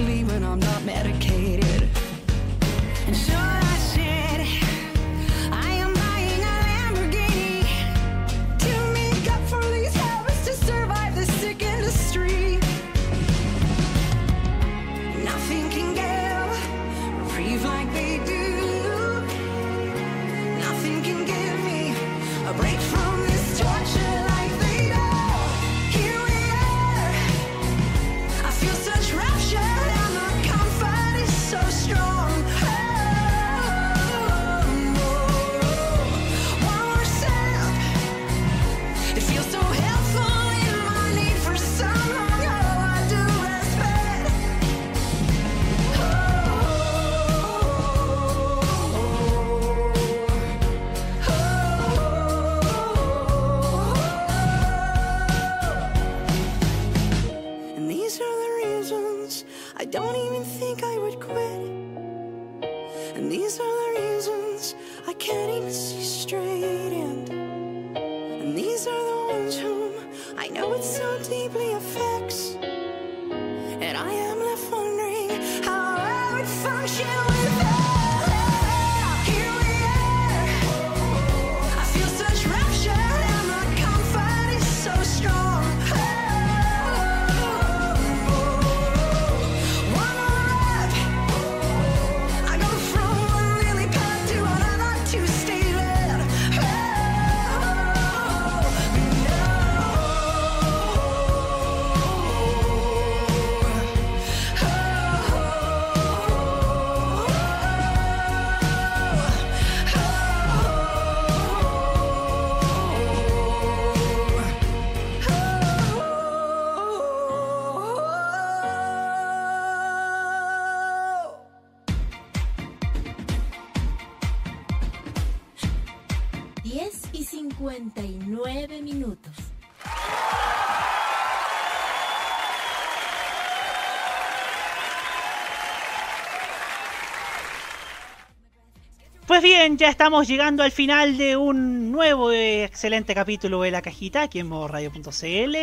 3 y 59 minutos. Pues bien, ya estamos llegando al final de un nuevo eh, excelente capítulo de La Cajita aquí en modoradio.cl,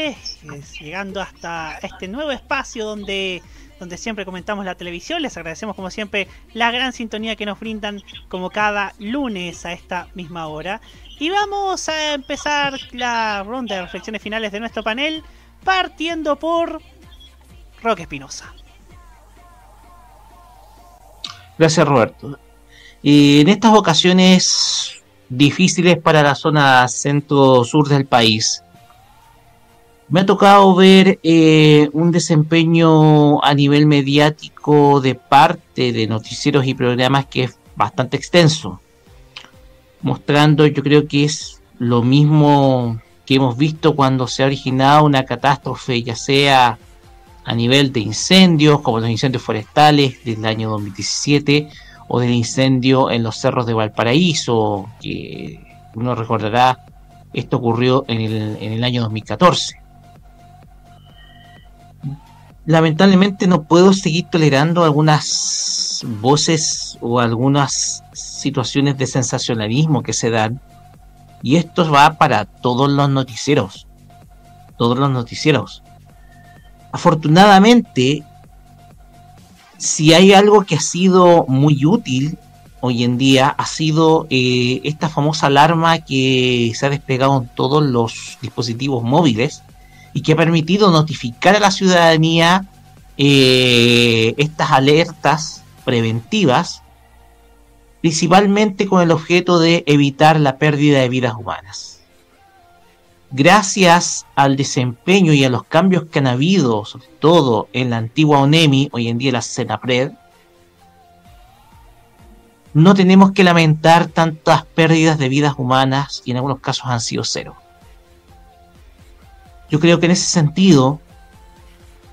llegando hasta este nuevo espacio donde, donde siempre comentamos la televisión. Les agradecemos como siempre la gran sintonía que nos brindan como cada lunes a esta misma hora. Y vamos a empezar la ronda de reflexiones finales de nuestro panel, partiendo por Roque Espinosa. Gracias, Roberto. Y en estas ocasiones difíciles para la zona centro-sur del país, me ha tocado ver eh, un desempeño a nivel mediático de parte de noticieros y programas que es bastante extenso, mostrando yo creo que es lo mismo que hemos visto cuando se ha originado una catástrofe, ya sea a nivel de incendios, como los incendios forestales del año 2017, o del incendio en los cerros de Valparaíso, que uno recordará, esto ocurrió en el, en el año 2014. Lamentablemente no puedo seguir tolerando algunas voces o algunas situaciones de sensacionalismo que se dan. Y esto va para todos los noticieros. Todos los noticieros. Afortunadamente, si hay algo que ha sido muy útil hoy en día, ha sido eh, esta famosa alarma que se ha desplegado en todos los dispositivos móviles y que ha permitido notificar a la ciudadanía eh, estas alertas preventivas, principalmente con el objeto de evitar la pérdida de vidas humanas. Gracias al desempeño y a los cambios que han habido, sobre todo en la antigua ONEMI, hoy en día la Senapred, no tenemos que lamentar tantas pérdidas de vidas humanas y en algunos casos han sido cero. Yo creo que en ese sentido,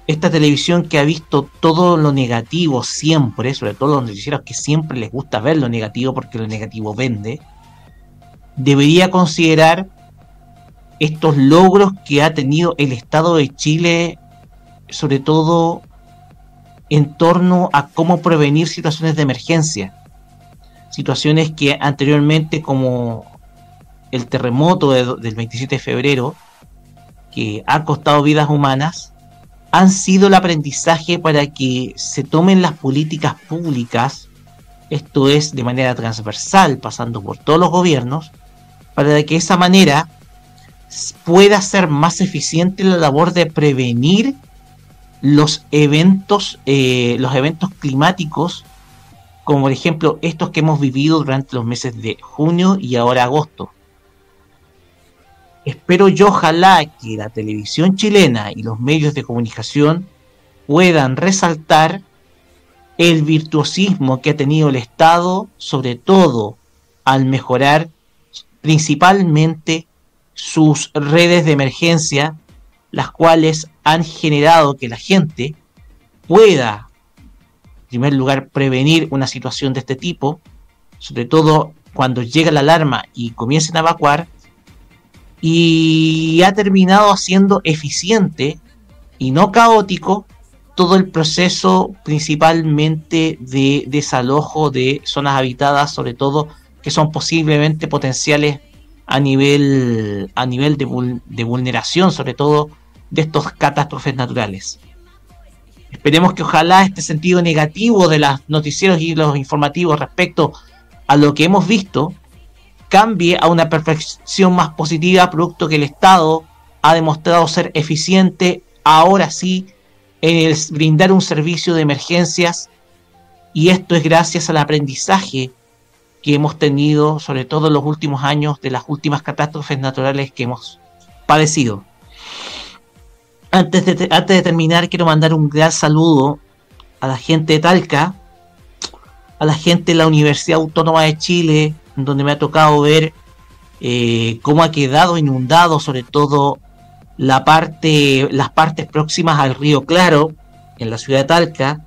esta televisión que ha visto todo lo negativo siempre, sobre todo los noticieros que siempre les gusta ver lo negativo porque lo negativo vende, debería considerar estos logros que ha tenido el Estado de Chile, sobre todo en torno a cómo prevenir situaciones de emergencia. Situaciones que anteriormente, como el terremoto de- del 27 de febrero, que ha costado vidas humanas, han sido el aprendizaje para que se tomen las políticas públicas, esto es de manera transversal, pasando por todos los gobiernos, para que de esa manera pueda ser más eficiente la labor de prevenir los eventos, eh, los eventos climáticos, como por ejemplo estos que hemos vivido durante los meses de junio y ahora agosto. Espero yo, ojalá que la televisión chilena y los medios de comunicación puedan resaltar el virtuosismo que ha tenido el Estado, sobre todo al mejorar principalmente sus redes de emergencia, las cuales han generado que la gente pueda, en primer lugar, prevenir una situación de este tipo, sobre todo cuando llega la alarma y comiencen a evacuar, y ha terminado siendo eficiente y no caótico todo el proceso principalmente de desalojo de zonas habitadas, sobre todo que son posiblemente potenciales a nivel, a nivel de, vul- de vulneración, sobre todo de estas catástrofes naturales. Esperemos que ojalá este sentido negativo de los noticieros y los informativos respecto a lo que hemos visto cambie a una perfección más positiva, producto que el Estado ha demostrado ser eficiente ahora sí en el brindar un servicio de emergencias y esto es gracias al aprendizaje que hemos tenido, sobre todo en los últimos años, de las últimas catástrofes naturales que hemos padecido. Antes de, antes de terminar, quiero mandar un gran saludo a la gente de Talca, a la gente de la Universidad Autónoma de Chile, donde me ha tocado ver eh, cómo ha quedado inundado, sobre todo la parte, las partes próximas al río Claro, en la ciudad de Talca,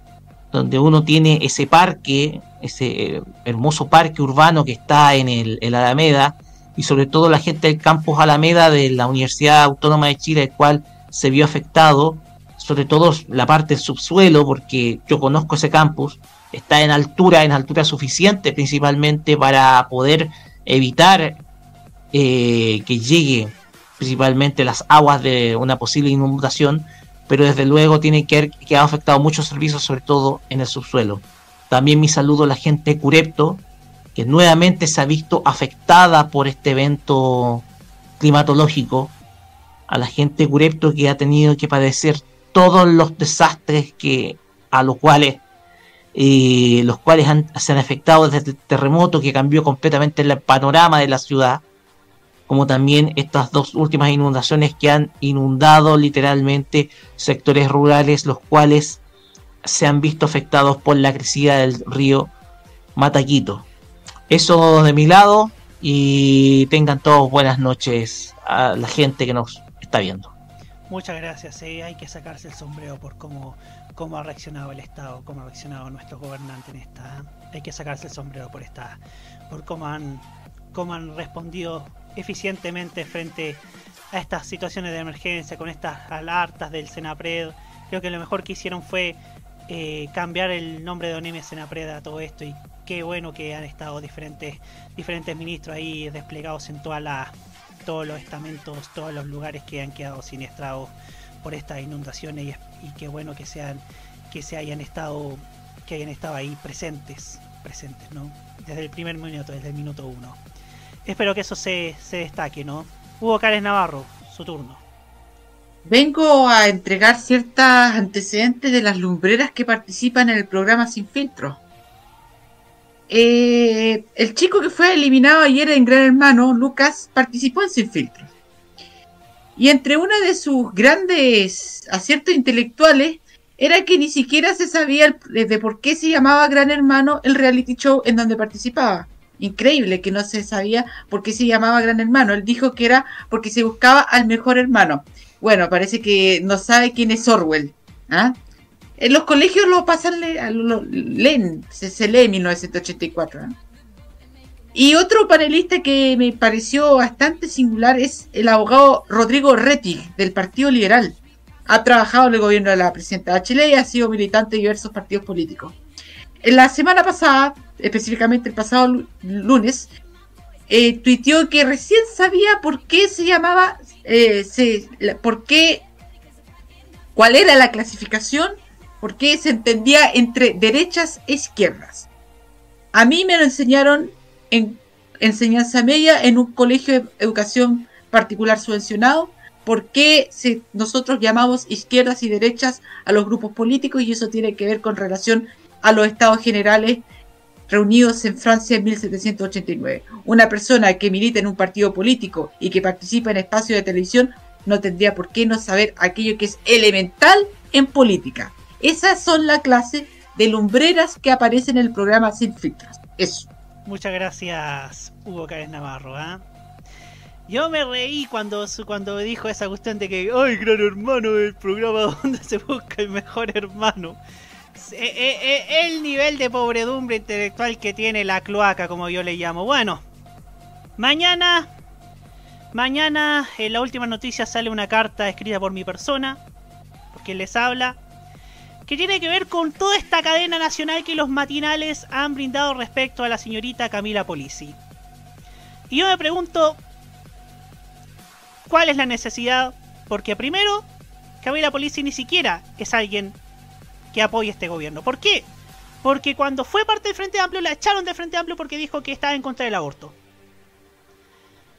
donde uno tiene ese parque, ese hermoso parque urbano que está en el, el Alameda, y sobre todo la gente del campus Alameda de la Universidad Autónoma de Chile, el cual se vio afectado, sobre todo la parte del subsuelo, porque yo conozco ese campus, está en altura, en altura suficiente principalmente para poder evitar eh, que llegue principalmente las aguas de una posible inundación, pero desde luego tiene que haber quedado afectado muchos servicios, sobre todo en el subsuelo. También mi saludo a la gente de Curepto, que nuevamente se ha visto afectada por este evento climatológico, a la gente de Curepto que ha tenido que padecer todos los desastres que a los cuales eh, los cuales han- se han afectado desde el terremoto que cambió completamente el panorama de la ciudad, como también estas dos últimas inundaciones que han inundado literalmente sectores rurales, los cuales se han visto afectados por la crecida del río Mataquito. Eso de mi lado y tengan todos buenas noches a la gente que nos está viendo. Muchas gracias, sí, hay que sacarse el sombrero por cómo, cómo ha reaccionado el Estado, cómo ha reaccionado nuestro gobernante en esta. Hay que sacarse el sombrero por esta, por cómo han, cómo han respondido eficientemente frente a estas situaciones de emergencia, con estas alertas del Senapred. Creo que lo mejor que hicieron fue eh, cambiar el nombre de Oneme Senapred a todo esto y qué bueno que han estado diferentes, diferentes ministros ahí desplegados en toda la, todos los estamentos, todos los lugares que han quedado siniestrados por estas inundaciones y, qué bueno que sean que se hayan estado que hayan estado ahí presentes presentes no desde el primer minuto desde el minuto uno. Espero que eso se, se destaque no Hugo Cárez Navarro su turno. Vengo a entregar ciertos antecedentes de las lumbreras que participan en el programa Sin Filtro. Eh, el chico que fue eliminado ayer en Gran Hermano, Lucas, participó en Sin Filtro. Y entre una de sus grandes aciertos intelectuales era que ni siquiera se sabía de por qué se llamaba Gran Hermano el reality show en donde participaba. Increíble que no se sabía por qué se llamaba Gran Hermano. Él dijo que era porque se buscaba al mejor hermano. Bueno, parece que no sabe quién es Orwell. ¿ah? En los colegios lo pasan, lo, leen, se, se lee 1984. ¿ah? Y otro panelista que me pareció bastante singular es el abogado Rodrigo Rettig, del Partido Liberal. Ha trabajado en el gobierno de la presidenta Bachelet y ha sido militante de diversos partidos políticos. En la semana pasada, específicamente el pasado lu- lunes, eh, tuiteó que recién sabía por qué se llamaba, eh, se- la- por qué, cuál era la clasificación, por qué se entendía entre derechas e izquierdas. A mí me lo enseñaron en enseñanza media en un colegio de educación particular subvencionado, por qué se- nosotros llamamos izquierdas y derechas a los grupos políticos y eso tiene que ver con relación a los estados generales reunidos en Francia en 1789. Una persona que milita en un partido político y que participa en espacios de televisión no tendría por qué no saber aquello que es elemental en política. Esas son la clase de lumbreras que aparecen en el programa Sin Filtros. Eso. Muchas gracias, Hugo Cárez Navarro. ¿ah? Yo me reí cuando, cuando dijo esa cuestión de que, ¡ay, gran hermano! El programa donde se busca el mejor hermano. Eh, eh, eh, el nivel de pobredumbre intelectual que tiene la cloaca, como yo le llamo. Bueno, mañana, mañana en la última noticia sale una carta escrita por mi persona, por quien les habla, que tiene que ver con toda esta cadena nacional que los matinales han brindado respecto a la señorita Camila Polisi. Y yo me pregunto, ¿cuál es la necesidad? Porque primero, Gabriela Polizzi ni siquiera es alguien que apoya este gobierno. ¿Por qué? Porque cuando fue parte del Frente Amplio la echaron del Frente Amplio porque dijo que estaba en contra del aborto.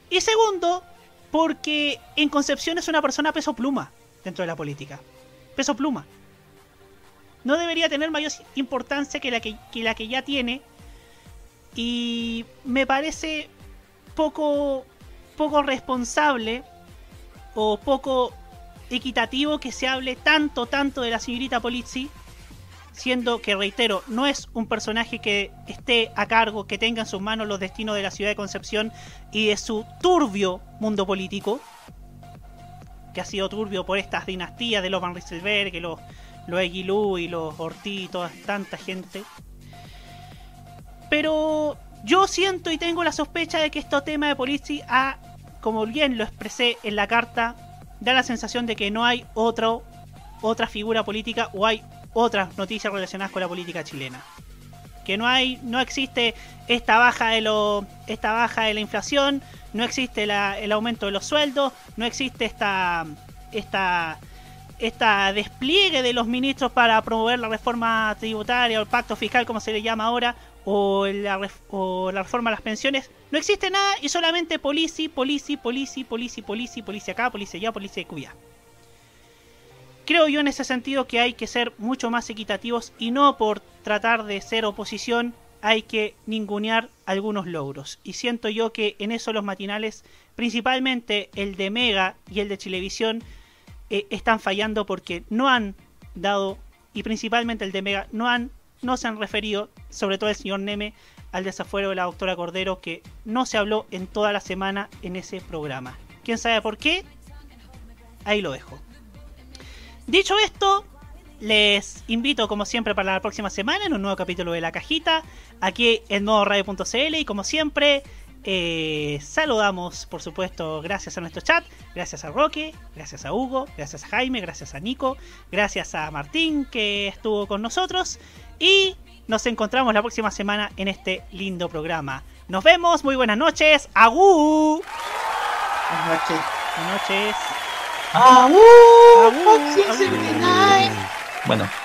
Y segundo, porque en Concepción es una persona peso pluma dentro de la política. Peso pluma. No debería tener mayor importancia que la que, la que ya tiene. Y me parece poco, poco responsable o poco equitativo que se hable tanto, tanto de la señorita Polizzi, siendo que, reitero, no es un personaje que esté a cargo, que tenga en sus manos los destinos de la ciudad de Concepción y de su turbio mundo político, que ha sido turbio por estas dinastías de los Van Rieselberg, que los, los Eguilú y los Ortiz y toda tanta gente. Pero yo siento y tengo la sospecha de que este tema de Polizzi ha, como bien lo expresé en la carta, da la sensación de que no hay otro, otra figura política o hay otras noticias relacionadas con la política chilena. Que no hay, no existe esta baja de lo, esta baja de la inflación, no existe la- el aumento de los sueldos, no existe esta, esta, esta despliegue de los ministros para promover la reforma tributaria o el pacto fiscal, como se le llama ahora, o la, o la reforma a las pensiones. No existe nada y solamente polici, polici, polici, polici, polici, polici acá, polici allá, polici cuya. Creo yo en ese sentido que hay que ser mucho más equitativos y no por tratar de ser oposición hay que ningunear algunos logros. Y siento yo que en eso los matinales, principalmente el de Mega y el de Chilevisión, eh, están fallando porque no han dado, y principalmente el de Mega, no han, no se han referido, sobre todo el señor Neme, al desafuero de la doctora Cordero, que no se habló en toda la semana en ese programa. ¿Quién sabe por qué? Ahí lo dejo. Dicho esto, les invito como siempre para la próxima semana en un nuevo capítulo de La Cajita, aquí en modoradio.cl y como siempre eh, saludamos por supuesto gracias a nuestro chat, gracias a Roque, gracias a Hugo, gracias a Jaime, gracias a Nico, gracias a Martín que estuvo con nosotros y nos encontramos la próxima semana en este lindo programa. Nos vemos, muy buenas noches, ¡Agú! Buenas noches. Buenas noches. ¡Agú! ¡Agú! Bueno.